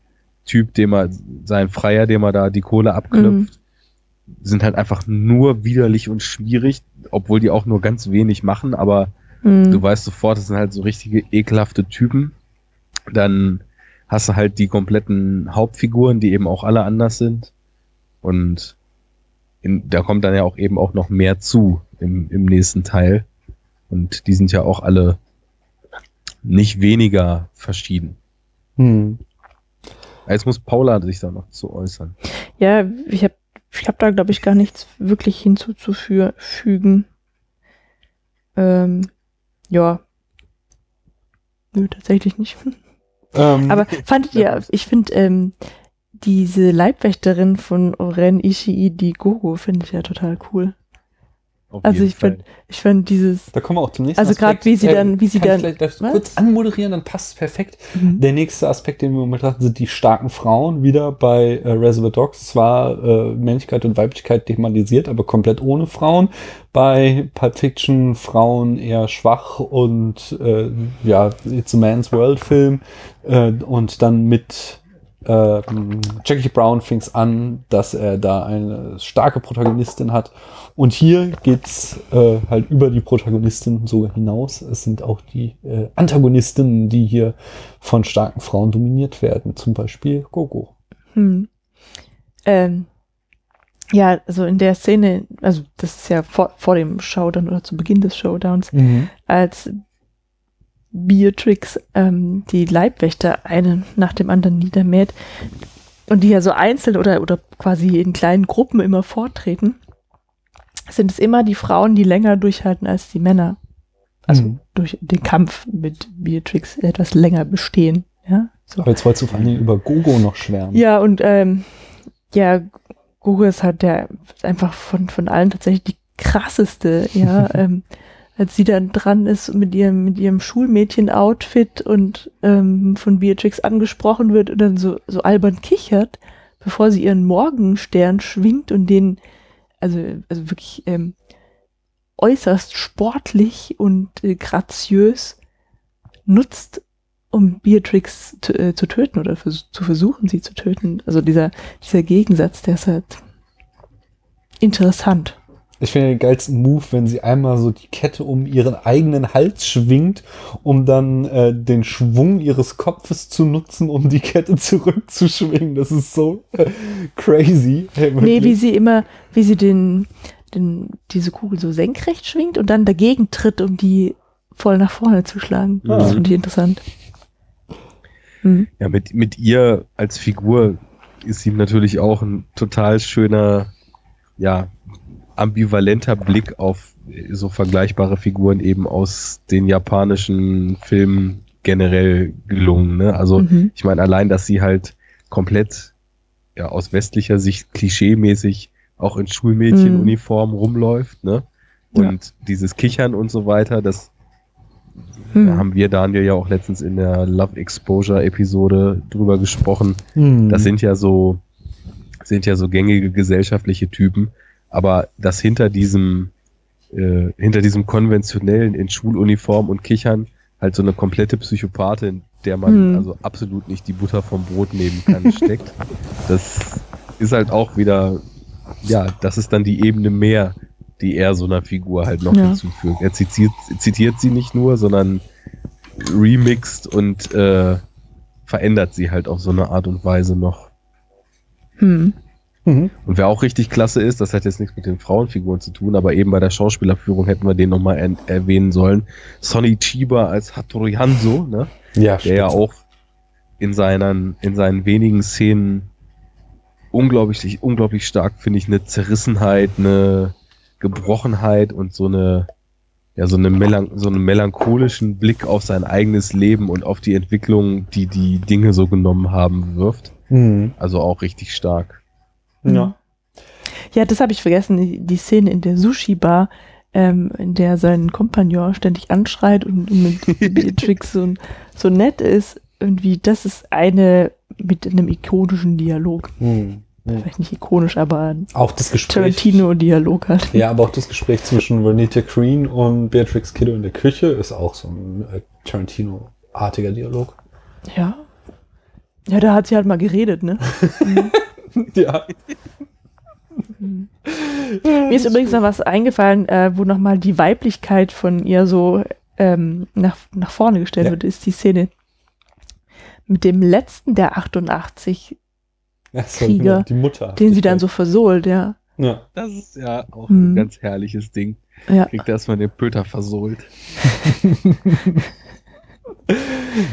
Typ, dem er, sein Freier, dem er da die Kohle abknüpft, sind halt einfach nur widerlich und schwierig, obwohl die auch nur ganz wenig machen, aber Mhm. du weißt sofort, das sind halt so richtige ekelhafte Typen. Dann hast du halt die kompletten Hauptfiguren, die eben auch alle anders sind. Und in, da kommt dann ja auch eben auch noch mehr zu im, im nächsten Teil. Und die sind ja auch alle nicht weniger verschieden. Hm. Jetzt muss Paula sich da noch zu äußern. Ja, ich habe ich hab da, glaube ich, gar nichts wirklich hinzuzufügen. Ähm, ja. Nö, tatsächlich nicht. Ähm, Aber fandet ihr, ich finde, ähm, diese Leibwächterin von Oren Ishii, die Gogo, finde ich ja total cool. Auf Also ich find- Fall. Ich fand dieses, Da kommen wir auch zum nächsten Also. Äh, wie sie dann- wie sie kann dann- Ich Was? kurz anmoderieren, dann passt es perfekt. Mhm. Der nächste Aspekt, den wir betrachten, sind die starken Frauen. Wieder bei äh, Reservoir Dogs. Zwar äh, Männlichkeit und Weiblichkeit thematisiert, aber komplett ohne Frauen. Bei Pulp Fiction Frauen eher schwach und äh, ja, It's a Man's World Film. Äh, und dann mit äh, Jackie Brown fing es an, dass er da eine starke Protagonistin hat. Und hier geht's äh, halt über die Protagonistin sogar hinaus. Es sind auch die äh, Antagonistinnen, die hier von starken Frauen dominiert werden. Zum Beispiel Gogo. Hm. Ähm, ja, also in der Szene, also das ist ja vor, vor dem Showdown oder zu Beginn des Showdowns, als Beatrix ähm, die Leibwächter einen nach dem anderen niedermäht und die ja so einzeln oder, oder quasi in kleinen Gruppen immer vortreten, sind es immer die Frauen, die länger durchhalten als die Männer. Also Mhm. durch den Kampf mit Beatrix etwas länger bestehen. Ja, so. Aber jetzt wolltest du vor allen Dingen über Gogo noch schwärmen. Ja, und ähm, ja, Google ist halt der einfach von, von allen tatsächlich die krasseste, ja. ähm, als sie dann dran ist mit ihrem, mit ihrem Schulmädchen-Outfit und ähm, von Beatrix angesprochen wird und dann so, so albern kichert, bevor sie ihren Morgenstern schwingt und den, also, also wirklich ähm, äußerst sportlich und äh, graziös nutzt, um Beatrix zu, äh, zu töten oder vers zu versuchen, sie zu töten. Also dieser, dieser Gegensatz, der ist halt interessant. Ich finde den geilsten Move, wenn sie einmal so die Kette um ihren eigenen Hals schwingt, um dann äh, den Schwung ihres Kopfes zu nutzen, um die Kette zurückzuschwingen. Das ist so äh, crazy. Hey, nee, wie sie immer, wie sie den, den, diese Kugel so senkrecht schwingt und dann dagegen tritt, um die voll nach vorne zu schlagen. Ah. Das finde ich interessant. Mhm. Ja, mit, mit ihr als Figur ist ihm natürlich auch ein total schöner, ja, ambivalenter Blick auf so vergleichbare Figuren eben aus den japanischen Filmen generell gelungen. Ne? Also mhm. ich meine, allein, dass sie halt komplett ja, aus westlicher Sicht klischeemäßig auch in Schulmädchenuniform mhm. rumläuft, ne? Und ja. dieses Kichern und so weiter, das mhm. da haben wir Daniel ja auch letztens in der Love Exposure Episode drüber gesprochen. Mhm. Das sind ja so sind ja so gängige gesellschaftliche Typen, aber das hinter diesem, äh, hinter diesem konventionellen in Schuluniform und Kichern halt so eine komplette Psychopathin, der man mhm. also absolut nicht die Butter vom Brot nehmen kann, steckt. Das ist halt auch wieder, ja, das ist dann die Ebene mehr, die er so einer Figur halt noch ja. hinzufügt. Er zitiert, zitiert sie nicht nur, sondern remixt und äh, verändert sie halt auf so eine Art und Weise noch. Hm. Mhm. Und wer auch richtig klasse ist, das hat jetzt nichts mit den Frauenfiguren zu tun, aber eben bei der Schauspielerführung hätten wir den nochmal er erwähnen sollen. Sonny Chiba als Hattori Hanzo, ne? Ja, der ja auch in seinen, in seinen wenigen Szenen unglaublich, unglaublich stark, finde ich, eine Zerrissenheit, eine Gebrochenheit und so eine, ja, so eine Melan so einen melancholischen Blick auf sein eigenes Leben und auf die Entwicklung, die die Dinge so genommen haben, wirft. Mhm. Also auch richtig stark. Ja. Mhm. Ja, das habe ich vergessen. Die, Szene in der Sushi-Bar, ähm, in der sein Kompagnon ständig anschreit und, mit Beatrix so, so nett ist, irgendwie, das ist eine mit einem ikonischen Dialog. Hm. Vielleicht nicht ikonisch, aber auch das Gespräch. Tarantino-Dialog halt. Ja, aber auch das Gespräch zwischen Renita Green und Beatrix Kiddo in der Küche ist auch so ein äh, Tarantino-artiger Dialog. Ja. Ja, da hat sie halt mal geredet, ne? ja. Mir ist übrigens noch was eingefallen, äh, wo nochmal die Weiblichkeit von ihr so ähm, nach, nach vorne gestellt ja. wird, ist die Szene mit dem letzten der 88 so, Krieger, die Mutter, den sie dann so versohlt, ja. Ja. Das ist ja auch hm. ein ganz herrliches Ding. Ja. Kriegt erstmal den Pöter versohlt.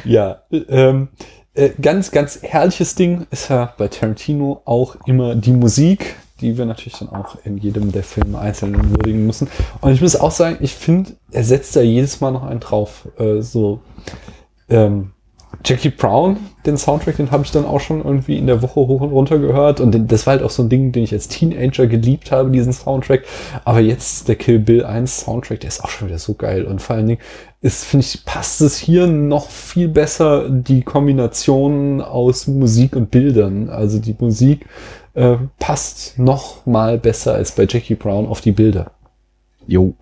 ja, ähm, äh, ganz, ganz herrliches Ding ist ja bei Tarantino auch immer die Musik, die wir natürlich dann auch in jedem der Filme einzeln würdigen müssen. Und ich muss auch sagen, ich finde, er setzt da jedes Mal noch einen drauf. Äh, so ähm, Jackie Brown, den Soundtrack, den habe ich dann auch schon irgendwie in der Woche hoch und runter gehört. Und den, das war halt auch so ein Ding, den ich als Teenager geliebt habe, diesen Soundtrack. Aber jetzt der Kill Bill 1 Soundtrack, der ist auch schon wieder so geil. Und vor allen Dingen ist, finde ich, passt es hier noch viel besser, die Kombination aus Musik und Bildern. Also die Musik äh, passt noch mal besser als bei Jackie Brown auf die Bilder. Jo,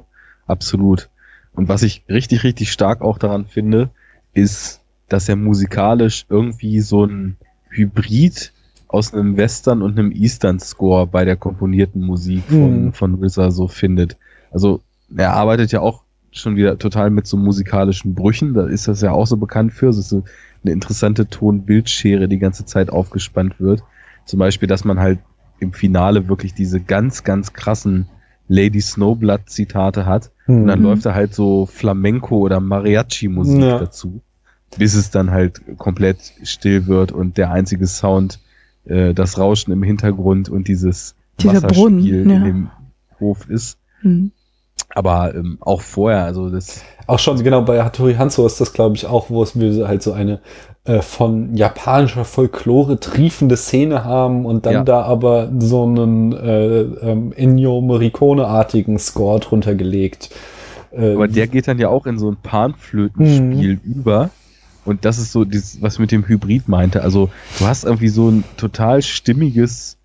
absolut. Und was ich richtig, richtig stark auch daran finde, ist, dass er musikalisch irgendwie so ein Hybrid aus einem Western und einem Eastern Score bei der komponierten Musik von, mhm. von RZA so findet. Also er arbeitet ja auch schon wieder total mit so musikalischen Brüchen. Da ist das ja auch so bekannt für. Es ist so eine interessante Ton-Bildschere, die ganze Zeit aufgespannt wird. Zum Beispiel, dass man halt im Finale wirklich diese ganz, ganz krassen Lady Snowblood Zitate hat. Mhm. Und dann mhm. läuft da halt so Flamenco oder Mariachi Musik ja. dazu. Bis es dann halt komplett still wird und der einzige Sound, äh, das Rauschen im Hintergrund und dieses Dieser Wasserspiel Brunnen, ja. in dem Hof ist. Mhm. Aber ähm, auch vorher, also das. Auch schon, genau, bei Hattori Hanzo ist das, glaube ich, auch, wo es wir halt so eine äh, von japanischer Folklore triefende Szene haben und dann ja. da aber so einen äh, ähm, Ennio Morricone-artigen Score drunter gelegt. Äh, aber der geht dann ja auch in so ein Panflötenspiel mhm. über. Und das ist so dieses, was mit dem Hybrid meinte. Also du hast irgendwie so ein total stimmiges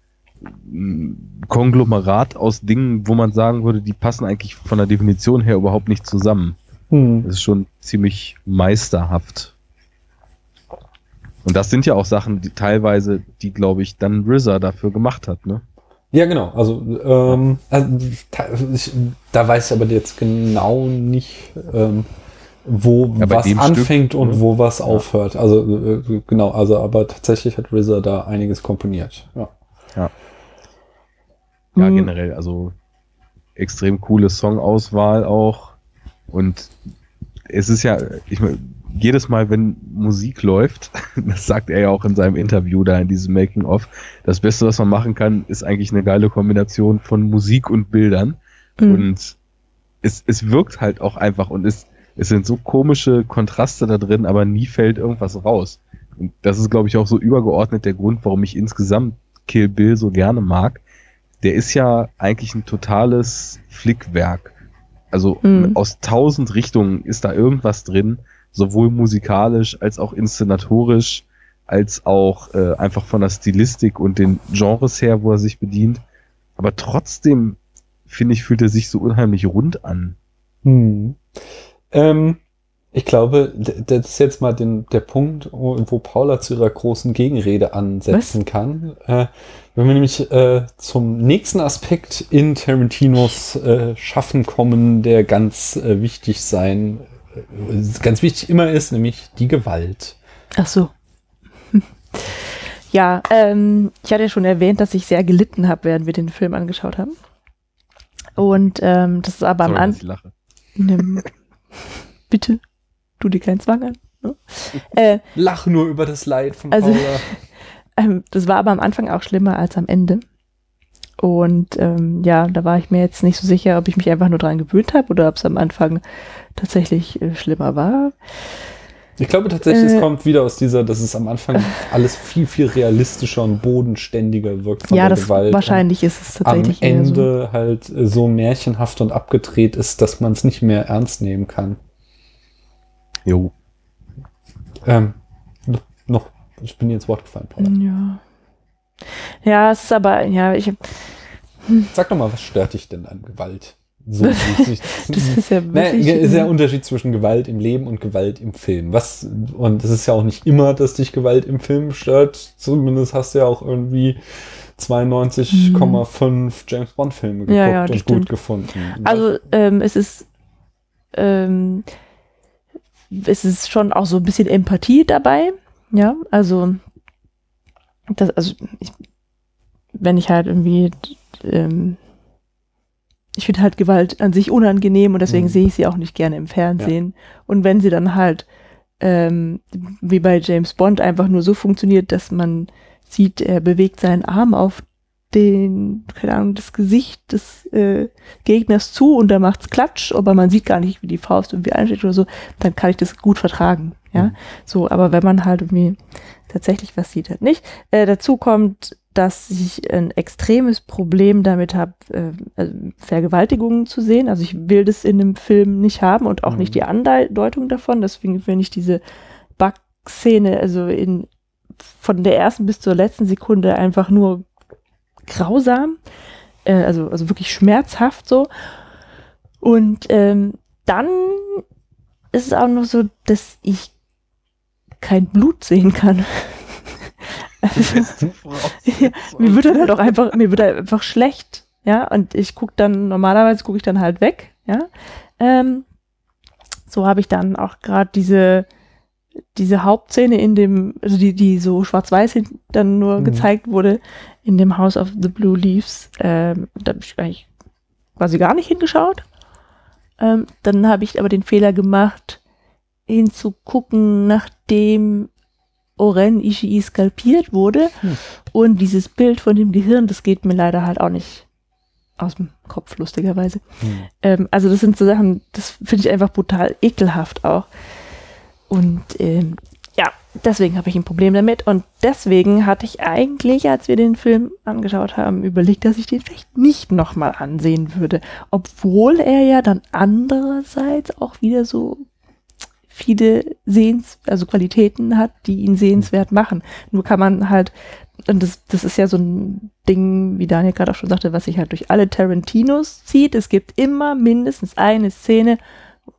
Konglomerat aus Dingen, wo man sagen würde, die passen eigentlich von der Definition her überhaupt nicht zusammen. Hm. Das ist schon ziemlich meisterhaft. Und das sind ja auch Sachen, die teilweise, die glaube ich dann RZA dafür gemacht hat, ne? Ja, genau. Also, ähm, also da, ich, da weiß ich aber jetzt genau nicht, ähm, wo Ja, bei was dem anfängt Stück, und ne? wo was aufhört. Also äh, genau, also aber tatsächlich hat RZA da einiges komponiert. Ja. Ja, Mhm. generell, also extrem coole Songauswahl auch. Und es ist ja, ich meine, jedes Mal, wenn Musik läuft, das sagt er ja auch in seinem Interview da in diesem Making-of, das Beste, was man machen kann, ist eigentlich eine geile Kombination von Musik und Bildern. Mhm. Und es, es wirkt halt auch einfach und es, es sind so komische Kontraste da drin, aber nie fällt irgendwas raus. Und das ist, glaube ich, auch so übergeordnet der Grund, warum ich insgesamt Kill Bill so gerne mag. Der ist ja eigentlich ein totales Flickwerk. Also Mhm. aus tausend Richtungen ist da irgendwas drin, sowohl musikalisch als auch inszenatorisch, als auch äh, einfach von der Stilistik und den Genres her, wo er sich bedient. Aber trotzdem, finde ich, fühlt er sich so unheimlich rund an. Hm. Ähm, ich glaube, das ist jetzt mal den, der Punkt, wo wo Paula zu ihrer großen Gegenrede ansetzen kann. Äh, wenn wir nämlich äh, zum nächsten Aspekt in Tarantinos äh, Schaffen kommen, der ganz äh, wichtig sein, äh, ganz wichtig immer ist, nämlich die Gewalt. Ach so. Ja, ähm, ich hatte ja schon erwähnt, dass ich sehr gelitten habe, während wir den Film angeschaut haben. Und ähm, das ist aber am Sorry, dass Anfang. Bitte, tu dir keinen Zwang an. Ne? Äh, Lach nur über das Leid von Also- Paula. ähm, das war aber am Anfang auch schlimmer als am Ende. Und ähm, ja, da war ich mir jetzt nicht so sicher, ob ich mich einfach nur dran gewöhnt habe oder ob es am Anfang tatsächlich äh, schlimmer war. Ich glaube tatsächlich, es Äh. kommt wieder aus dieser, dass es am Anfang alles viel, viel realistischer und bodenständiger wirkt von ja, der das Gewalt. wahrscheinlich ist es am tatsächlich so. Ende halt äh, so märchenhaft und abgedreht ist, dass man es nicht mehr ernst nehmen kann. Jo. Ähm, noch- noch, ich bin dir ins Wort gefallen, Paula. Ja. Ja, es ist aber, ja, ich, Sag doch mal, was stört dich denn an Gewalt? So, das ist ja Naja, wirklich. Ne, ist ja ein Unterschied zwischen Gewalt im Leben und Gewalt im Film. Was, und es ist ja auch nicht immer, dass dich Gewalt im Film stört. Zumindest hast du ja auch irgendwie 92,5 James Bond Filme geguckt Ja, ja, und stimmt. gut gefunden. Also ähm, es ist ähm, es ist schon auch so ein bisschen Empathie dabei, ja, also das, also ich, wenn ich halt irgendwie ähm, ich finde halt Gewalt an sich unangenehm und deswegen Mhm. sehe ich sie auch nicht gerne im Fernsehen. Und wenn sie dann halt ähm, wie bei James Bond einfach nur so funktioniert, dass man sieht, er bewegt seinen Arm auf den, keine Ahnung, das Gesicht des äh, Gegners zu und da macht's Klatsch, aber man sieht gar nicht, wie die Faust irgendwie einsteht oder so, dann kann ich das gut vertragen. Ja, Mhm. so, aber wenn man halt irgendwie tatsächlich was sieht, halt nicht. Äh, dazu kommt, dass ich ein extremes Problem damit habe, äh, also Vergewaltigungen zu sehen. Also ich will das in einem Film nicht haben und auch Mhm. nicht die Andeutung davon. Deswegen finde ich diese Bug-Szene, also in von der ersten bis zur letzten Sekunde einfach nur grausam, äh, also, also wirklich schmerzhaft so. Und ähm, dann ist es auch noch so, dass ich kein Blut sehen kann. Ja, mir wird dann halt auch einfach, mir wird halt einfach schlecht, ja, und ich gucke dann, normalerweise gucke ich dann halt weg, ja. Ähm, so habe ich dann auch gerade diese, diese Hauptszene in dem, also die, die so schwarz-weiß dann nur Mhm. gezeigt wurde, in dem House of the Blue Leaves, ähm, da habe ich eigentlich quasi gar nicht hingeschaut. Ähm, dann habe ich aber den Fehler gemacht, hinzugucken, nachdem Oren Ishii skalpiert wurde. Hm. Und dieses Bild von dem Gehirn, das geht mir leider halt auch nicht aus dem Kopf, lustigerweise. Hm. Ähm, also das sind so Sachen, das finde ich einfach brutal ekelhaft auch. Und ähm, ja, deswegen habe ich ein Problem damit. Und deswegen hatte ich eigentlich, als wir den Film angeschaut haben, überlegt, dass ich den vielleicht nicht nochmal ansehen würde. Obwohl er ja dann andererseits auch wieder so viele Sehens, also Qualitäten hat, die ihn sehenswert machen. Nur kann man halt, und das, das ist ja so ein Ding, wie Daniel gerade auch schon sagte, was sich halt durch alle Tarantinos zieht. Es gibt immer mindestens eine Szene,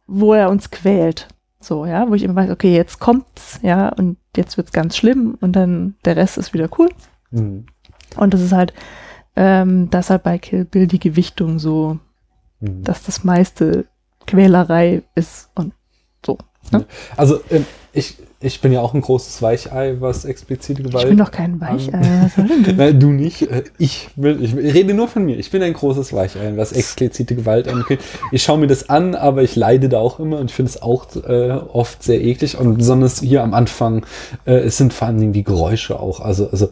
wo er uns quält. So, ja, wo ich immer weiß, okay, jetzt kommt's, ja, und jetzt wird's ganz schlimm und dann der Rest ist wieder cool. Hm. Und das ist halt ähm, dass halt bei Kill Bill die Gewichtung so, Mhm. dass das meiste Quälerei ist und so. Ne? Also ähm, ich, ich bin ja auch ein großes Weichei, was explizite Gewalt. Ich bin doch kein Weichei. Was soll denn das? Nein, du nicht. Äh, Ich will, ich rede nur von mir. Ich bin ein großes Weichei, was explizite Gewalt angeht. Ich schaue mir das an, aber ich leide da auch immer und finde es auch äh, oft sehr eklig. Und besonders hier am Anfang, äh, es sind vor allen Dingen die Geräusche auch. Also, also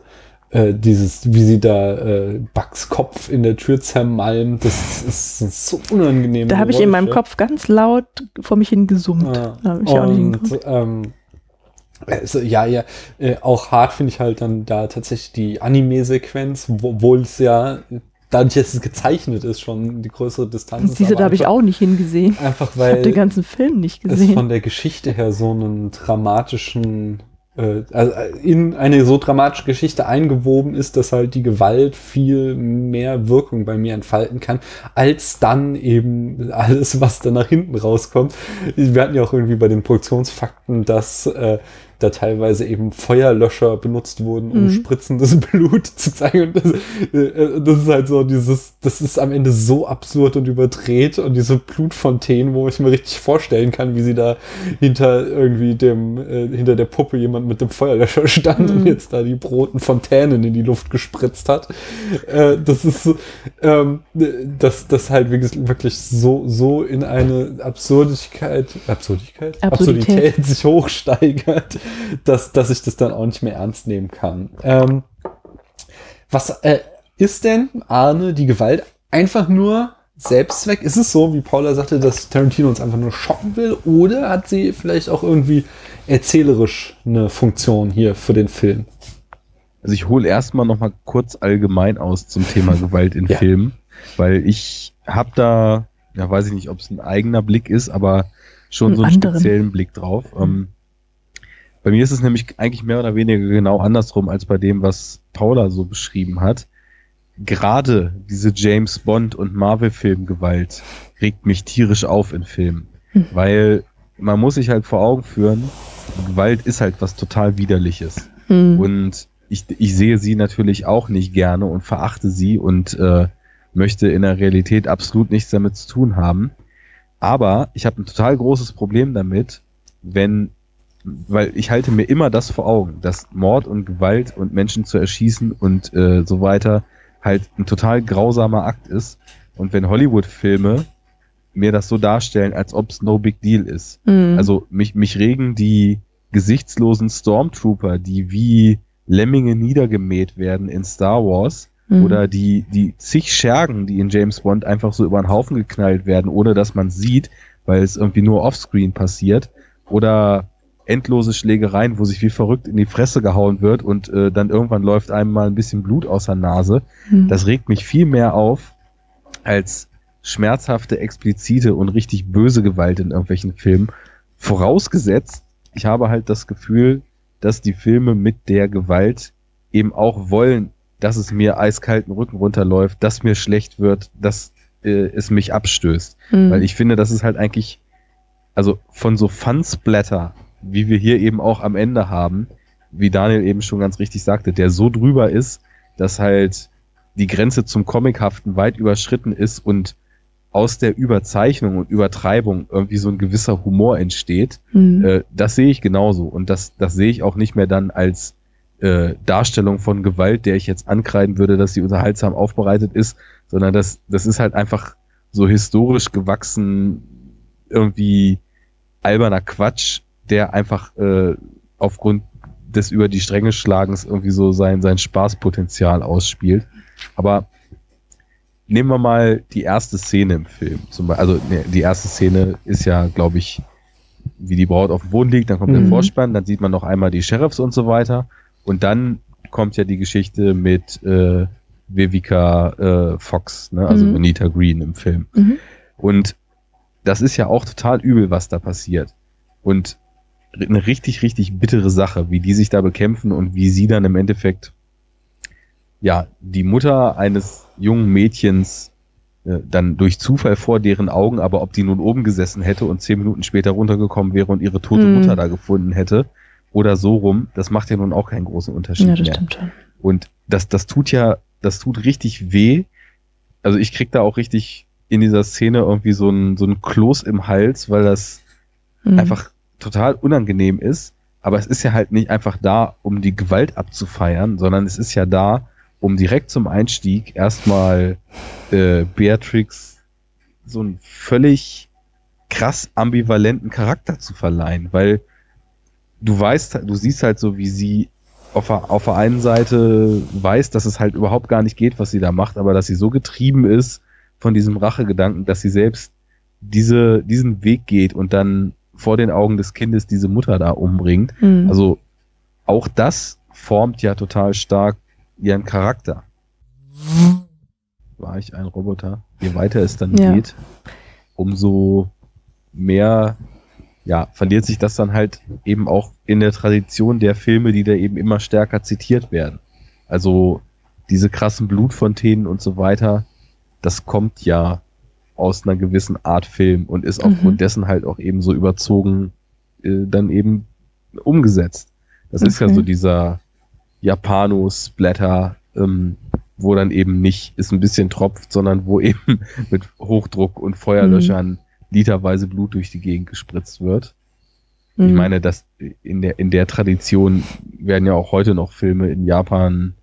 äh, dieses, wie sie da äh, Bugs Kopf in der Tür zermalmt, das ist so unangenehm. Da habe ich in meinem Kopf ganz laut vor mich hin gesummt. Ja. Da habe ich auch nicht Und, ähm, also, ja, ja, äh, auch hart finde ich halt dann da tatsächlich die Anime-Sequenz, wo- obwohl es ja, dadurch, dass es gezeichnet ist, schon die größere Distanz ist. Diese, da habe ich auch nicht hingesehen. Einfach Ich habe weil den ganzen Film nicht es gesehen. von der Geschichte her so einen dramatischen, äh, also in eine so dramatische Geschichte eingewoben ist, dass halt die Gewalt viel mehr Wirkung bei mir entfalten kann, als dann eben alles, was dann nach hinten rauskommt. Wir hatten ja auch irgendwie bei den Produktionsfakten, dass äh, da teilweise eben Feuerlöscher benutzt wurden, um Mhm. spritzendes Blut zu zeigen. Und das, äh, das ist halt so dieses, das ist am Ende so absurd und überdreht und diese Blutfontänen, wo ich mir richtig vorstellen kann, wie sie da hinter irgendwie dem, äh, hinter der Puppe jemand mit dem Feuerlöscher stand und Mhm. jetzt da die roten Fontänen in die Luft gespritzt hat. Äh, das ist so, ähm, dass das halt wirklich, wirklich so, so in eine Absurdigkeit, Absurdigkeit? Absurdität. Absurdität sich hochsteigert, dass, dass ich das dann auch nicht mehr ernst nehmen kann. Ähm, was äh, ist denn, Arne, die Gewalt einfach nur Selbstzweck? Ist es so, wie Paula sagte, dass Tarantino uns einfach nur schocken will? Oder hat sie vielleicht auch irgendwie erzählerisch eine Funktion hier für den Film? Also ich hole erstmal noch mal kurz allgemein aus zum Thema Gewalt in Ja. Filmen, weil ich habe da, ja weiß ich nicht, ob es ein eigener Blick ist, aber schon Einen so einen anderen. speziellen Blick drauf. Ähm, bei mir ist es nämlich eigentlich mehr oder weniger genau andersrum als bei dem, was Paula so beschrieben hat. Gerade diese James Bond und Marvel-Filmgewalt regt mich tierisch auf in Filmen, Hm. weil man muss sich halt vor Augen führen, Gewalt ist halt was total widerliches. Hm. Und ich, ich sehe sie natürlich auch nicht gerne und verachte sie und äh, möchte in der Realität absolut nichts damit zu tun haben. Aber ich habe ein total großes Problem damit, wenn, weil ich halte mir immer das vor Augen, dass Mord und Gewalt und Menschen zu erschießen und äh, so weiter halt ein total grausamer Akt ist. Und wenn Hollywood-Filme mir das so darstellen, als ob es no big deal ist, Hm. also mich, mich regen die gesichtslosen Stormtrooper, die wie Lemminge niedergemäht werden in Star Wars, Hm. oder die, die zig Schergen, die in James Bond einfach so über den Haufen geknallt werden, ohne dass man sieht, weil es irgendwie nur offscreen passiert, oder endlose Schlägereien, wo sich wie verrückt in die Fresse gehauen wird und äh, dann irgendwann läuft einem mal ein bisschen Blut aus der Nase. Hm. Das regt mich viel mehr auf als schmerzhafte, explizite und richtig böse Gewalt in irgendwelchen Filmen. Vorausgesetzt, ich habe halt das Gefühl, dass die Filme mit der Gewalt eben auch wollen, dass es mir eiskalten Rücken runterläuft, dass mir schlecht wird, dass äh, es mich abstößt. Hm. Weil ich finde, das ist halt eigentlich, also von so Fun-Splatter, wie wir hier eben auch am Ende haben, wie Daniel eben schon ganz richtig sagte, der so drüber ist, dass halt die Grenze zum Comichaften weit überschritten ist und aus der Überzeichnung und Übertreibung irgendwie so ein gewisser Humor entsteht. Hm. Äh, das sehe ich genauso. Und das, das sehe ich auch nicht mehr dann als äh, Darstellung von Gewalt, der ich jetzt ankreiden würde, dass sie unterhaltsam aufbereitet ist, sondern das, das ist halt einfach so historisch gewachsen, irgendwie alberner Quatsch, der einfach äh, aufgrund des über die Stränge Schlagens irgendwie so sein, sein Spaßpotenzial ausspielt. Aber nehmen wir mal die erste Szene im Film. Zum Beispiel, also ne, die erste Szene ist ja, glaube ich, wie die Braut auf dem Boden liegt, dann kommt der Mhm. Vorspann, dann sieht man noch einmal die Sheriffs und so weiter. Und dann kommt ja die Geschichte mit äh, Vivica äh, Fox, ne? also Mhm. Anita Green im Film. Mhm. Und das ist ja auch total übel, was da passiert. Und eine richtig, richtig bittere Sache, wie die sich da bekämpfen und wie sie dann im Endeffekt ja die Mutter eines jungen Mädchens äh, dann durch Zufall vor deren Augen, aber ob die nun oben gesessen hätte und zehn Minuten später runtergekommen wäre und ihre tote Hm. Mutter da gefunden hätte oder so rum, das macht ja nun auch keinen großen Unterschied Ja, das mehr. stimmt schon. Und das, das tut ja das tut richtig weh. Also ich krieg da auch richtig in dieser Szene irgendwie so ein, so ein Kloß im Hals, weil das Mhm. einfach total unangenehm ist. Aber es ist ja halt nicht einfach da, um die Gewalt abzufeiern, sondern es ist ja da, um direkt zum Einstieg erstmal äh, Beatrix so einen völlig krass ambivalenten Charakter zu verleihen, weil du weißt, du siehst halt so, wie sie auf der, auf der einen Seite weiß, dass es halt überhaupt gar nicht geht, was sie da macht, aber dass sie so getrieben ist von diesem Rachegedanken, dass sie selbst diese, diesen Weg geht und dann vor den Augen des Kindes diese Mutter da umbringt. Mhm. Also auch das formt ja total stark ihren Charakter. War ich ein Roboter? Je weiter es dann Ja. geht, umso mehr ja, verliert sich das dann halt eben auch in der Tradition der Filme, die da eben immer stärker zitiert werden. Also diese krassen Blutfontänen und so weiter, das kommt ja aus einer gewissen Art Film und ist Mhm. aufgrund dessen halt auch eben so überzogen äh, dann eben umgesetzt. Das ist ja Okay. so dieser Japano-Splatter, ähm, wo dann eben nicht es ein bisschen tropft, sondern wo eben mit Hochdruck und Feuerlöschern literweise Blut durch die Gegend gespritzt wird. Ich Mhm. meine, dass in der, in der Tradition werden ja auch heute noch Filme in Japan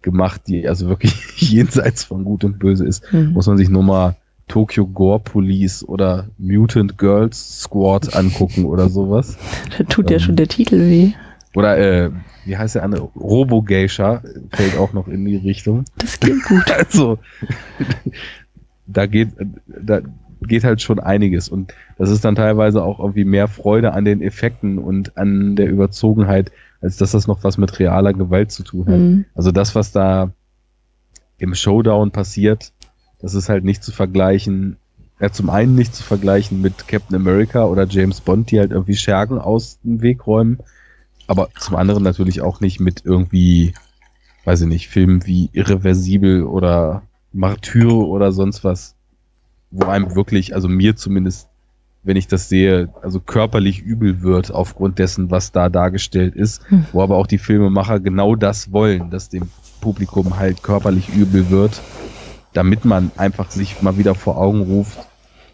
gemacht, die also wirklich jenseits von Gut und Böse ist. Mhm. Muss man sich nur mal Tokyo Gore Police oder Mutant Girls Squad angucken oder sowas. Da tut ja ähm, schon der Titel weh. Oder äh, wie heißt der andere? Robo Geisha fällt auch noch in die Richtung. Das klingt gut. Also da geht da geht halt schon einiges und das ist dann teilweise auch irgendwie mehr Freude an den Effekten und an der Überzogenheit, als dass das noch was mit realer Gewalt zu tun hat. Mhm. Also das, was da im Showdown passiert, das ist halt nicht zu vergleichen, ja, zum einen nicht zu vergleichen mit Captain America oder James Bond, die halt irgendwie Schergen aus dem Weg räumen, aber zum anderen natürlich auch nicht mit irgendwie, weiß ich nicht, Filmen wie Irreversibel oder Martyr oder sonst was, wo einem wirklich, also mir zumindest, wenn ich das sehe, also körperlich übel wird aufgrund dessen, was da dargestellt ist, Hm. wo aber auch die Filmemacher genau das wollen, dass dem Publikum halt körperlich übel wird, damit man einfach sich mal wieder vor Augen ruft,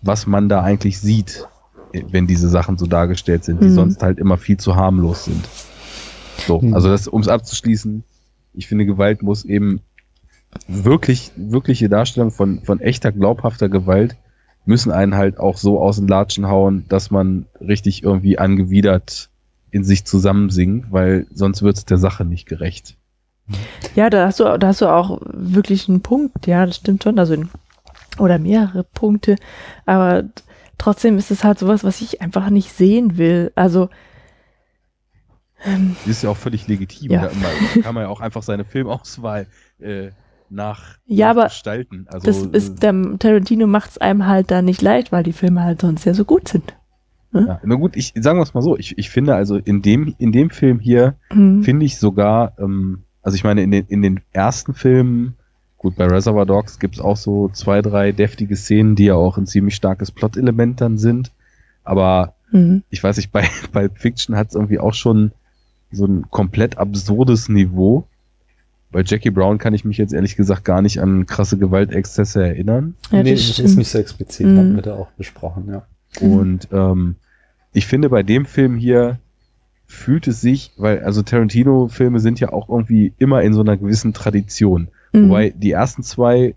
was man da eigentlich sieht, wenn diese Sachen so dargestellt sind, die Mhm. sonst halt immer viel zu harmlos sind. So, Mhm. also das, um es abzuschließen, ich finde, Gewalt muss eben wirklich, wirkliche Darstellung von, von echter, glaubhafter Gewalt müssen einen halt auch so aus den Latschen hauen, dass man richtig irgendwie angewidert in sich zusammensinkt, weil sonst wird es der Sache nicht gerecht. Ja, da hast du, da hast du auch wirklich einen Punkt. Ja, das stimmt schon. Also, oder mehrere Punkte. Aber trotzdem ist es halt sowas, was ich einfach nicht sehen will. Also, ähm, Das ist ja auch völlig legitim. Ja. Da kann man ja auch einfach seine Filmauswahl äh, nach, Ja, aber gestalten. Also, das ist, der Tarantino macht es einem halt da nicht leicht, weil die Filme halt sonst ja so gut sind. ja, na gut, ich sagen wir es mal so, ich, ich finde also in dem, in dem Film hier Mhm. finde ich sogar, ähm, also ich meine, in den, in den ersten Filmen, gut, bei Reservoir Dogs gibt es auch so zwei, drei deftige Szenen, die ja auch ein ziemlich starkes Plot-Element dann sind. Aber Mhm. ich weiß nicht, bei, bei Fiction hat es irgendwie auch schon so ein komplett absurdes Niveau. Bei Jackie Brown kann ich mich jetzt ehrlich gesagt gar nicht an krasse Gewaltexzesse erinnern. Ja, nee, das das ist stimmt. nicht so explizit, Mhm. haben wir da auch besprochen, ja. Und ähm, ich finde, bei dem Film hier fühlt es sich, weil, also Tarantino-Filme sind ja auch irgendwie immer in so einer gewissen Tradition. Mhm. Wobei die ersten zwei,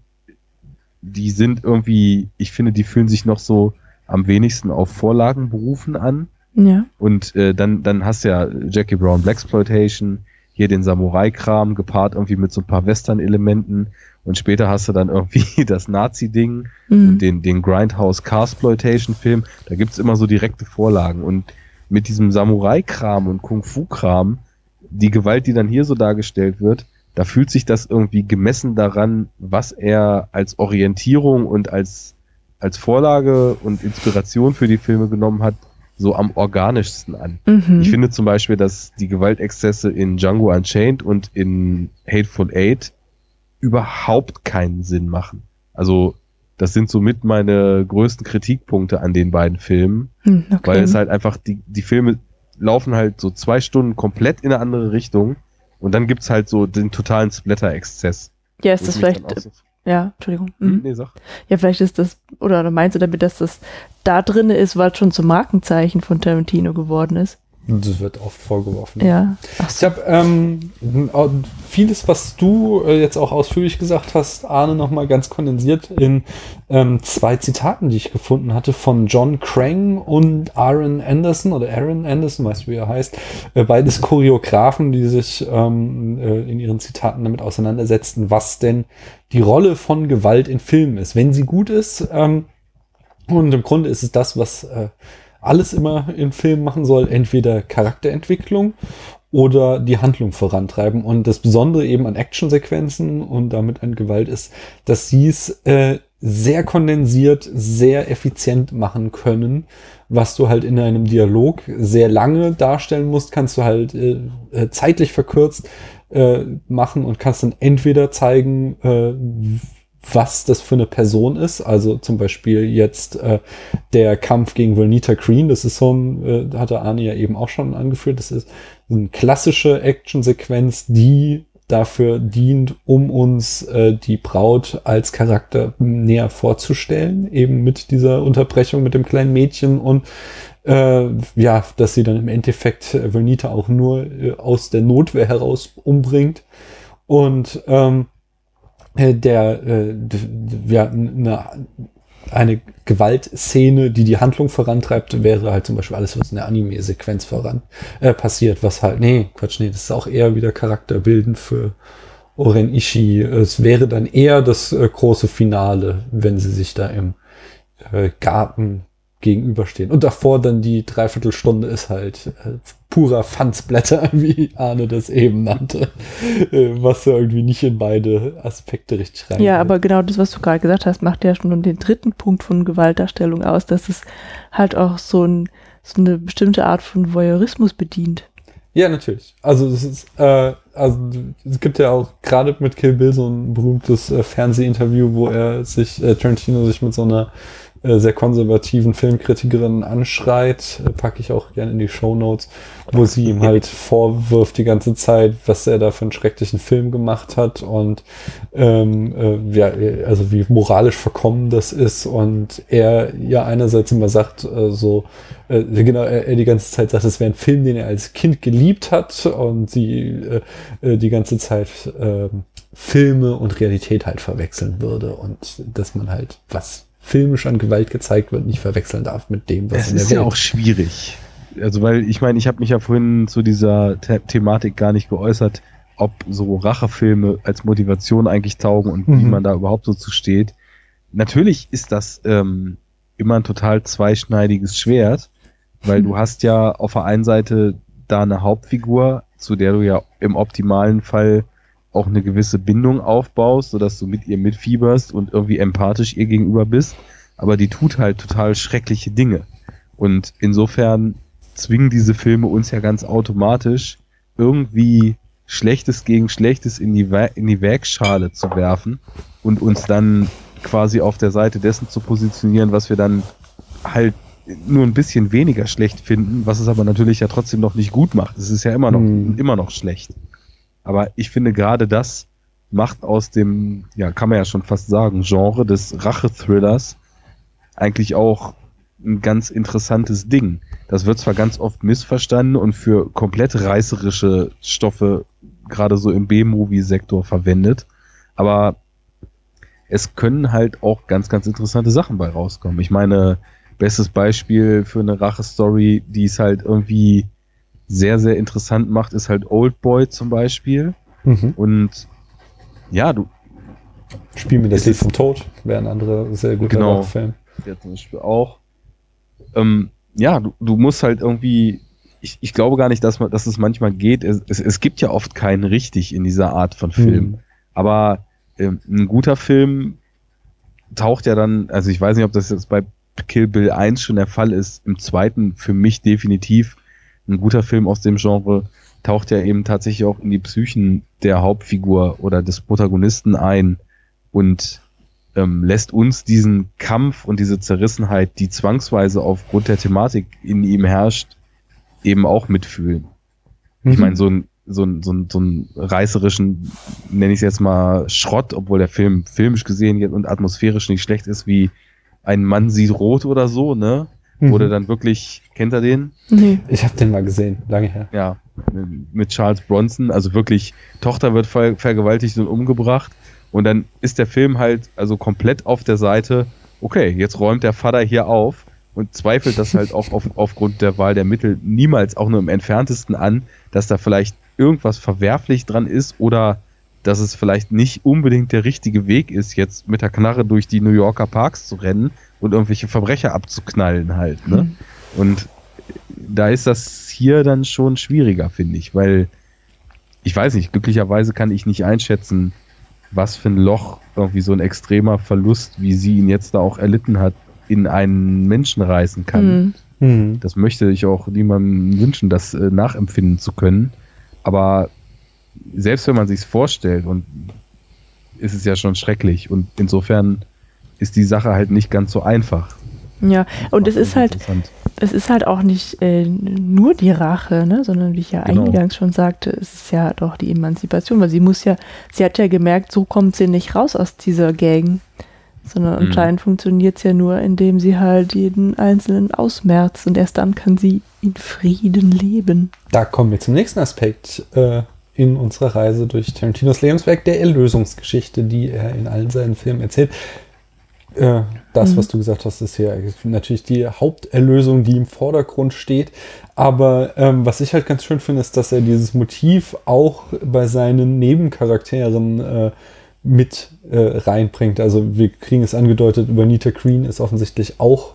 die sind irgendwie, ich finde, die fühlen sich noch so am wenigsten auf Vorlagen berufen an. Ja. Und äh, dann, dann hast du ja Jackie Brown Blaxploitation, hier den Samurai-Kram, gepaart irgendwie mit so ein paar Western-Elementen. Und später hast du dann irgendwie das Nazi-Ding Mhm. und den, den Grindhouse Carsploitation-Film. Da gibt's immer so direkte Vorlagen. Und mit diesem Samurai-Kram und Kung-Fu-Kram, die Gewalt, die dann hier so dargestellt wird, da fühlt sich das irgendwie gemessen daran, was er als Orientierung und als, als Vorlage und Inspiration für die Filme genommen hat, so am organischsten an. Mhm. Ich finde zum Beispiel, dass die Gewaltexzesse in Django Unchained und in Hateful Eight überhaupt keinen Sinn machen. Also, das sind somit meine größten Kritikpunkte an den beiden Filmen, Hm, okay. weil es halt einfach, die, die Filme laufen halt so zwei Stunden komplett in eine andere Richtung und dann gibt's halt so den totalen Splatter-Exzess. Ja, ist das vielleicht, so- ja, Entschuldigung. Hm, Mhm. Nee, sag. Ja, vielleicht ist das, oder, meinst du damit, dass das da drin ist, weil es schon zum Markenzeichen von Tarantino geworden ist? Das wird oft vorgeworfen. Ja. Ach Ich habe ähm, äh, vieles, was du äh, jetzt auch ausführlich gesagt hast, Arne, nochmal ganz kondensiert in ähm, zwei Zitaten, die ich gefunden hatte von John Crane und Aaron Anderson oder Aaron Anderson, weißt du, wie er heißt. Äh, beides Choreografen, die sich ähm, äh, in ihren Zitaten damit auseinandersetzten, was denn die Rolle von Gewalt in Filmen ist. Wenn sie gut ist, ähm, und im Grunde ist es das, was äh, alles immer in Filmen machen soll, entweder Charakterentwicklung oder die Handlung vorantreiben. Und das Besondere eben an Actionsequenzen und damit an Gewalt ist, dass sie es äh, sehr kondensiert, sehr effizient machen können. Was du halt in einem Dialog sehr lange darstellen musst, kannst du halt äh, äh, zeitlich verkürzt äh, machen und kannst dann entweder zeigen, äh, was das für eine Person ist. Also zum Beispiel jetzt äh, der Kampf gegen Vernita Green, das ist so ein, äh, hatte Arne ja eben auch schon angeführt, das ist eine klassische Actionsequenz, die dafür dient, um uns äh, die Braut als Charakter näher vorzustellen, eben mit dieser Unterbrechung mit dem kleinen Mädchen und äh, ja, dass sie dann im Endeffekt äh, Vernita auch nur äh, aus der Notwehr heraus umbringt. Und ähm, äh, der äh, d- d- ja, eine, eine Gewaltszene, die die Handlung vorantreibt, wäre halt zum Beispiel alles, was in der Anime-Sequenz voran äh, passiert, was halt, nee, Quatsch, nee, das ist auch eher wieder charakterbildend für Oren Ishii. Es wäre dann eher das äh, große Finale, wenn sie sich da im äh, Garten gegenüberstehen. Und davor dann die Dreiviertelstunde ist halt äh, purer Fansblätter, wie Arne das eben nannte, äh, was ja irgendwie nicht in beide Aspekte richtig rein. Ja, aber genau das, was du gerade gesagt hast, macht ja schon den dritten Punkt von Gewaltdarstellung aus, dass es halt auch so, ein, so eine bestimmte Art von Voyeurismus bedient. Ja, natürlich. Also es ist, äh, also es gibt ja auch gerade mit Kill Bill so ein berühmtes äh, Fernsehinterview, wo er sich, äh, Tarantino sich mit so einer sehr konservativen Filmkritikerin anschreit, äh, packe ich auch gerne in die Show Notes, wo sie ihm halt vorwirft die ganze Zeit, was er da für einen schrecklichen Film gemacht hat und ähm, äh, ja, also wie moralisch verkommen das ist und er ja einerseits immer sagt, äh, so äh, genau, er, er die ganze Zeit sagt, es wäre ein Film, den er als Kind geliebt hat und sie äh, äh, die ganze Zeit äh, Filme und Realität halt verwechseln würde und dass man halt, was filmisch an Gewalt gezeigt wird, nicht verwechseln darf mit dem, was Es in der ist ja Welt auch schwierig. Also, weil ich meine, ich habe mich ja vorhin zu dieser The Thematik gar nicht geäußert, ob so Rachefilme als Motivation eigentlich taugen und wie Mhm. man da überhaupt so zu steht. Natürlich ist das ähm, immer ein total zweischneidiges Schwert, weil du hast ja auf der einen Seite da eine Hauptfigur, zu der du ja im optimalen Fall auch eine gewisse Bindung aufbaust, sodass du mit ihr mitfieberst und irgendwie empathisch ihr gegenüber bist. Aber die tut halt total schreckliche Dinge. Und insofern zwingen diese Filme uns ja ganz automatisch irgendwie Schlechtes gegen Schlechtes in die, Wa- in die Wägschale zu werfen und uns dann quasi auf der Seite dessen zu positionieren, was wir dann halt nur ein bisschen weniger schlecht finden, was es aber natürlich ja trotzdem noch nicht gut macht. Es ist ja immer noch, Hm. immer noch schlecht. Aber ich finde gerade das macht aus dem, ja, kann man ja schon fast sagen, Genre des Rache-Thrillers eigentlich auch ein ganz interessantes Ding. Das wird zwar ganz oft missverstanden und für komplett reißerische Stoffe gerade so im B-Movie-Sektor verwendet, aber es können halt auch ganz, ganz interessante Sachen bei rauskommen. Ich meine, bestes Beispiel für eine Rache-Story, die es halt irgendwie sehr, sehr interessant macht, ist halt Old Boy zum Beispiel. Mhm. Und ja, du, Spiel mir das Lied vom Tod, wäre ein anderer sehr guter Genau. Film. der zum Beispiel auch. Ähm, ja, du, du musst halt irgendwie, ich, ich glaube gar nicht, dass man, dass es manchmal geht. Es, es, es gibt ja oft keinen richtig in dieser Art von Film. Mhm. Aber ähm, ein guter Film taucht ja dann, also ich weiß nicht, ob das jetzt bei Kill Bill 1 schon der Fall ist, im zweiten für mich definitiv ein guter Film aus dem Genre taucht ja eben tatsächlich auch in die Psychen der Hauptfigur oder des Protagonisten ein und ähm, lässt uns diesen Kampf und diese Zerrissenheit, die zwangsweise aufgrund der Thematik in ihm herrscht, eben auch mitfühlen. Ich Mhm. meine, so ein so, ein- so, ein- so einen reißerischen, nenne ich es jetzt mal, Schrott, obwohl der Film filmisch gesehen und atmosphärisch nicht schlecht ist, wie ein Mann sieht rot oder so, ne? Wo der dann wirklich, kennt er den? Nee. Ich habe den mal gesehen, lange her. Ja, mit Charles Bronson, also wirklich, Tochter wird ver vergewaltigt und umgebracht und dann ist der Film halt also komplett auf der Seite, okay, jetzt räumt der Vater hier auf und zweifelt das halt auch auf, aufgrund der Wahl der Mittel niemals auch nur im entferntesten an, dass da vielleicht irgendwas verwerflich dran ist oder dass es vielleicht nicht unbedingt der richtige Weg ist, jetzt mit der Knarre durch die New Yorker Parks zu rennen und irgendwelche Verbrecher abzuknallen halt, ne? Und da ist das hier dann schon schwieriger, finde ich, weil ich weiß nicht, glücklicherweise kann ich nicht einschätzen, was für ein Loch irgendwie so ein extremer Verlust, wie sie ihn jetzt da auch erlitten hat, in einen Menschen reißen kann. Mhm. Mhm. Das möchte ich auch niemandem wünschen, das äh, nachempfinden zu können. Aber selbst wenn man sich's vorstellt und ist es ja schon schrecklich und insofern ist die Sache halt nicht ganz so einfach. Ja, und es ist halt, es ist halt auch nicht äh, nur die Rache, ne, sondern wie ich ja Genau. eingangs schon sagte, es ist ja doch die Emanzipation, weil sie muss ja, sie hat ja gemerkt, so kommt sie nicht raus aus dieser Gang, sondern Mhm. anscheinend funktioniert es ja nur, indem sie halt jeden Einzelnen ausmerzt und erst dann kann sie in Frieden leben. Da kommen wir zum nächsten Aspekt äh, in unserer Reise durch Tarantinos Lebenswerk, der Erlösungsgeschichte, die er in allen seinen Filmen erzählt. Äh, das, Mhm. was du gesagt hast, ist hier natürlich die Haupterlösung, die im Vordergrund steht. Aber ähm, was ich halt ganz schön finde, ist, dass er dieses Motiv auch bei seinen Nebencharakteren äh, mit äh, reinbringt. Also wir kriegen es angedeutet, über Nita Green ist offensichtlich auch,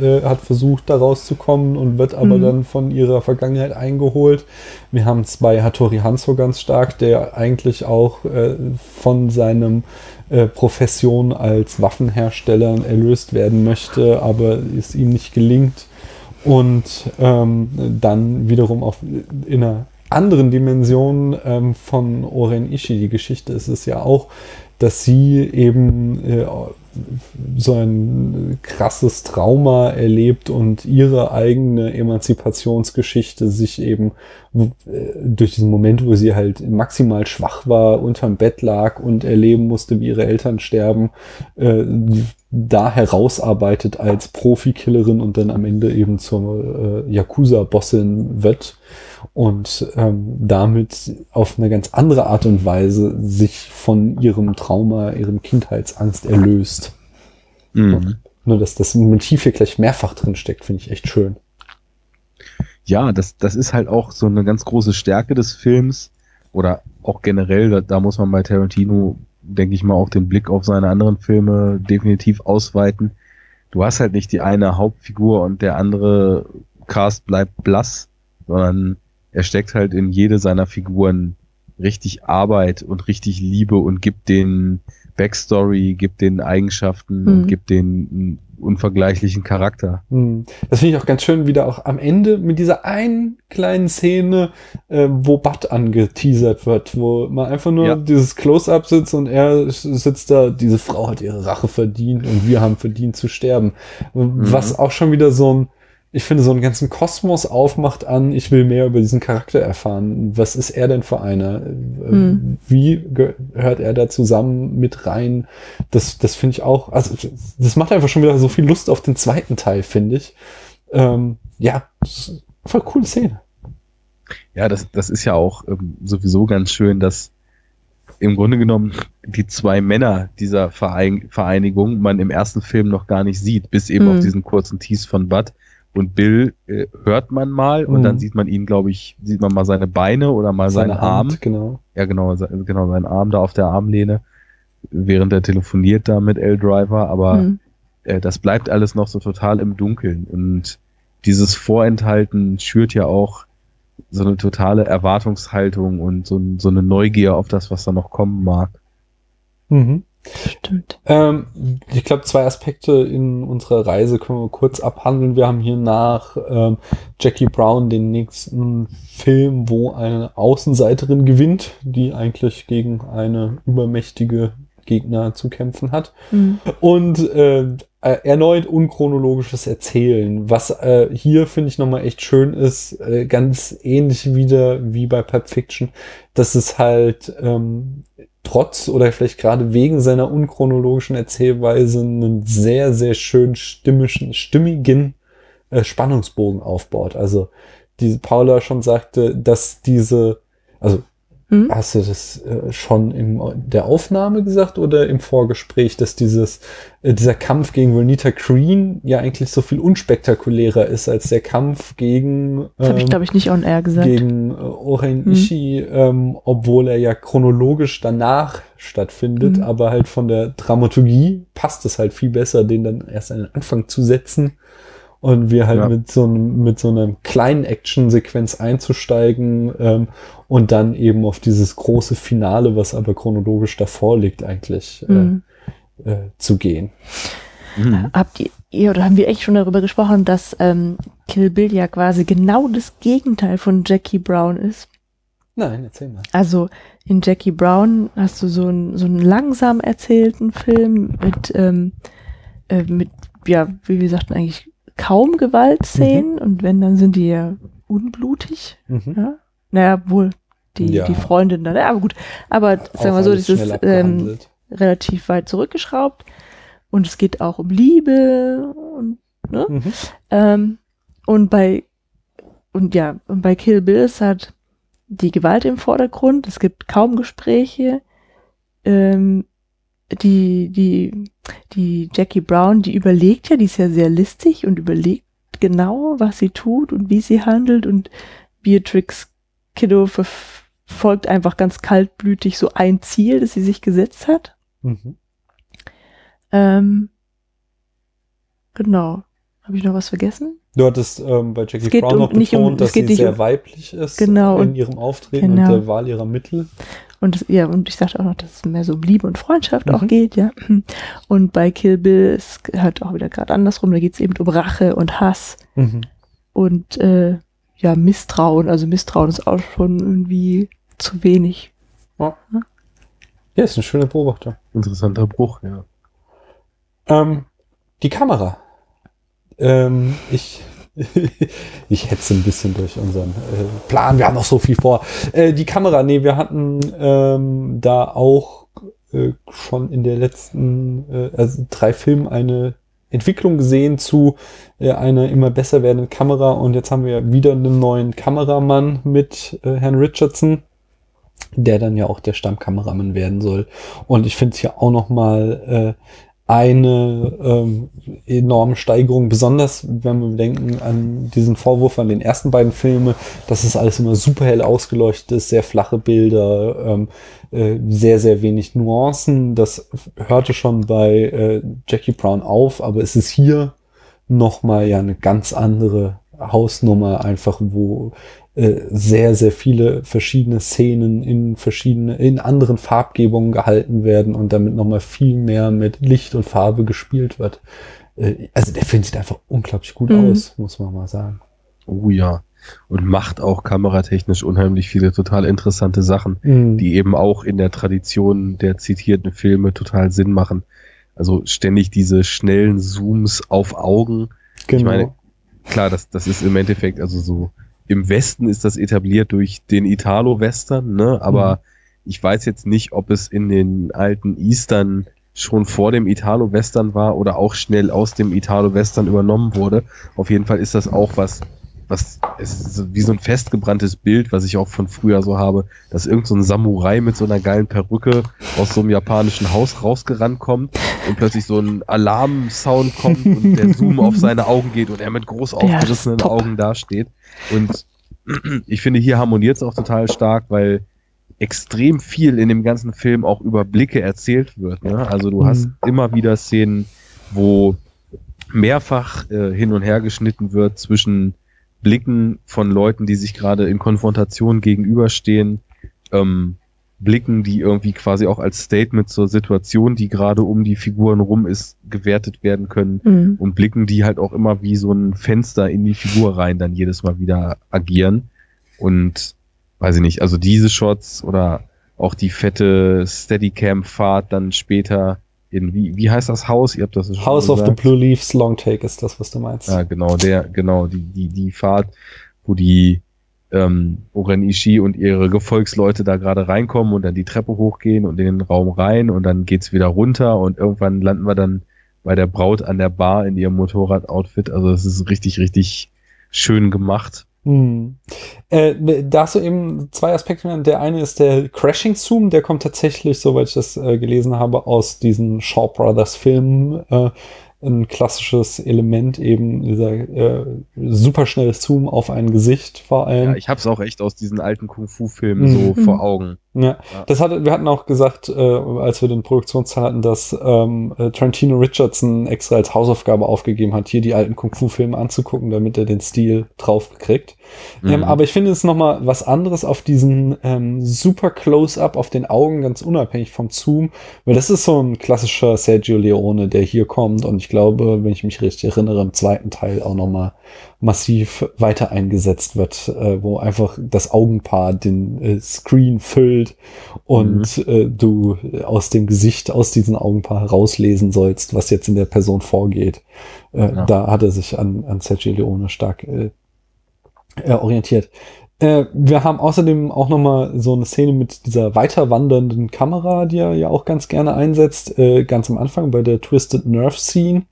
äh, hat versucht, da rauszukommen und wird aber Mhm. dann von ihrer Vergangenheit eingeholt. Wir haben es bei Hattori Hanzo ganz stark, der eigentlich auch äh, von seinem äh, Profession als Waffenhersteller erlöst werden möchte, aber es ihm nicht gelingt. Und ähm, dann wiederum auf, in einer anderen Dimension ähm, von Oren Ishii, die Geschichte ist es ja auch, dass sie eben äh, so ein krasses Trauma erlebt und ihre eigene Emanzipationsgeschichte sich eben äh, durch diesen Moment, wo sie halt maximal schwach war, unterm Bett lag und erleben musste, wie ihre Eltern sterben, äh, da herausarbeitet als Profikillerin und dann am Ende eben zur äh, Yakuza-Bossin wird und ähm, damit auf eine ganz andere Art und Weise sich von ihrem Trauma, ihrem Kindheitsangst erlöst. Mhm. Nur, dass das Motiv hier gleich mehrfach drin steckt, finde ich echt schön. ja, das, das ist halt auch so eine ganz große Stärke des Films oder auch generell, da, da muss man bei Tarantino, denke ich mal, auch den Blick auf seine anderen Filme definitiv ausweiten. Du hast halt nicht die eine Hauptfigur und der andere Cast bleibt blass, sondern er steckt halt in jede seiner Figuren richtig Arbeit und richtig Liebe und gibt den Backstory, gibt den Eigenschaften Mhm. und gibt den einen unvergleichlichen Charakter. Hm. Das finde ich auch ganz schön, wieder auch am Ende mit dieser einen kleinen Szene, äh, wo Bud angeteasert wird, wo man einfach nur Ja. dieses Close-up sitzt und er sitzt da, diese Frau hat ihre Rache verdient und wir haben verdient zu sterben. Was auch schon wieder so ein, ich finde, so einen ganzen Kosmos aufmacht an, ich will mehr über diesen Charakter erfahren. Was ist er denn für einer? Äh, Hm. Wie gehört er da zusammen mit rein? Das, das finde ich auch, also das macht einfach schon wieder so viel Lust auf den zweiten Teil, finde ich. Ähm, ja, das ist voll coole Szene. Ja, das, das ist ja auch ähm, sowieso ganz schön, dass im Grunde genommen die zwei Männer dieser Verein Vereinigung man im ersten Film noch gar nicht sieht, bis eben Mhm. auf diesen kurzen Tease von Bud. Und Bill äh, hört man mal und Mhm. dann sieht man ihn, glaube ich, sieht man mal seine Beine oder mal seinen Seine Arm. Hand, genau. Ja, genau, genau, seinen Arm da auf der Armlehne, während er telefoniert da mit L Driver, aber Hm. äh, das bleibt alles noch so total im Dunkeln. Und dieses Vorenthalten schürt ja auch so eine totale Erwartungshaltung und so, so eine Neugier auf das, was da noch kommen mag. Mhm. Stimmt. Ähm, ich glaube, zwei Aspekte in unserer Reise können wir kurz abhandeln. Wir haben hier nach ähm, Jackie Brown den nächsten Film, wo eine Außenseiterin gewinnt, die eigentlich gegen eine übermächtige Gegner zu kämpfen hat. Hm. Und äh, erneut unchronologisches Erzählen, was äh, hier finde ich nochmal echt schön ist, äh, ganz ähnlich wieder wie bei Pulp Fiction, dass es halt ähm, trotz oder vielleicht gerade wegen seiner unchronologischen Erzählweise einen sehr, sehr schön stimmischen, stimmigen äh, Spannungsbogen aufbaut. Also die Paula schon sagte, dass diese, also hm? Hast du das äh, schon in der Aufnahme gesagt oder im Vorgespräch, dass dieses, äh, dieser Kampf gegen Vernita Green ja eigentlich so viel unspektakulärer ist als der Kampf gegen. Ähm, das habe ich, glaube ich, nicht on air gesagt. Gegen äh, Oren hm. Ishii, ähm, obwohl er ja chronologisch danach stattfindet, hm. aber halt von der Dramaturgie passt es halt viel besser, den dann erst an den Anfang zu setzen und wir halt ja. mit so einem, mit so einer kleinen Action-Sequenz einzusteigen ähm, und dann eben auf dieses große Finale, was aber chronologisch davor liegt, eigentlich äh, mhm. äh, zu gehen. Mhm. Habt ihr, oder haben wir echt schon darüber gesprochen, dass ähm, Kill Bill ja quasi genau das Gegenteil von Jackie Brown ist? Nein, erzähl mal. Also in Jackie Brown hast du so einen, so einen langsam erzählten Film mit, ähm, äh, mit, ja, wie wir sagten, eigentlich kaum Gewaltszenen mhm. und wenn, dann sind die ja unblutig. Mhm. Ja? Naja, wohl die, ja. die Freundin dann. Ja, aber gut. Aber sagen wir mal so, das ist ähm, relativ weit zurückgeschraubt. Und es geht auch um Liebe und, ne? Mhm. Ähm, und bei, und ja, und bei Kill Bill ist halt die Gewalt im Vordergrund. Es gibt kaum Gespräche. Ähm, die, die, die Jackie Brown, die überlegt ja, die ist ja sehr listig und überlegt genau, was sie tut und wie sie handelt und Beatrix Kiddo verfolgt einfach ganz kaltblütig so ein Ziel, das sie sich gesetzt hat. Mhm. Ähm, genau. Habe ich noch was vergessen? Du hattest ähm, bei Jackie Brown um, noch betont, um, dass sie sehr um, weiblich ist genau, in ihrem Auftreten genau. und der Wahl ihrer Mittel. Und ja, und ich sagte auch noch, dass es mehr so um Liebe und Freundschaft mhm. auch geht, ja. Und bei Kill Bill ist halt auch wieder gerade andersrum, da geht es eben um Rache und Hass mhm. und äh, ja, Misstrauen. Also Misstrauen ist auch schon irgendwie zu wenig. Ja, ja ist eine schöne Beobachtung. Interessanter Bruch, ja. Ähm, die Kamera. Ähm, ich ich hetze ein bisschen durch unseren äh, Plan. Wir haben noch so viel vor. Äh, die Kamera, nee, wir hatten ähm, da auch äh, schon in der letzten äh, also drei Filmen eine Entwicklung gesehen zu äh, einer immer besser werdenden Kamera und jetzt haben wir wieder einen neuen Kameramann mit äh, Herrn Richardson, der dann ja auch der Stammkameramann werden soll. Und ich finde es hier auch noch mal äh, eine ähm, enorme Steigerung, besonders wenn wir denken an diesen Vorwurf an den ersten beiden Filme, dass es alles immer super hell ausgeleuchtet ist, sehr flache Bilder, ähm, äh, sehr, sehr wenig Nuancen. Das hörte schon bei äh, Jackie Brown auf, aber es ist hier nochmal ja eine ganz andere Hausnummer, einfach wo sehr, sehr viele verschiedene Szenen in verschiedene, in anderen Farbgebungen gehalten werden und damit nochmal viel mehr mit Licht und Farbe gespielt wird. Äh, also der Film sieht einfach unglaublich gut mhm. aus, muss man mal sagen. Oh ja. Und macht auch kameratechnisch unheimlich viele total interessante Sachen, mhm. die eben auch in der Tradition der zitierten Filme total Sinn machen. Also ständig diese schnellen Zooms auf Augen. Genau. Ich meine, klar, das, das ist im Endeffekt also so im Westen ist das etabliert durch den Italo-Western, ne? aber mhm. ich weiß jetzt nicht, ob es in den alten Eastern schon vor dem Italo-Western war oder auch schnell aus dem Italo-Western übernommen wurde. Auf jeden Fall ist das auch was, was es ist wie so ein festgebranntes Bild, was ich auch von früher so habe, dass irgend so ein Samurai mit so einer geilen Perücke aus so einem japanischen Haus rausgerannt kommt und plötzlich so ein Alarmsound kommt und der Zoom auf seine Augen geht und er mit groß aufgerissenen ja, Augen dasteht. Und ich finde, hier harmoniert es auch total stark, weil extrem viel in dem ganzen Film auch über Blicke erzählt wird. Ne? Also du mhm. hast immer wieder Szenen, wo mehrfach äh, hin und her geschnitten wird zwischen Blicken von Leuten, die sich gerade in Konfrontation gegenüberstehen, ähm, Blicken, die irgendwie quasi auch als Statement zur Situation, die gerade um die Figuren rum ist, gewertet werden können mhm. und Blicken, die halt auch immer wie so ein Fenster in die Figur rein dann jedes Mal wieder agieren und weiß ich nicht, also diese Shots oder auch die fette Steadicam-Fahrt dann später in, wie, wie heißt das Haus? Ihr habt das schon House of the. Blue Leaves Long Take ist das, was du meinst. Ja, genau, der, genau, die, die, die Fahrt, wo die ähm, Oren Ishii und ihre Gefolgsleute da gerade reinkommen und dann die Treppe hochgehen und in den Raum rein und dann geht's wieder runter und irgendwann landen wir dann bei der Braut an der Bar in ihrem Motorrad-Outfit. Also es ist richtig, richtig schön gemacht. Hm. Äh, da hast du eben zwei Aspekte genannt. Der eine ist der Crashing Zoom, der kommt tatsächlich, soweit ich das äh, gelesen habe, aus diesen Shaw Brothers Filmen. Äh, ein klassisches Element eben dieser äh, superschnelles Zoom auf ein Gesicht vor allem. Ja, ich hab's auch echt aus diesen alten Kung-Fu-Filmen Mhm. so vor Augen. Ja, das hatte, wir hatten auch gesagt, äh, als wir den Produktionsteil hatten, dass ähm, äh, Tarantino Richardson extra als Hausaufgabe aufgegeben hat, hier die alten Kung-Fu-Filme anzugucken, damit er den Stil drauf kriegt. Ähm, Mhm. aber ich finde es nochmal was anderes auf diesen ähm, super Close-Up auf den Augen, ganz unabhängig vom Zoom, weil das ist so ein klassischer Sergio Leone, der hier kommt und ich glaube, wenn ich mich richtig erinnere, im zweiten Teil auch nochmal massiv weiter eingesetzt wird, äh, wo einfach das Augenpaar den äh, Screen füllt und äh, du aus dem Gesicht, aus diesem Augenpaar herauslesen sollst, was jetzt in der Person vorgeht. Äh, Ja. Da hat er sich an, an Sergio Leone stark äh, äh, orientiert. Wir haben außerdem auch nochmal so eine Szene mit dieser weiterwandernden Kamera, die er ja auch ganz gerne einsetzt, ganz am Anfang bei der Twisted Nerve Scene,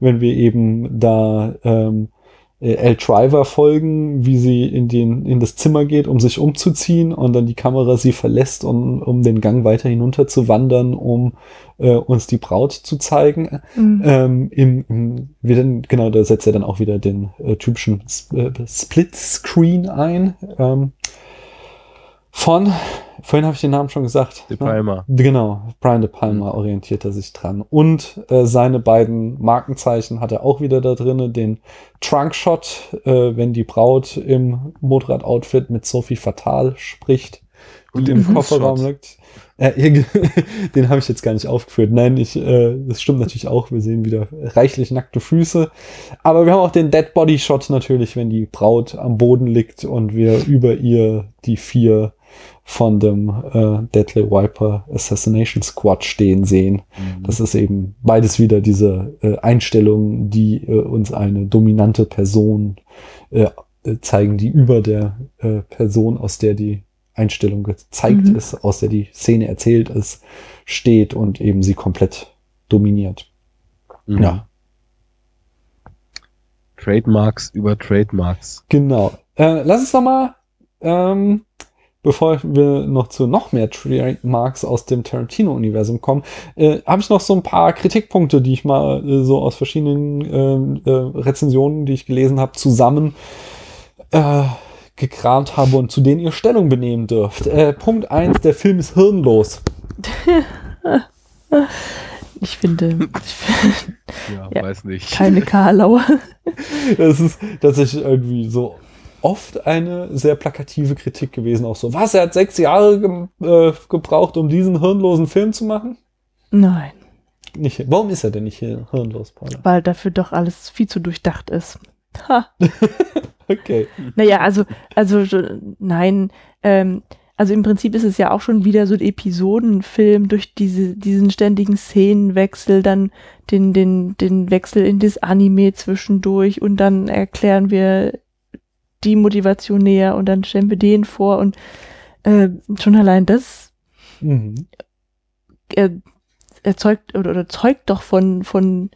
wenn wir eben da ähm, äh, El Driver folgen, wie sie in, den, in das Zimmer geht, um sich umzuziehen und dann die Kamera sie verlässt, um, um den Gang weiter hinunter zu wandern, um äh, uns die Braut zu zeigen. Mhm. Ähm, im, im, wir dann, genau, da setzt er dann auch wieder den äh, typischen S- äh, Split-Screen ein. Ähm, von, vorhin habe ich den Namen schon gesagt. De ne? Palma. Genau, Brian De Palma orientiert er sich dran. Und äh, seine beiden Markenzeichen hat er auch wieder da drinne, den Trunkshot, äh, wenn die Braut im Motorrad-Outfit mit Sophie Fatal spricht Und im Kofferraum Fußshot. liegt. Äh, den habe ich jetzt gar nicht aufgeführt. Nein, ich, äh, das stimmt natürlich auch. Wir sehen wieder reichlich nackte Füße. Aber wir haben auch den Dead Body Shot natürlich, wenn die Braut am Boden liegt und wir über ihr die vier von dem äh, Deadly Viper Assassination Squad stehen sehen. Mhm. Das ist eben beides wieder diese äh, Einstellungen, die äh, uns eine dominante Person äh, äh, zeigen, die über der äh, Person, aus der die Einstellung gezeigt Mhm. ist, aus der die Szene erzählt ist, steht und eben sie komplett dominiert. Mhm. Ja. Trademarks über Trademarks. Genau. Äh, lass uns doch mal, ähm, bevor wir noch zu noch mehr Trademarks aus dem Tarantino-Universum kommen, äh, habe ich noch so ein paar Kritikpunkte, die ich mal äh, so aus verschiedenen ähm, äh, Rezensionen, die ich gelesen habe, zusammen äh, gekramt habe und zu denen ihr Stellung benehmen dürft. Äh, Punkt eins: der Film ist hirnlos. Ich finde, ich finde Ja, Ja. weiß nicht. keine Karlauer. Das ist tatsächlich irgendwie so oft eine sehr plakative Kritik gewesen. Auch so, was, er hat sechs Jahre ge äh, gebraucht, um diesen hirnlosen Film zu machen? Nein, Nicht, warum ist er denn nicht hier hirnlos, Paula? weil dafür doch alles viel zu durchdacht ist. Ha. Okay. Naja, also, also nein, ähm, also im Prinzip ist es ja auch schon wieder so ein Episodenfilm durch diese, diesen ständigen Szenenwechsel, dann den, den, den Wechsel in das Anime zwischendurch und dann erklären wir die Motivation näher und dann stellen wir den vor und äh, schon allein das Mhm. er, erzeugt oder, oder zeugt doch von, von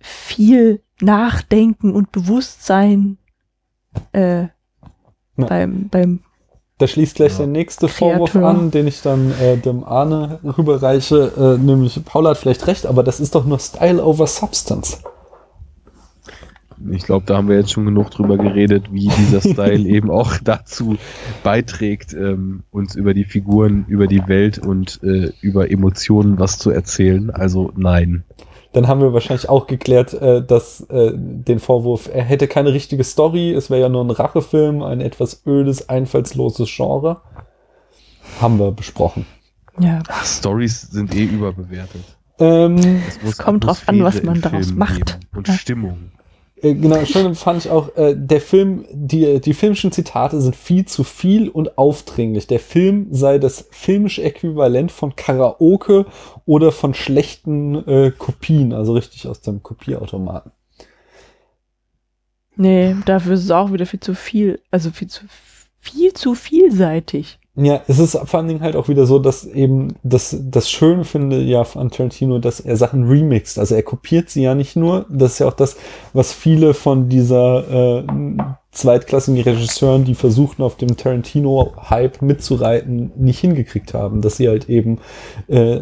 viel Nachdenken und Bewusstsein äh, beim, beim Da schließt gleich Ja. der nächste Vorwurf Kreator. an, den ich dann äh, dem Arne rüberreiche, äh, nämlich Paula hat vielleicht recht, aber das ist doch nur Style over Substance. Ich glaube, da haben wir jetzt schon genug drüber geredet, wie dieser Style eben auch dazu beiträgt, ähm, uns über die Figuren, über die Welt und äh, über Emotionen was zu erzählen. Also nein. Dann haben wir wahrscheinlich auch geklärt, äh, dass äh, den Vorwurf, er hätte keine richtige Story, es wäre ja nur ein Rachefilm, ein etwas ödes, einfallsloses Genre. Haben wir besprochen. ja, Ach, Stories sind eh überbewertet. Ähm, Es muss kommt drauf an, was man daraus macht. Und Ja. Stimmung. Äh, genau, schön fand ich auch, äh, der Film, die, die filmischen Zitate sind viel zu viel und aufdringlich. Der Film sei das filmische Äquivalent von Karaoke oder von schlechten äh, Kopien, also richtig aus dem Kopierautomaten. Nee, dafür ist es auch wieder viel zu viel, also viel zu viel zu vielseitig. Ja, es ist vor allen Dingen halt auch wieder so, dass eben das, das Schöne finde ja an Tarantino, dass er Sachen remixt. Also er kopiert sie ja nicht nur. Das ist ja auch das, was viele von dieser äh, zweitklassigen Regisseuren, die versuchten auf dem Tarantino-Hype mitzureiten, nicht hingekriegt haben, dass sie halt eben äh,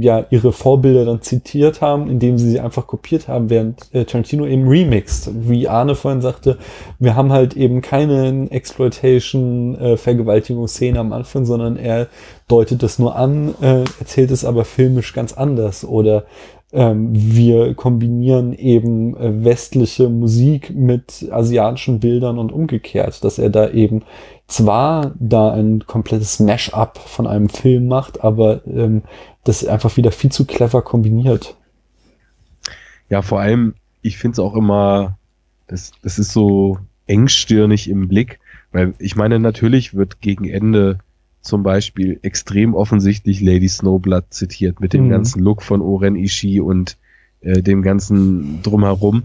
ja ihre Vorbilder dann zitiert haben, indem sie sie einfach kopiert haben, während äh, Tarantino eben remixt. Wie Arne vorhin sagte, wir haben halt eben keine Exploitation-Vergewaltigungsszene äh, am Anfang, sondern er deutet es nur an, äh, erzählt es aber filmisch ganz anders oder ähm, wir kombinieren eben äh, westliche Musik mit asiatischen Bildern und umgekehrt, dass er da eben zwar da ein komplettes Mash-up von einem Film macht, aber ähm, das einfach wieder viel zu clever kombiniert. Ja, vor allem, ich finde es auch immer, das, das ist so engstirnig im Blick, weil ich meine, natürlich wird gegen Ende zum Beispiel extrem offensichtlich Lady Snowblood zitiert mit dem mhm. ganzen Look von Oren Ishii und äh, dem ganzen drumherum.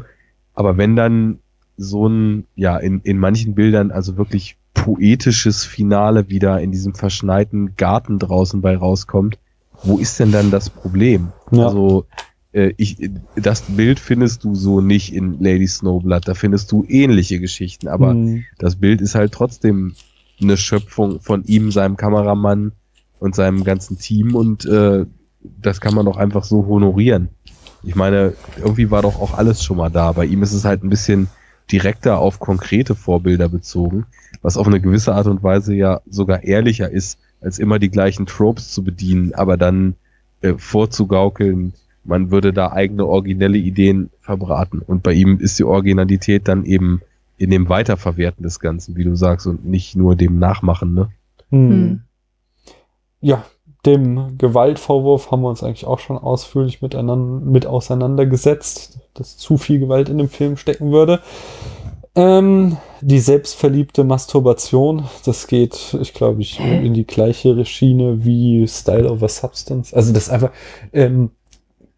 Aber wenn dann so ein, ja, in, in manchen Bildern also wirklich poetisches Finale wieder in diesem verschneiten Garten draußen bei rauskommt, wo ist denn dann das Problem? Ja. Also äh, ich, das Bild findest du so nicht in Lady Snowblood, da findest du ähnliche Geschichten, aber mhm. das Bild ist halt trotzdem eine Schöpfung von ihm, seinem Kameramann und seinem ganzen Team und äh, das kann man doch einfach so honorieren. Ich meine, irgendwie war doch auch alles schon mal da. Bei ihm ist es halt ein bisschen direkter auf konkrete Vorbilder bezogen, was auf eine gewisse Art und Weise ja sogar ehrlicher ist, als immer die gleichen Tropes zu bedienen, aber dann äh, vorzugaukeln, man würde da eigene originelle Ideen verbraten. Und bei ihm ist die Originalität dann eben in dem Weiterverwerten des Ganzen, wie du sagst, und nicht nur dem Nachmachen, ne? Hm. hm. Ja, dem Gewaltvorwurf haben wir uns eigentlich auch schon ausführlich miteinander, mit auseinandergesetzt, dass zu viel Gewalt in dem Film stecken würde. Ähm, die selbstverliebte Masturbation, das geht, ich glaube, ich in die gleiche Schiene wie Style over Substance. Also das einfach, ähm,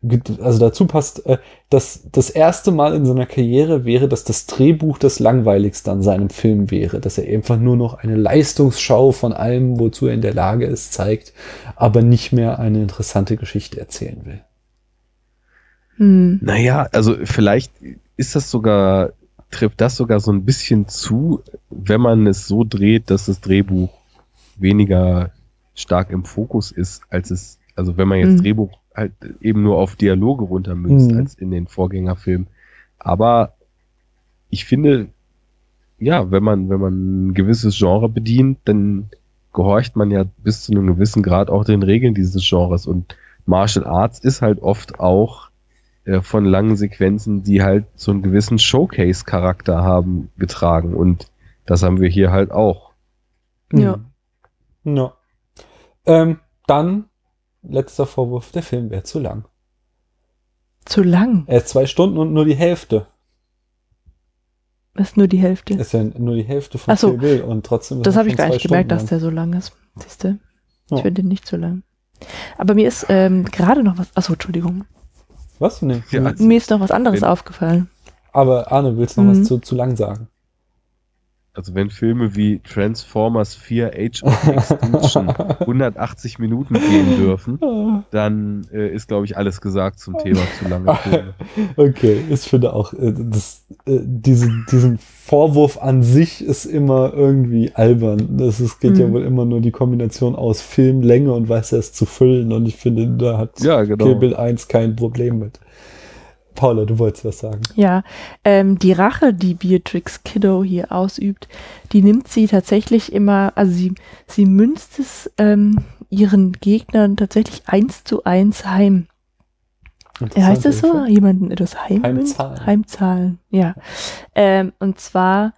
also dazu passt, äh, dass das erste Mal in seiner Karriere wäre, dass das Drehbuch das langweiligste an seinem Film wäre, dass er einfach nur noch eine Leistungsschau von allem, wozu er in der Lage ist, zeigt, aber nicht mehr eine interessante Geschichte erzählen will. Hm. Naja, also vielleicht ist das sogar, trifft das sogar so ein bisschen zu, wenn man es so dreht, dass das Drehbuch weniger stark im Fokus ist, als es, also wenn man jetzt hm. Drehbuch halt eben nur auf Dialoge runtermünzt mhm. als in den Vorgängerfilmen. Aber ich finde, ja, wenn man, wenn man ein gewisses Genre bedient, dann gehorcht man ja bis zu einem gewissen Grad auch den Regeln dieses Genres. Und Martial Arts ist halt oft auch äh, von langen Sequenzen, die halt so einen gewissen Showcase-Charakter haben, getragen. Und das haben wir hier halt auch. Ja. Ja. Ähm, dann letzter Vorwurf, der Film wäre zu lang. Zu lang? Er ist zwei Stunden und nur die Hälfte. Was ist nur die Hälfte? Ist ja nur die Hälfte von Ach so, Kill und trotzdem. Das habe ich gar nicht gemerkt, dass der so lang ist. Siehste? Ich ja. finde den nicht so lang. Aber mir ist ähm, gerade noch was. Achso, Entschuldigung. Was? Nee. Ja, also, mir ist noch was anderes aufgefallen. Aber Arne, willst du noch mhm. was zu, zu lang sagen? Also wenn Filme wie Transformers 4 Age of Extinction 180 Minuten gehen dürfen, dann äh, ist, glaube ich, alles gesagt zum Thema zu lange Filme. Okay, ich finde auch, äh, das, äh, diese, diesen Vorwurf an sich ist immer irgendwie albern. Das ist, geht mhm. ja wohl immer nur die Kombination aus Filmlänge und weiß es zu füllen. Und ich finde, da hat ja, genau. Kill Bill 1 kein Problem mit. Paula, du wolltest was sagen. Ja, ähm, die Rache, die Beatrix Kiddo hier ausübt, die nimmt sie tatsächlich immer, also sie, sie münzt es ähm, ihren Gegnern tatsächlich eins zu eins heim. Heißt das so? Jemanden etwas heim Heimzahlen. Heimzahlen, ja. Ähm, und zwar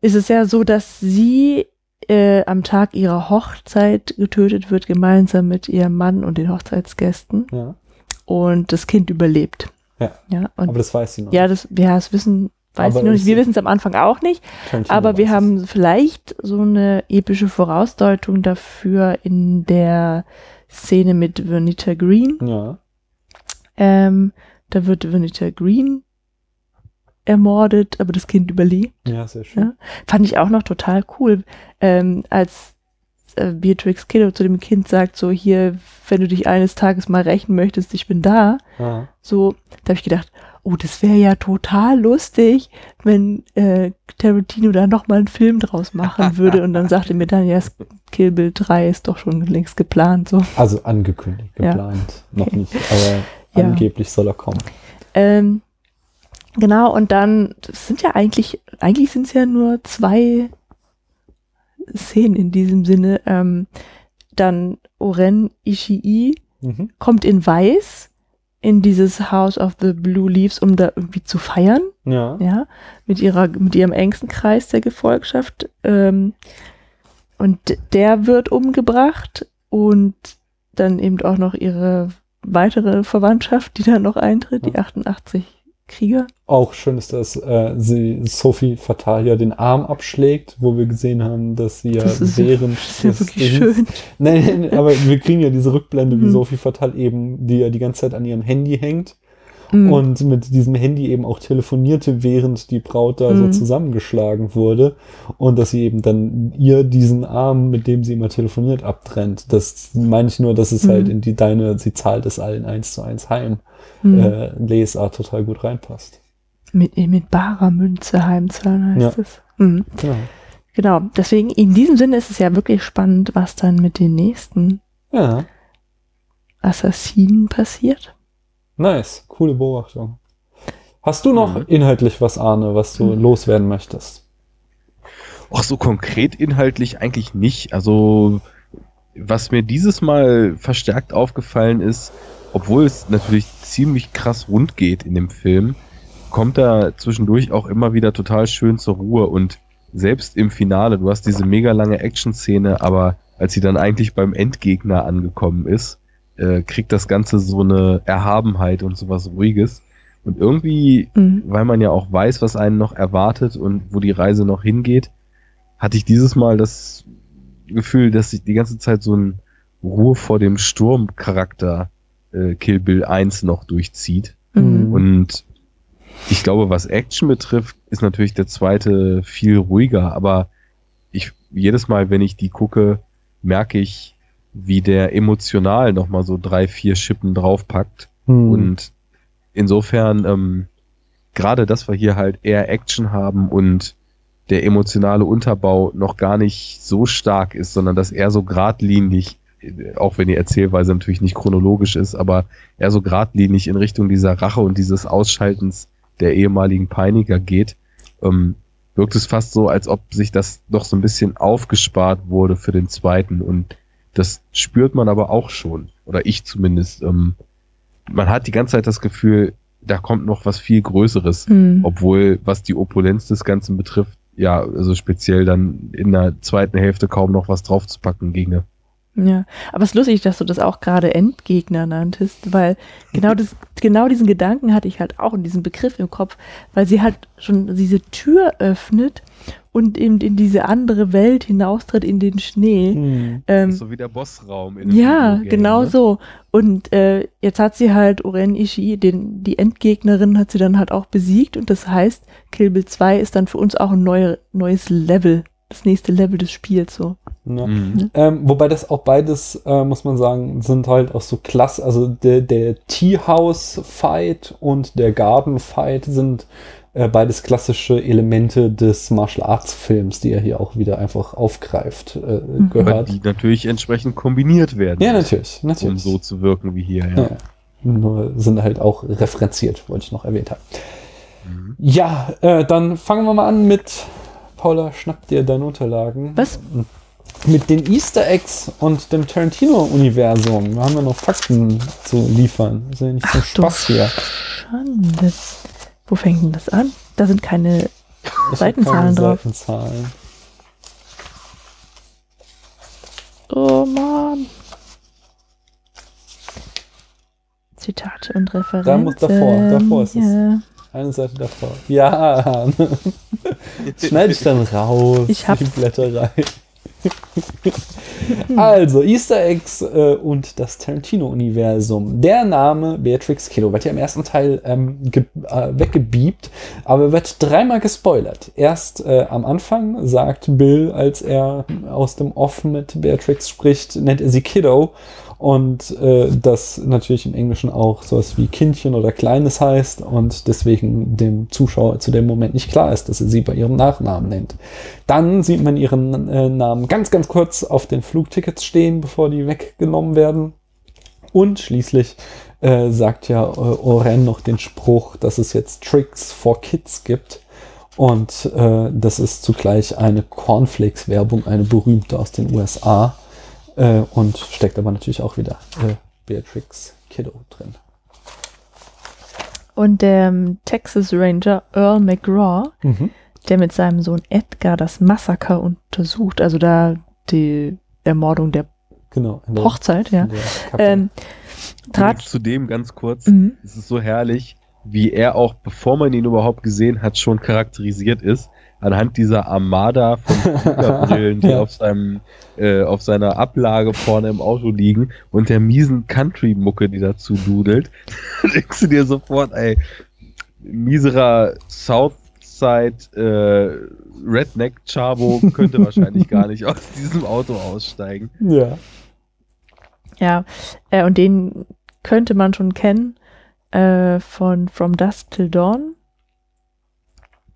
ist es ja so, dass sie äh, am Tag ihrer Hochzeit getötet wird, gemeinsam mit ihrem Mann und den Hochzeitsgästen. Ja. Und das Kind überlebt. Ja. Ja, Aber das weiß sie noch. ja, das, ja, das wissen, weiß Aber ich noch nicht. es- Wir wissen es am Anfang auch nicht. Aber wir haben vielleicht so eine epische Vorausdeutung dafür in der Szene mit Vernita Green. es. Ja. Ähm, da wird Vernita Green ermordet, aber das Kind überlebt. Ja, sehr schön. Ja. Fand ich auch noch total cool, ähm, als äh, Beatrix Kiddo zu dem Kind sagt, so hier, wenn du dich eines Tages mal rächen möchtest, ich bin da. Ja. So, da habe ich gedacht, oh, das wäre ja total lustig, wenn äh, Tarantino da nochmal einen Film draus machen würde. Und dann sagte mir dann, ja, Kill Bill 3 ist doch schon längst geplant. So. Also angekündigt, Ja. geplant. Noch nicht, aber Ja. angeblich soll er kommen. Ähm, genau, und dann, sind ja eigentlich, eigentlich sind es ja nur zwei Szenen in diesem Sinne. Ähm, dann Oren Ishii Mhm. kommt in Weiß in dieses House of the Blue Leaves, um da irgendwie zu feiern, Ja. ja, mit ihrer, mit ihrem engsten Kreis der Gefolgschaft. Ähm, und der wird umgebracht und dann eben auch noch ihre weitere Verwandtschaft, die dann noch eintritt, die 88 Krieger. Auch schön ist, dass äh, sie Sophie Fatal ja den Arm abschlägt, wo wir gesehen haben, dass sie ja Das ist, während das ist ja wirklich schön. Nein, nein, nein, aber wir kriegen ja diese Rückblende, wie Mhm. Sophie Fatal eben, die ja die ganze Zeit an ihrem Handy hängt Mhm. und mit diesem Handy eben auch telefonierte, während die Braut da so Mhm. zusammengeschlagen wurde und dass sie eben dann ihr diesen Arm, mit dem sie immer telefoniert, abtrennt. Das meine ich nur, dass es Mhm. halt in die deine, sie zahlt es allen eins zu eins heim, Mhm. äh, Lesart total gut reinpasst. mit, mit barer Münze heimzahlen heißt Ja. es. Mhm. Ja. Genau, deswegen in diesem Sinne ist es ja wirklich spannend, was dann mit den nächsten ja, Assassinen passiert. nice, coole Beobachtung. Hast du noch Mhm. inhaltlich was, Arne, was du Mhm. loswerden möchtest? Auch so konkret inhaltlich eigentlich nicht. Also, was mir dieses Mal verstärkt aufgefallen ist, obwohl es natürlich ziemlich krass rund geht in dem Film, kommt er zwischendurch auch immer wieder total schön zur Ruhe und selbst im Finale, du hast diese mega lange Action-Szene, aber als sie dann eigentlich beim Endgegner angekommen ist, äh, kriegt das Ganze so eine Erhabenheit und sowas Ruhiges. Und irgendwie Mhm. weil man ja auch weiß, was einen noch erwartet und wo die Reise noch hingeht, hatte ich dieses Mal das Gefühl, dass sich die ganze Zeit so ein Ruhe vor dem Sturm Charakter äh, Kill Bill 1 noch durchzieht. Mhm. Und ich glaube, was Action betrifft, ist natürlich der zweite viel ruhiger, aber ich jedes Mal, wenn ich die gucke, merke ich, wie der emotional nochmal so drei, vier Schippen draufpackt. Hm. Und insofern, ähm, gerade dass wir hier halt eher Action haben und der emotionale Unterbau noch gar nicht so stark ist, sondern dass er so geradlinig, auch wenn die Erzählweise natürlich nicht chronologisch ist, aber er so geradlinig in Richtung dieser Rache und dieses Ausschaltens der ehemaligen Peiniger geht, ähm, wirkt es fast so, als ob sich das noch so ein bisschen aufgespart wurde für den zweiten und das spürt man aber auch schon, oder ich zumindest. Ähm, man hat die ganze Zeit das Gefühl, da kommt noch was viel Größeres, Mhm. obwohl, was die Opulenz des Ganzen betrifft, ja, also speziell dann in der zweiten Hälfte kaum noch was draufzupacken ginge. Ja, aber es ist lustig, dass du das auch gerade Endgegner nanntest, weil genau das, genau diesen Gedanken hatte ich halt auch in diesem Begriff im Kopf, weil sie halt schon diese Tür öffnet und eben in diese andere Welt hinaustritt in den Schnee. Hm. Ähm, so wie der Bossraum in ja, Videogame, genau ne? so. Und äh, jetzt hat sie halt Oren Ishii, den, die Endgegnerin, hat sie dann halt auch besiegt und das heißt, Kill Bill 2 ist dann für uns auch ein neue, neues Level, das nächste Level des Spiels so. Ja. Mhm. Ähm, wobei das auch beides, äh, muss man sagen, sind halt auch so klasse. Also der, der Tea-House-Fight und der Garden-Fight sind äh, beides klassische Elemente des Martial Arts-Films, die er hier auch wieder einfach aufgreift, äh, Aber gehört. die natürlich entsprechend kombiniert werden. Ja, natürlich, natürlich. Um so zu wirken wie hier, ja. Ja. Nur sind halt auch referenziert, wollte ich noch erwähnt haben. Mhm. Ja, äh, dann fangen wir mal an mit Paula, schnapp dir deine Unterlagen. Was? Mit den Easter Eggs und dem Tarantino-Universum. Wir haben ja noch Fakten zu liefern. Das ist ja nicht Ach du Spaß hier. Schande. Wo fängt denn das an? Da sind keine hab Seitenzahlen keine drauf. Seitenzahlen. Oh Mann. Zitate und Referenzen. Da muss davor, davor ist es. Eine Seite davor. Ja. Schneide ich dann raus. Ich hab's. Die Blätterei. also, Easter Eggs äh, und das Tarantino-Universum. Der Name Beatrix Kiddo wird ja im ersten Teil ähm, äh, weggebiebt, aber wird dreimal gespoilert. Erst äh, am Anfang sagt Bill, als er aus dem Off mit Beatrix spricht, nennt er sie Kiddo. Und äh, das natürlich im Englischen auch sowas wie Kindchen oder Kleines heißt und deswegen dem Zuschauer zu dem Moment nicht klar ist, dass er sie bei ihrem Nachnamen nennt. Dann sieht man ihren äh, Namen ganz, ganz kurz auf den Flugtickets stehen, bevor die weggenommen werden. Und schließlich äh, sagt ja äh, Oren noch den Spruch, dass es jetzt Tricks for Kids gibt. Und äh, das ist zugleich eine Cornflakes-Werbung, eine berühmte aus den USA. Äh, und steckt aber natürlich auch wieder äh, Beatrix Kiddo drin. Und der ähm, Texas Ranger Earl McGraw, Mhm. der mit seinem Sohn Edgar das Massaker untersucht, also da die Ermordung der Genau. in der- Hochzeit, ja, ähm, trat. Zu dem ganz kurz. Mhm. Es ist so herrlich, wie er auch, bevor man ihn überhaupt gesehen hat, schon charakterisiert ist. Anhand dieser Armada von Fliegerbrillen, die Ja. auf seinem, äh, auf seiner Ablage vorne im Auto liegen und der miesen Country-Mucke, die dazu dudelt. denkst du dir sofort, ey, miserer Southside, äh, Redneck Chavo könnte wahrscheinlich gar nicht aus diesem Auto aussteigen. ja. Ja, äh, und den könnte man schon kennen äh, von From Dusk Till Dawn.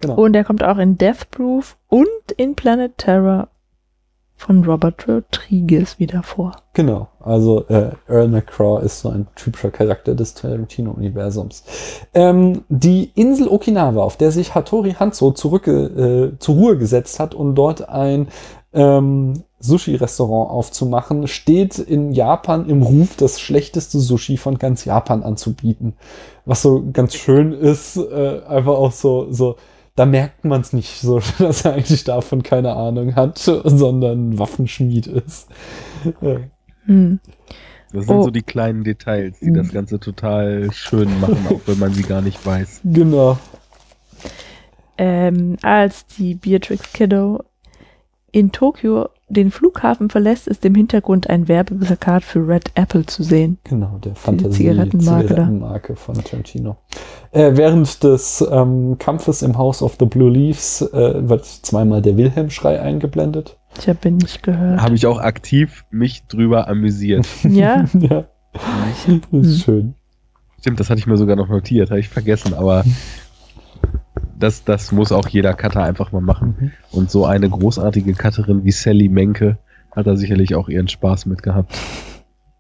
Genau. Und er kommt auch in Death Proof und in Planet Terror von Robert Rodriguez wieder vor. Genau, also äh, Earl McCraw ist so ein typischer Charakter des Tarantino-Universums. Ähm, die Insel Okinawa, auf der sich Hattori Hanzo zurück, äh, zur Ruhe gesetzt hat und dort ein ähm, Sushi-Restaurant aufzumachen, steht in Japan im Ruf, das schlechteste Sushi von ganz Japan anzubieten. Was so ganz schön ist, äh, einfach auch so, so, da merkt man es nicht so, dass er eigentlich davon keine Ahnung hat, sondern Waffenschmied ist. Hm. Das sind Oh. so die kleinen Details, die das Ganze total schön machen, auch wenn man sie gar nicht weiß. Genau. Ähm, als die Beatrix Kiddo in Tokio den Flughafen verlässt, ist im Hintergrund ein Werbeplakat für Red Apple zu sehen. Genau, der Zigarettenmarke. Fantasie-Zigarettenmarke von Tarantino. Äh, während des ähm, Kampfes im House of the Blue Leaves äh, wird zweimal der Wilhelm-Schrei eingeblendet. Ich habe ihn nicht gehört. Habe ich auch aktiv mich drüber amüsiert. ja, ja, das ist schön. Stimmt, das hatte ich mir sogar noch notiert, habe ich vergessen, aber das, das muss auch jeder Cutter einfach mal machen. Und so eine großartige Cutterin wie Sally Menke hat da sicherlich auch ihren Spaß mit gehabt.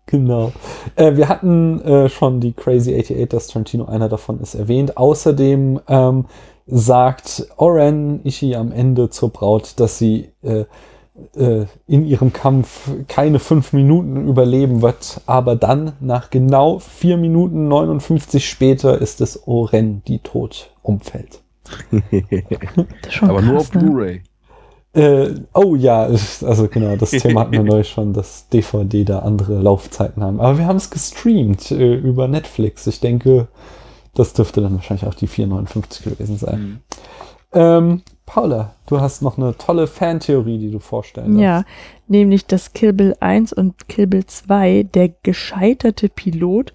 Genau. Äh, wir hatten äh, schon die Crazy 88, dass Tarantino einer davon ist, erwähnt. Außerdem ähm, sagt Oren Ishii am Ende zur Braut, dass sie äh, äh, in ihrem Kampf keine fünf Minuten überleben wird, aber dann nach genau vier Minuten 59 später ist es Oren, die tot umfällt. Das ist schon aber nur auf krass, ne? Blu-ray. Äh, oh ja, also genau, das Thema hatten wir neulich schon, dass DVD da andere Laufzeiten haben. Aber wir haben es gestreamt äh, über Netflix. Ich denke, das dürfte dann wahrscheinlich auch die 459 gewesen sein. Mhm. Ähm, Paula, du hast noch eine tolle Fantheorie, die du vorstellen Ja, nämlich dass Kill Bill 1 und Kill Bill 2 der gescheiterte Pilot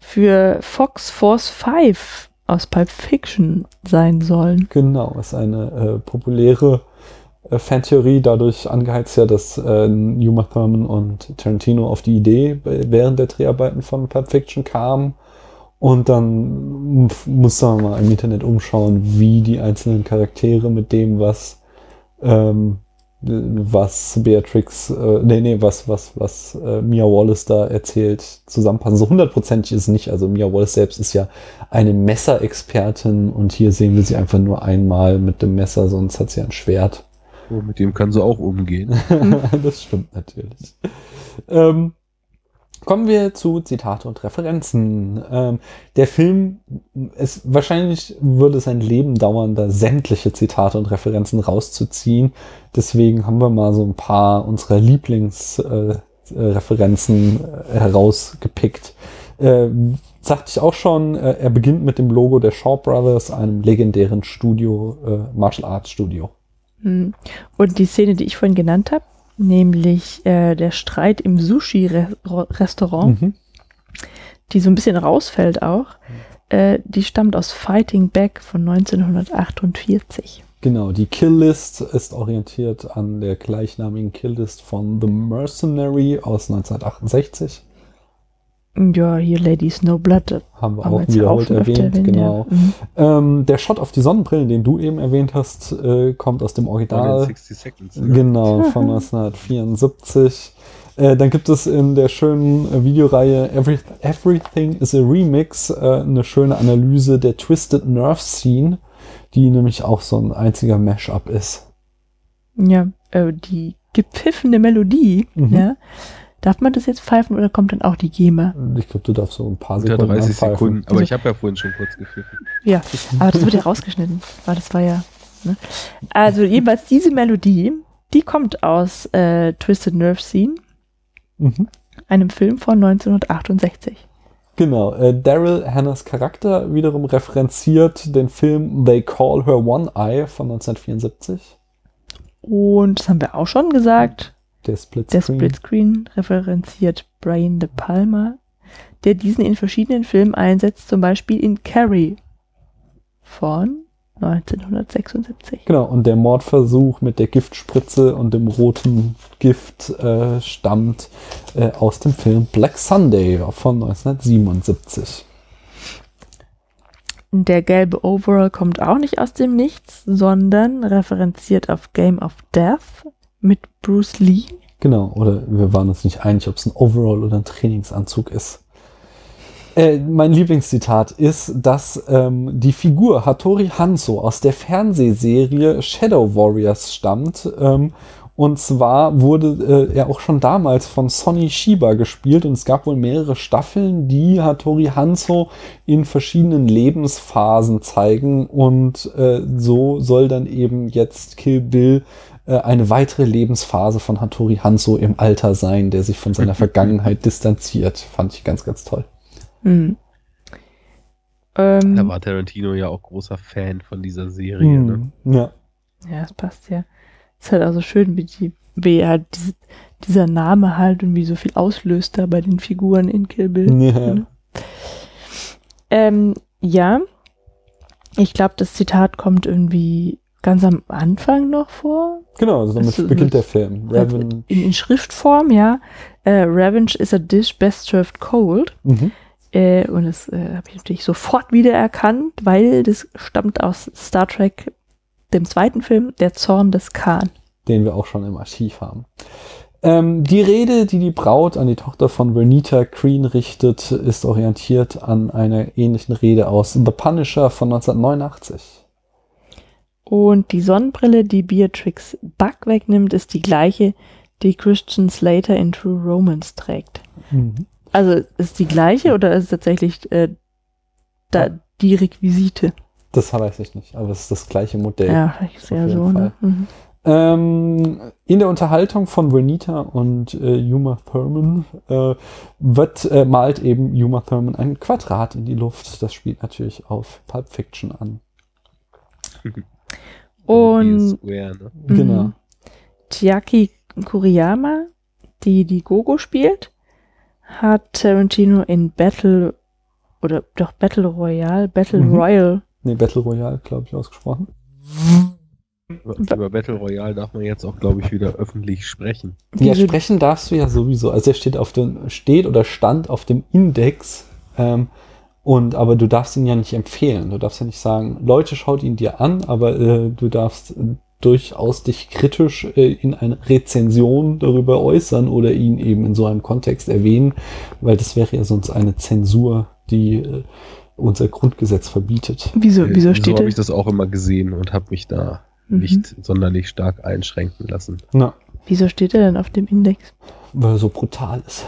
für Fox Force 5 aus Pulp Fiction sein sollen. Genau, ist eine äh, populäre äh, Fantheorie, dadurch angeheizt ja, dass äh, Uma Thurman und Tarantino auf die Idee während der Dreharbeiten von Pulp Fiction kamen. Und dann muss man mal im Internet umschauen, wie die einzelnen Charaktere mit dem, was ähm, was Beatrix, äh, nee, nee, was, was, was äh, Mia Wallace da erzählt, zusammenpassen. So hundertprozentig ist es nicht. Also Mia Wallace selbst ist ja eine Messerexpertin und hier sehen wir sie einfach nur einmal mit dem Messer, sonst hat sie ein Schwert. Oh, mit dem kann sie auch umgehen. das stimmt natürlich. Ähm, kommen wir zu Zitate und Referenzen. Ähm, der Film, es, wahrscheinlich würde sein Leben dauern, da sämtliche Zitate und Referenzen rauszuziehen. Deswegen haben wir mal so ein paar unserer Lieblingsreferenzen äh, äh, herausgepickt. Äh, sagte ich auch schon, äh, er beginnt mit dem Logo der Shaw Brothers, einem legendären Studio, äh, Martial Arts Studio. Hm. Und die Szene, die ich vorhin genannt habe, nämlich äh, der Streit im Sushi-Restaurant, Mhm. die so ein bisschen rausfällt auch, äh, die stammt aus Fighting Back von 1948. Genau, die Kill-List ist orientiert an der gleichnamigen Kill-List von The Mercenary aus 1968. Ja, hier Lady Snowblood. das Haben wir haben auch wir ja wiederholt erwähnt, erwähnt, genau. Ja. Mhm. Ähm, der Shot auf die Sonnenbrillen, den du eben erwähnt hast, äh, kommt aus dem Original. 60 Seconds. ne? Genau, von 1974. Äh, dann gibt es in der schönen äh, Videoreihe Every Everything is a Remix äh, eine schöne Analyse der Twisted Nerve Scene, die nämlich auch so ein einziger Mashup ist. Ja, äh, die gepfiffene Melodie, Mhm. ja. Darf man das jetzt pfeifen oder kommt dann auch die GEMA? Ich glaube, du darfst so ein paar Unter Sekunden 30 anpfeifen. Sekunden. Aber Also- ich habe ja vorhin schon kurz gepfiffen. Ja, aber das wird ja rausgeschnitten, weil das war ja. Ne? Also jedenfalls diese Melodie, die kommt aus äh, Twisted Nerve Scene, Mhm. einem Film von 1968. Genau, äh, Daryl Hannahs Charakter wiederum referenziert den Film They Call Her One Eye von 1974. Und das haben wir auch schon gesagt. Der Split Der Screen. Splitscreen referenziert Brian De Palma, der diesen in verschiedenen Filmen einsetzt, zum Beispiel in Carrie von 1976. Genau, und der Mordversuch mit der Giftspritze und dem roten Gift äh, stammt äh, aus dem Film Black Sunday von 1977. Der gelbe Overall kommt auch nicht aus dem Nichts, sondern referenziert auf Game of Death mit Bruce Lee. Genau, oder wir waren uns nicht einig, ob es ein Overall oder ein Trainingsanzug ist. Äh, mein Lieblingszitat ist, dass ähm, die Figur Hattori Hanzo aus der Fernsehserie Shadow Warriors stammt. Ähm, und zwar wurde äh, er auch schon damals von Sonny Shiba gespielt und es gab wohl mehrere Staffeln, die Hattori Hanzo in verschiedenen Lebensphasen zeigen und äh, so soll dann eben jetzt Kill Bill äh, eine weitere Lebensphase von Hattori Hanzo im Alter sein, der sich von seiner Vergangenheit distanziert. Fand ich ganz, ganz toll. Hm. Ähm, Da war Tarantino ja auch großer Fan von dieser Serie. Ne? Hm, Ja. Ja, das passt ja. Ist halt auch so schön, wie, die, wie halt diese, dieser Name halt und wie so viel auslöst da bei den Figuren in Kill Bill. Ja. Ne? Ähm, ja, ich glaube, das Zitat kommt irgendwie ganz am Anfang noch vor. Genau, also damit Das- beginnt der Film. Raven. In, in Schriftform, ja. Äh, Revenge is a dish best served cold. Mhm. Äh, und das äh, habe ich natürlich sofort wiedererkannt, weil das stammt aus Star Trek, dem zweiten Film, Der Zorn des Khan. den wir auch schon im Archiv haben. Ähm, die Rede, die die Braut an die Tochter von Vernita Green richtet, ist orientiert an einer ähnlichen Rede aus The Punisher von 1989. Und die Sonnenbrille, die Beatrix Buck wegnimmt, ist die gleiche, die Christian Slater in True Romance trägt. Also ist die gleiche oder ist es tatsächlich äh, da die Requisite? Das weiß ich nicht, aber es ist das gleiche Modell. Ja, ja jeden so, ne? Mhm. Ähm, in der Unterhaltung von Vernita und äh, Uma Thurman äh, wird äh, malt eben Uma Thurman ein Quadrat in die Luft. Das spielt natürlich auf Pulp Fiction an. Und Square, ne? Mhm. Genau. Chiaki Kuriyama, die die Gogo spielt, hat Tarantino in Battle oder doch Battle Royale, Battle Mhm. Royale, Nee, Battle Royale, glaube ich, ausgesprochen. Über Battle Royale darf man jetzt auch, glaube ich, wieder öffentlich sprechen. Ja, sprechen darfst du ja sowieso. Also er steht auf dem, steht oder stand auf dem Index. Ähm, und aber du darfst ihn ja nicht empfehlen. Du darfst ja nicht sagen, Leute, schaut ihn dir an, aber äh, du darfst äh, durchaus dich kritisch äh, in einer Rezension darüber äußern oder ihn eben in so einem Kontext erwähnen, weil das wäre ja sonst eine Zensur, die äh, unser Grundgesetz verbietet. wieso, wieso so steht habe er? ich das auch immer gesehen und habe mich da Mhm. nicht sonderlich stark einschränken lassen. Na, Wieso steht er denn auf dem Index? weil er so brutal ist.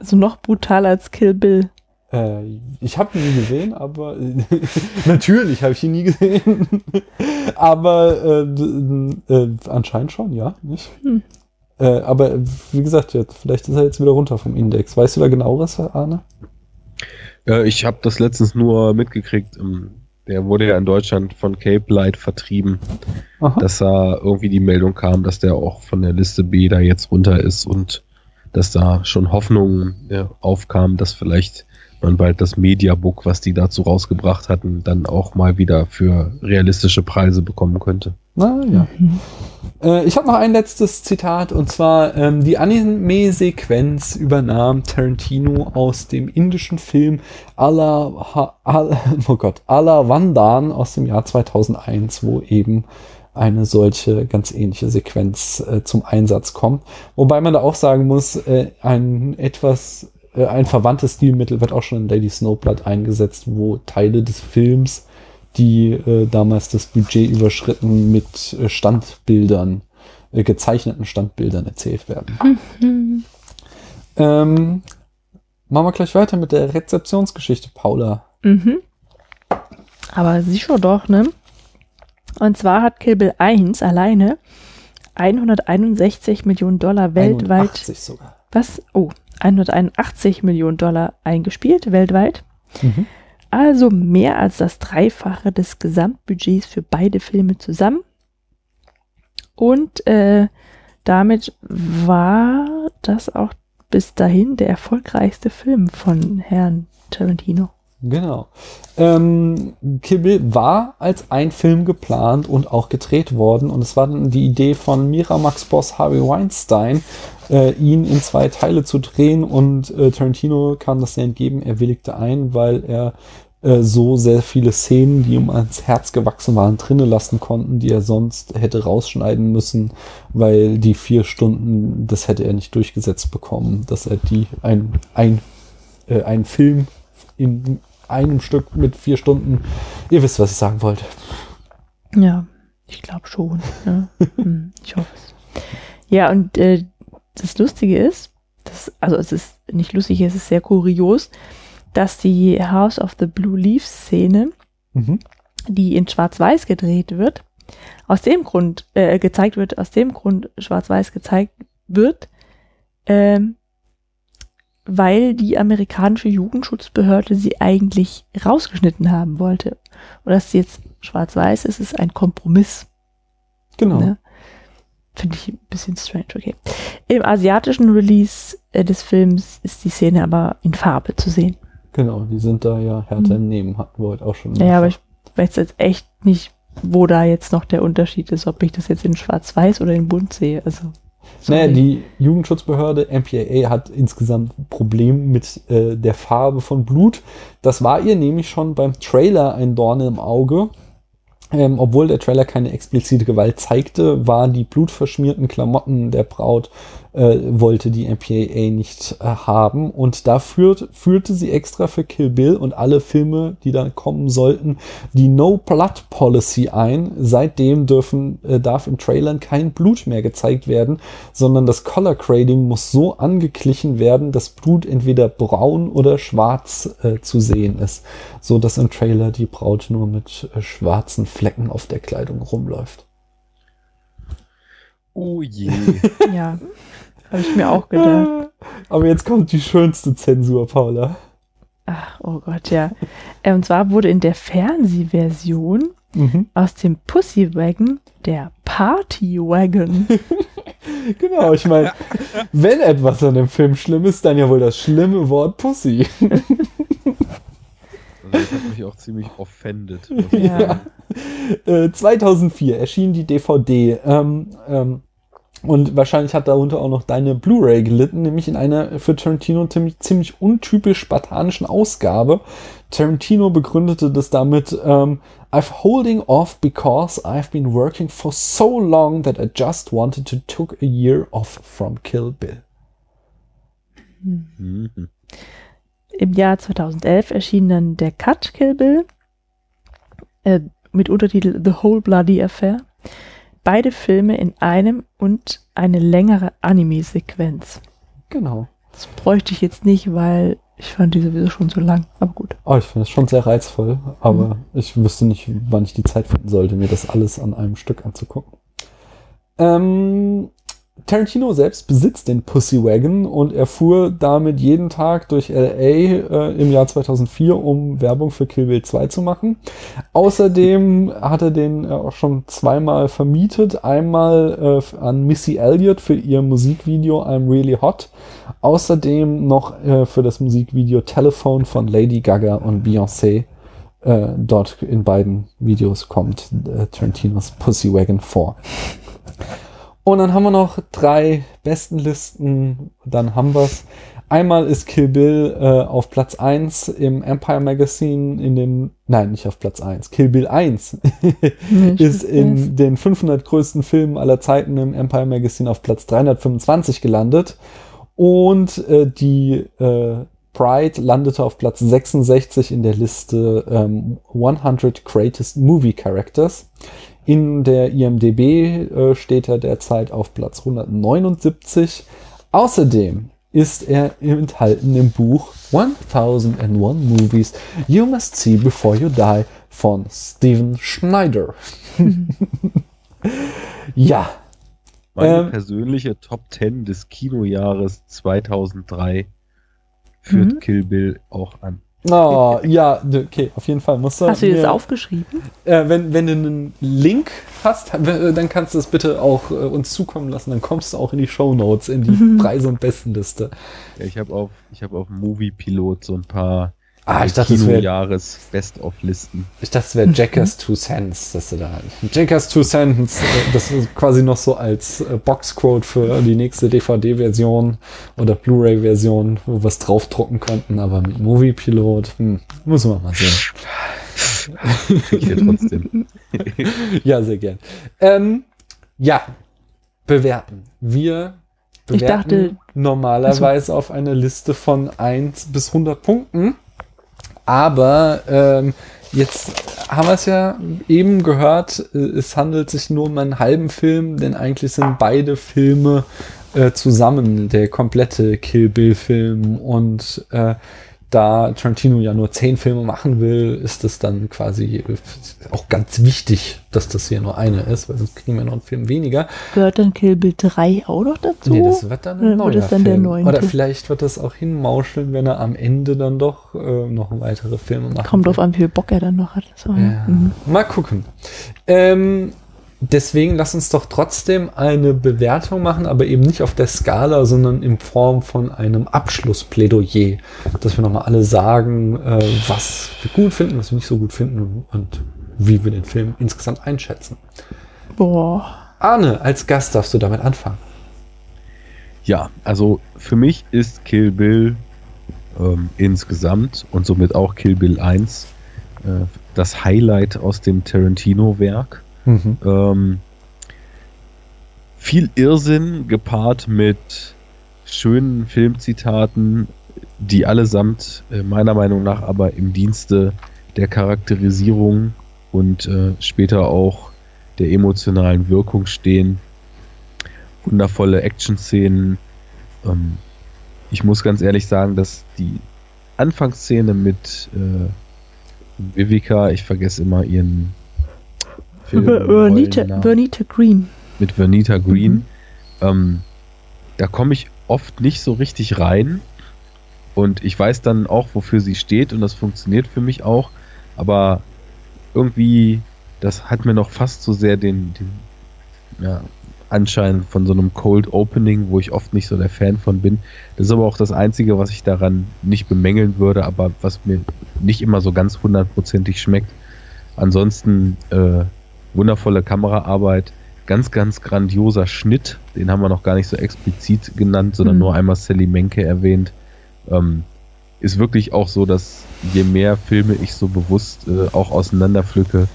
Also noch brutaler als Kill Bill. Äh, ich habe ihn nie gesehen, aber natürlich habe ich ihn nie gesehen. aber äh, äh, anscheinend schon, ja, nicht? Hm. Äh, aber wie gesagt, jetzt, vielleicht ist er jetzt wieder runter vom Index. Weißt du da genaueres, Arne? Äh, ich habe das letztens nur mitgekriegt. ähm, Der wurde ja in Deutschland von Cape Light vertrieben, Aha. dass da irgendwie die Meldung kam, dass der auch von der Liste B da jetzt runter ist und dass da schon Hoffnungen ja, aufkamen, dass vielleicht man bald das Mediabook, was die dazu rausgebracht hatten, dann auch mal wieder für realistische Preise bekommen könnte. Na ja. Äh, ich habe noch ein letztes Zitat und zwar ähm, die Anime-Sequenz übernahm Tarantino aus dem indischen Film Ala, Ha- Ala, oh Gott, Ala Vandan aus dem Jahr 2001, wo eben eine solche ganz ähnliche Sequenz äh, zum Einsatz kommt. Wobei man da auch sagen muss, äh, ein etwas äh, ein verwandtes Stilmittel wird auch schon in Lady Snowblood eingesetzt, wo Teile des Films die äh, damals das Budget überschritten mit äh, Standbildern, äh, gezeichneten Standbildern erzählt werden. ähm, machen wir gleich weiter mit der Rezeptionsgeschichte, Paula. Mhm. Aber sicher doch, ne? Und zwar hat Kill Bill 1 alleine 161 Millionen Dollar weltweit. 81 sogar. Was? Oh, 181 Millionen Dollar eingespielt weltweit. Mhm. Also mehr als das Dreifache des Gesamtbudgets für beide Filme zusammen. Und äh, damit war das auch bis dahin der erfolgreichste Film von Herrn Tarantino. Genau. Ähm, Kill Bill war als ein Film geplant und auch gedreht worden und es war dann die Idee von Miramax-Boss Harvey Weinstein, äh, ihn in zwei Teile zu drehen und äh, Tarantino kam das sehr entgegen, er willigte ein, weil er äh, so sehr viele Szenen, die ihm ans Herz gewachsen waren, drinnen lassen konnten, die er sonst hätte rausschneiden müssen, weil die vier Stunden, das hätte er nicht durchgesetzt bekommen, dass er die ein, ein, äh, einen Film in einem Stück mit vier Stunden. Ihr wisst, was ich sagen wollte. Ja, ich glaube schon. Ja. Hm, ich hoffe es. Ja, und äh, das Lustige ist, das, also es ist nicht lustig, es ist sehr kurios, dass die House of the Blue Leaf Szene, Mhm. die in Schwarz-Weiß gedreht wird, aus dem Grund äh, gezeigt wird, aus dem Grund Schwarz-Weiß gezeigt wird, ähm, weil die amerikanische Jugendschutzbehörde sie eigentlich rausgeschnitten haben wollte. Und dass sie jetzt schwarz-weiß ist, ist ein Kompromiss. Genau. Ne? Finde ich ein bisschen strange, okay. Im asiatischen Release äh, des Films ist die Szene aber in Farbe zu sehen. Genau, die sind da ja härter Mhm. im Nehmen, hatten wir heute auch schon. Ja, aber ich weiß jetzt echt nicht, wo da jetzt noch der Unterschied ist, ob ich das jetzt in schwarz-weiß oder in bunt sehe. Also. Naja, die Jugendschutzbehörde MPAA hat insgesamt ein Problem mit äh, der Farbe von Blut. Das war ihr nämlich schon beim Trailer ein Dorn im Auge. Ähm, obwohl der Trailer keine explizite Gewalt zeigte, waren die blutverschmierten Klamotten der Braut, äh, wollte die MPAA nicht äh, haben. Und da führt, führte sie extra für Kill Bill und alle Filme, die da kommen sollten, die No Blood Policy ein. Seitdem dürfen, äh, darf in Trailern kein Blut mehr gezeigt werden, sondern das Color Grading muss so angeglichen werden, dass Blut entweder braun oder schwarz äh, zu sehen ist, so dass im Trailer die Braut nur mit äh, schwarzen Flecken auf der Kleidung rumläuft. Oh je. ja, habe ich mir auch gedacht. Aber jetzt kommt die schönste Zensur, Paula. Ach, oh Gott, ja. Äh, Und zwar wurde in der Fernsehversion Mhm. aus dem Pussy Wagon der Party Wagon. Genau, ich meine, wenn etwas an dem Film schlimm ist, dann ja wohl das schlimme Wort Pussy. Das hat mich auch ziemlich offended. Ja. Äh, 2004 erschien die DVD. Ähm, ähm, und wahrscheinlich hat darunter auch noch deine Blu-ray gelitten, nämlich in einer für Tarantino ziemlich, untypisch spartanischen Ausgabe. Tarantino begründete das damit, ähm, I've holding off because I've been working for so long that I just wanted to took a year off from Kill Bill. Mhm. Im Jahr 2011 erschien dann der Cut Kill Bill äh, mit Untertitel The Whole Bloody Affair. Beide Filme in einem und eine längere Anime-Sequenz. Genau. Das bräuchte ich jetzt nicht, weil ich fand die sowieso schon so lang. Aber gut. Oh, ich finde es schon sehr reizvoll, aber ich wüsste nicht, wann ich die Zeit finden sollte, mir das alles an einem Stück anzugucken. Ähm, Tarantino selbst besitzt den Pussy Wagon und er fuhr damit jeden Tag durch LA äh, im Jahr 2004, um Werbung für Kill Bill 2 zu machen. Außerdem hat er den äh, auch schon zweimal vermietet. Einmal äh, an Missy Elliott für ihr Musikvideo I'm Really Hot. Außerdem noch äh, für das Musikvideo Telephone von Lady Gaga und Beyoncé. Äh, dort in beiden Videos kommt äh, Tarantinos Pussy Wagon vor. Und dann haben wir noch drei besten Listen. Dann haben wir's. Einmal ist Kill Bill äh, auf Platz 1 im Empire Magazine in den, nein, nicht auf Platz 1, Kill Bill 1 ist in den 500 größten Filmen aller Zeiten im Empire Magazine auf Platz 325 gelandet. Und äh, die äh, Pride landete auf Platz 66 in der Liste ähm, 100 Greatest Movie Characters. In der IMDB äh, steht er derzeit auf Platz 179. Außerdem ist er enthalten im Buch 1001 Movies You Must See Before You Die von Steven Schneider. ja. Meine ähm, persönliche Top 10 des Kinojahres 2003 führt mhm. Kill Bill auch an. Oh, ja, okay, auf jeden Fall. Musst du hast du das aufgeschrieben? Äh, wenn, wenn du einen Link hast, dann kannst du es bitte auch äh, uns zukommen lassen. Dann kommst du auch in die Show Notes, in die. Preise- und Bestenliste. Ja, ich habe auf, hab auf Movie Pilot so ein paar Ah, ich dachte, Kino Jahres Best-of-Listen. Ich dachte, es wäre Jackass Two Cents, dass du da Jackass Two Cents, äh, das ist quasi noch so als äh, Boxquote für die nächste DVD-Version oder Blu-ray-Version, wo wir es draufdrucken könnten, aber mit Movie Pilot, hm, muss man mal sehen. Hier trotzdem. ja, sehr gern. Ähm, ja, bewerten. Wir bewerten ich dachte, normalerweise also, auf eine Liste von 1 bis 100 Punkten. Aber ähm, jetzt haben wir es ja eben gehört, äh, es handelt sich nur um einen halben Film, denn eigentlich sind beide Filme äh, zusammen. Der komplette Kill Bill-Film und äh, da Tarantino ja nur zehn Filme machen will, ist es dann quasi auch ganz wichtig, dass das hier nur eine ist, weil sonst kriegen wir noch einen Film weniger. Gehört dann Kill Bill 3 auch noch dazu? Nee, das wird dann ein Oder neuer wird das dann Film. Oder vielleicht wird das auch hinmauscheln, wenn er am Ende dann doch äh, noch weitere Filme macht. Kommt drauf an, wie viel Bock er dann noch hat. So, ja. Mhm. Mal gucken. Ähm, deswegen lass uns doch trotzdem eine Bewertung machen, aber eben nicht auf der Skala, sondern in Form von einem Abschlussplädoyer, dass wir nochmal alle sagen, äh, was wir gut finden, was wir nicht so gut finden und wie wir den Film insgesamt einschätzen. Boah. Arne, als Gast darfst du damit anfangen. Ja, also für mich ist Kill Bill ähm, insgesamt und somit auch Kill Bill 1 äh, das Highlight aus dem Tarantino-Werk Mhm. Ähm, viel Irrsinn gepaart mit schönen Filmzitaten, die allesamt äh, meiner Meinung nach aber im Dienste der Charakterisierung und äh, später auch der emotionalen Wirkung stehen. Wundervolle Action-Szenen. Ähm, ich muss ganz ehrlich sagen, dass die Anfangsszene mit äh, Vivica, ich vergesse immer ihren. Vernita, Vernita Green. Mit Vernita Green. Mhm. Ähm, da komme ich oft nicht so richtig rein. Und ich weiß dann auch, wofür sie steht und das funktioniert für mich auch. Aber irgendwie, das hat mir noch fast so sehr den, den ja, Anschein von so einem Cold Opening, wo ich oft nicht so der Fan von bin. Das ist aber auch das Einzige, was ich daran nicht bemängeln würde, aber was mir nicht immer so ganz hundertprozentig schmeckt. Ansonsten äh, wundervolle Kameraarbeit, ganz, ganz grandioser Schnitt. Den haben wir noch gar nicht so explizit genannt, sondern mhm. nur einmal Sally Menke erwähnt. Ähm, ist wirklich auch so, dass je mehr Filme ich so bewusst äh, auch auseinanderpflücke,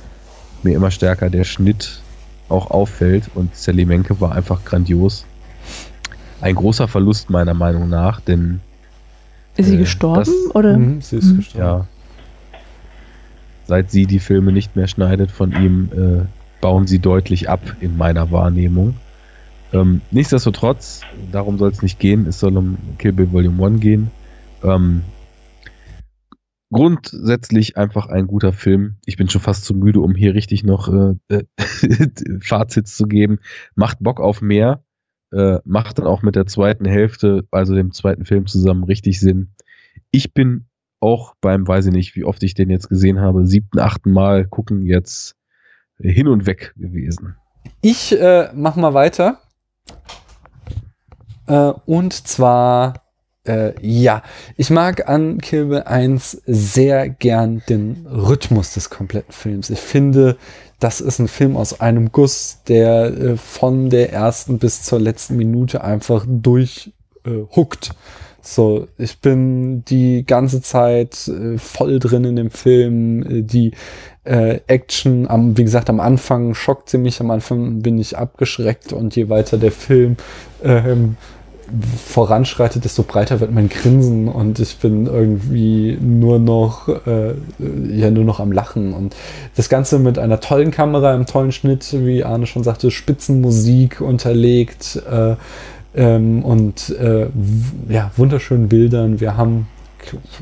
mir immer stärker der Schnitt auch auffällt und Sally Menke war einfach grandios. Ein großer Verlust meiner Meinung nach, denn ist sie äh, gestorben das, oder? Mh, sie ist mhm. gestorben. Ja, seit sie die Filme nicht mehr schneidet von ihm, äh, bauen sie deutlich ab in meiner Wahrnehmung. Ähm, nichtsdestotrotz, darum soll es nicht gehen, es soll um Kill Bill Volume 1 gehen. Ähm, grundsätzlich einfach ein guter Film. Ich bin schon fast zu müde, um hier richtig noch äh, äh Fazits zu geben. Macht Bock auf mehr. äh, macht dann auch mit der zweiten Hälfte, also dem zweiten Film zusammen, richtig Sinn. Ich bin auch beim, weiß ich nicht, wie oft ich den jetzt gesehen habe, siebten, achten Mal gucken jetzt hin und weg gewesen. Ich äh, mach mal weiter. Äh, und zwar, äh, ja, ich mag an Kill Bill 1 sehr gern den Rhythmus des kompletten Films. Ich finde, das ist ein Film aus einem Guss, der äh, von der ersten bis zur letzten Minute einfach durchhuckt. Äh, so, ich bin die ganze Zeit äh, voll drin in dem Film. Äh, die äh, Action, am, wie gesagt, am Anfang schockt sie mich, am Anfang bin ich abgeschreckt und je weiter der Film ähm, voranschreitet, desto breiter wird mein Grinsen und ich bin irgendwie nur noch, äh, ja, nur noch am Lachen. Und das Ganze mit einer tollen Kamera, einem tollen Schnitt, wie Arne schon sagte, Spitzenmusik unterlegt äh, ähm, und äh, ja, wunderschönen Bildern. Wir haben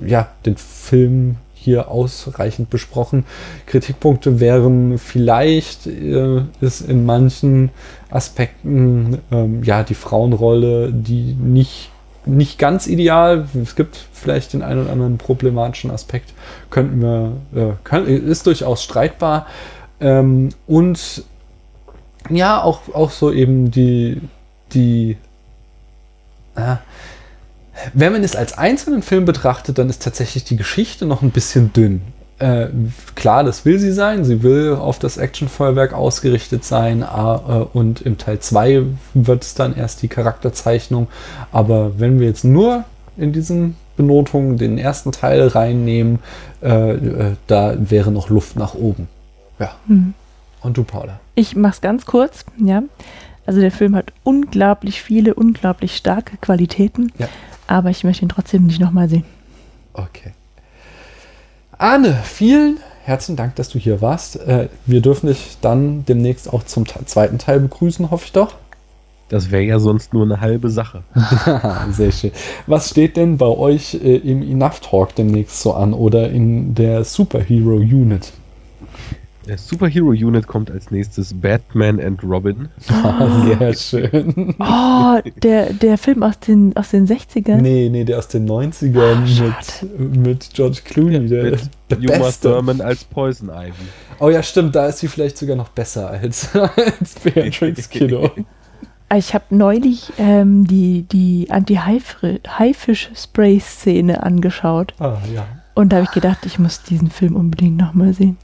ja den Film hier ausreichend besprochen. Kritikpunkte wären vielleicht äh, ist in manchen Aspekten ähm, ja die Frauenrolle, die nicht nicht ganz ideal. Es gibt vielleicht den einen oder anderen problematischen Aspekt. Könnten wir äh, können, ist durchaus streitbar ähm, und ja auch auch so eben die die wenn man es als einzelnen Film betrachtet, dann ist tatsächlich die Geschichte noch ein bisschen dünn. Äh, klar, das will sie sein. Sie will auf das Actionfeuerwerk ausgerichtet sein. Äh, und im Teil 2 wird es dann erst die Charakterzeichnung. Aber wenn wir jetzt nur in diesen Benotungen den ersten Teil reinnehmen, äh, äh da wäre noch Luft nach oben. Ja. Mhm. Und du, Paula? Ich mach's ganz kurz, ja. Also der Film hat unglaublich viele, unglaublich starke Qualitäten. Ja aber ich möchte ihn trotzdem nicht nochmal sehen. Okay. Arne, vielen herzlichen Dank, dass du hier warst. Äh, wir dürfen dich dann demnächst auch zum zweiten Teil begrüßen, hoffe ich doch. Das wäre ja sonst nur eine halbe Sache. Sehr schön. Was steht denn bei euch äh, im Enough Talk demnächst so an oder in der Superhero Unit? Der Superhero Unit kommt als nächstes Batman and Robin. Oh, sehr schön. Oh, der, der Film aus den, aus den 60ern? Nee, nee, der aus den 90ern oh, mit, mit George Clooney. Der, mit der Uma Thurman als Poison Ivy. Oh ja, stimmt, da ist sie vielleicht sogar noch besser als, als Beatrix Kiddo. Ich habe neulich ähm, die, die Anti-Haifisch-Spray-Szene angeschaut. Ah, ja. Und da habe ich gedacht, ich muss diesen Film unbedingt nochmal sehen.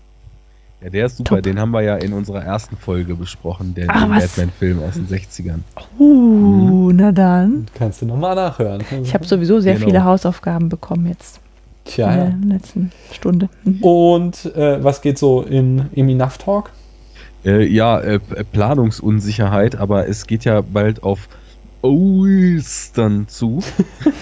Ja, der ist super. Top. Den haben wir ja in unserer ersten Folge besprochen, der Batman-Film aus den 60ern. Uh, mhm. na dann. Kannst du nochmal nachhören. Ich habe sowieso sehr genau. viele Hausaufgaben bekommen jetzt. Tja, in der ja. letzten Stunde. Mhm. Und äh, was geht so in, im Enough Talk? Äh, ja, äh, Planungsunsicherheit, aber es geht ja bald auf Ostern zu.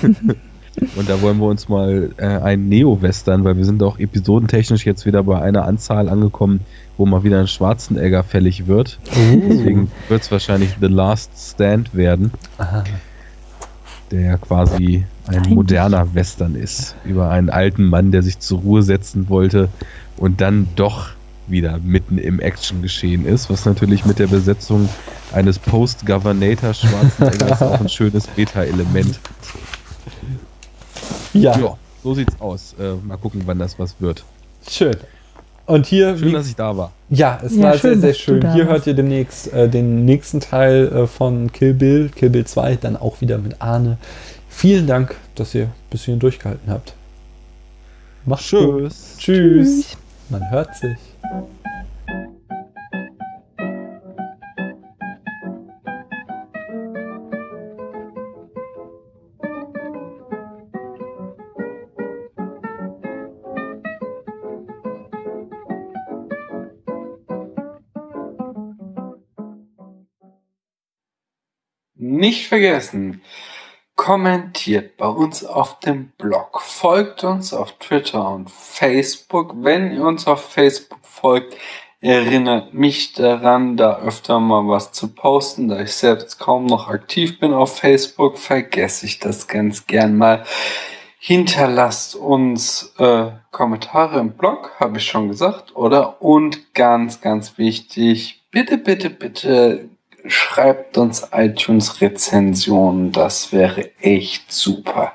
Und da wollen wir uns mal äh, einen Neo-Western, weil wir sind auch episodentechnisch jetzt wieder bei einer Anzahl angekommen, wo mal wieder ein Schwarzenegger fällig wird. Uh. Deswegen wird es wahrscheinlich The Last Stand werden. Aha. Der quasi ein Eigentlich. moderner Western ist. Über einen alten Mann, der sich zur Ruhe setzen wollte und dann doch wieder mitten im Action-Geschehen ist, was natürlich mit der Besetzung eines Post-Governator Schwarzeneggers auch ein schönes Beta-Element ja. ja. So sieht's aus. Äh, mal gucken, wann das was wird. Schön. Und hier. Schön, dass ich da war. Ja, es ja, war schön, sehr, sehr schön. Hier hört ihr demnächst äh, den nächsten Teil äh, von Kill Bill, Kill Bill 2, dann auch wieder mit Arne. Vielen Dank, dass ihr bis hierhin durchgehalten habt. Macht's Tschüss. gut. Tschüss. Tschüss. Man hört sich. Nicht vergessen, kommentiert bei uns auf dem Blog, folgt uns auf Twitter und Facebook. Wenn ihr uns auf Facebook folgt, erinnert mich daran, da öfter mal was zu posten. Da ich selbst kaum noch aktiv bin auf Facebook, vergesse ich das ganz gern mal. Hinterlasst uns äh, Kommentare im Blog, habe ich schon gesagt, oder? Und ganz, ganz wichtig, bitte, bitte, bitte schreibt uns iTunes-Rezensionen, das wäre echt super.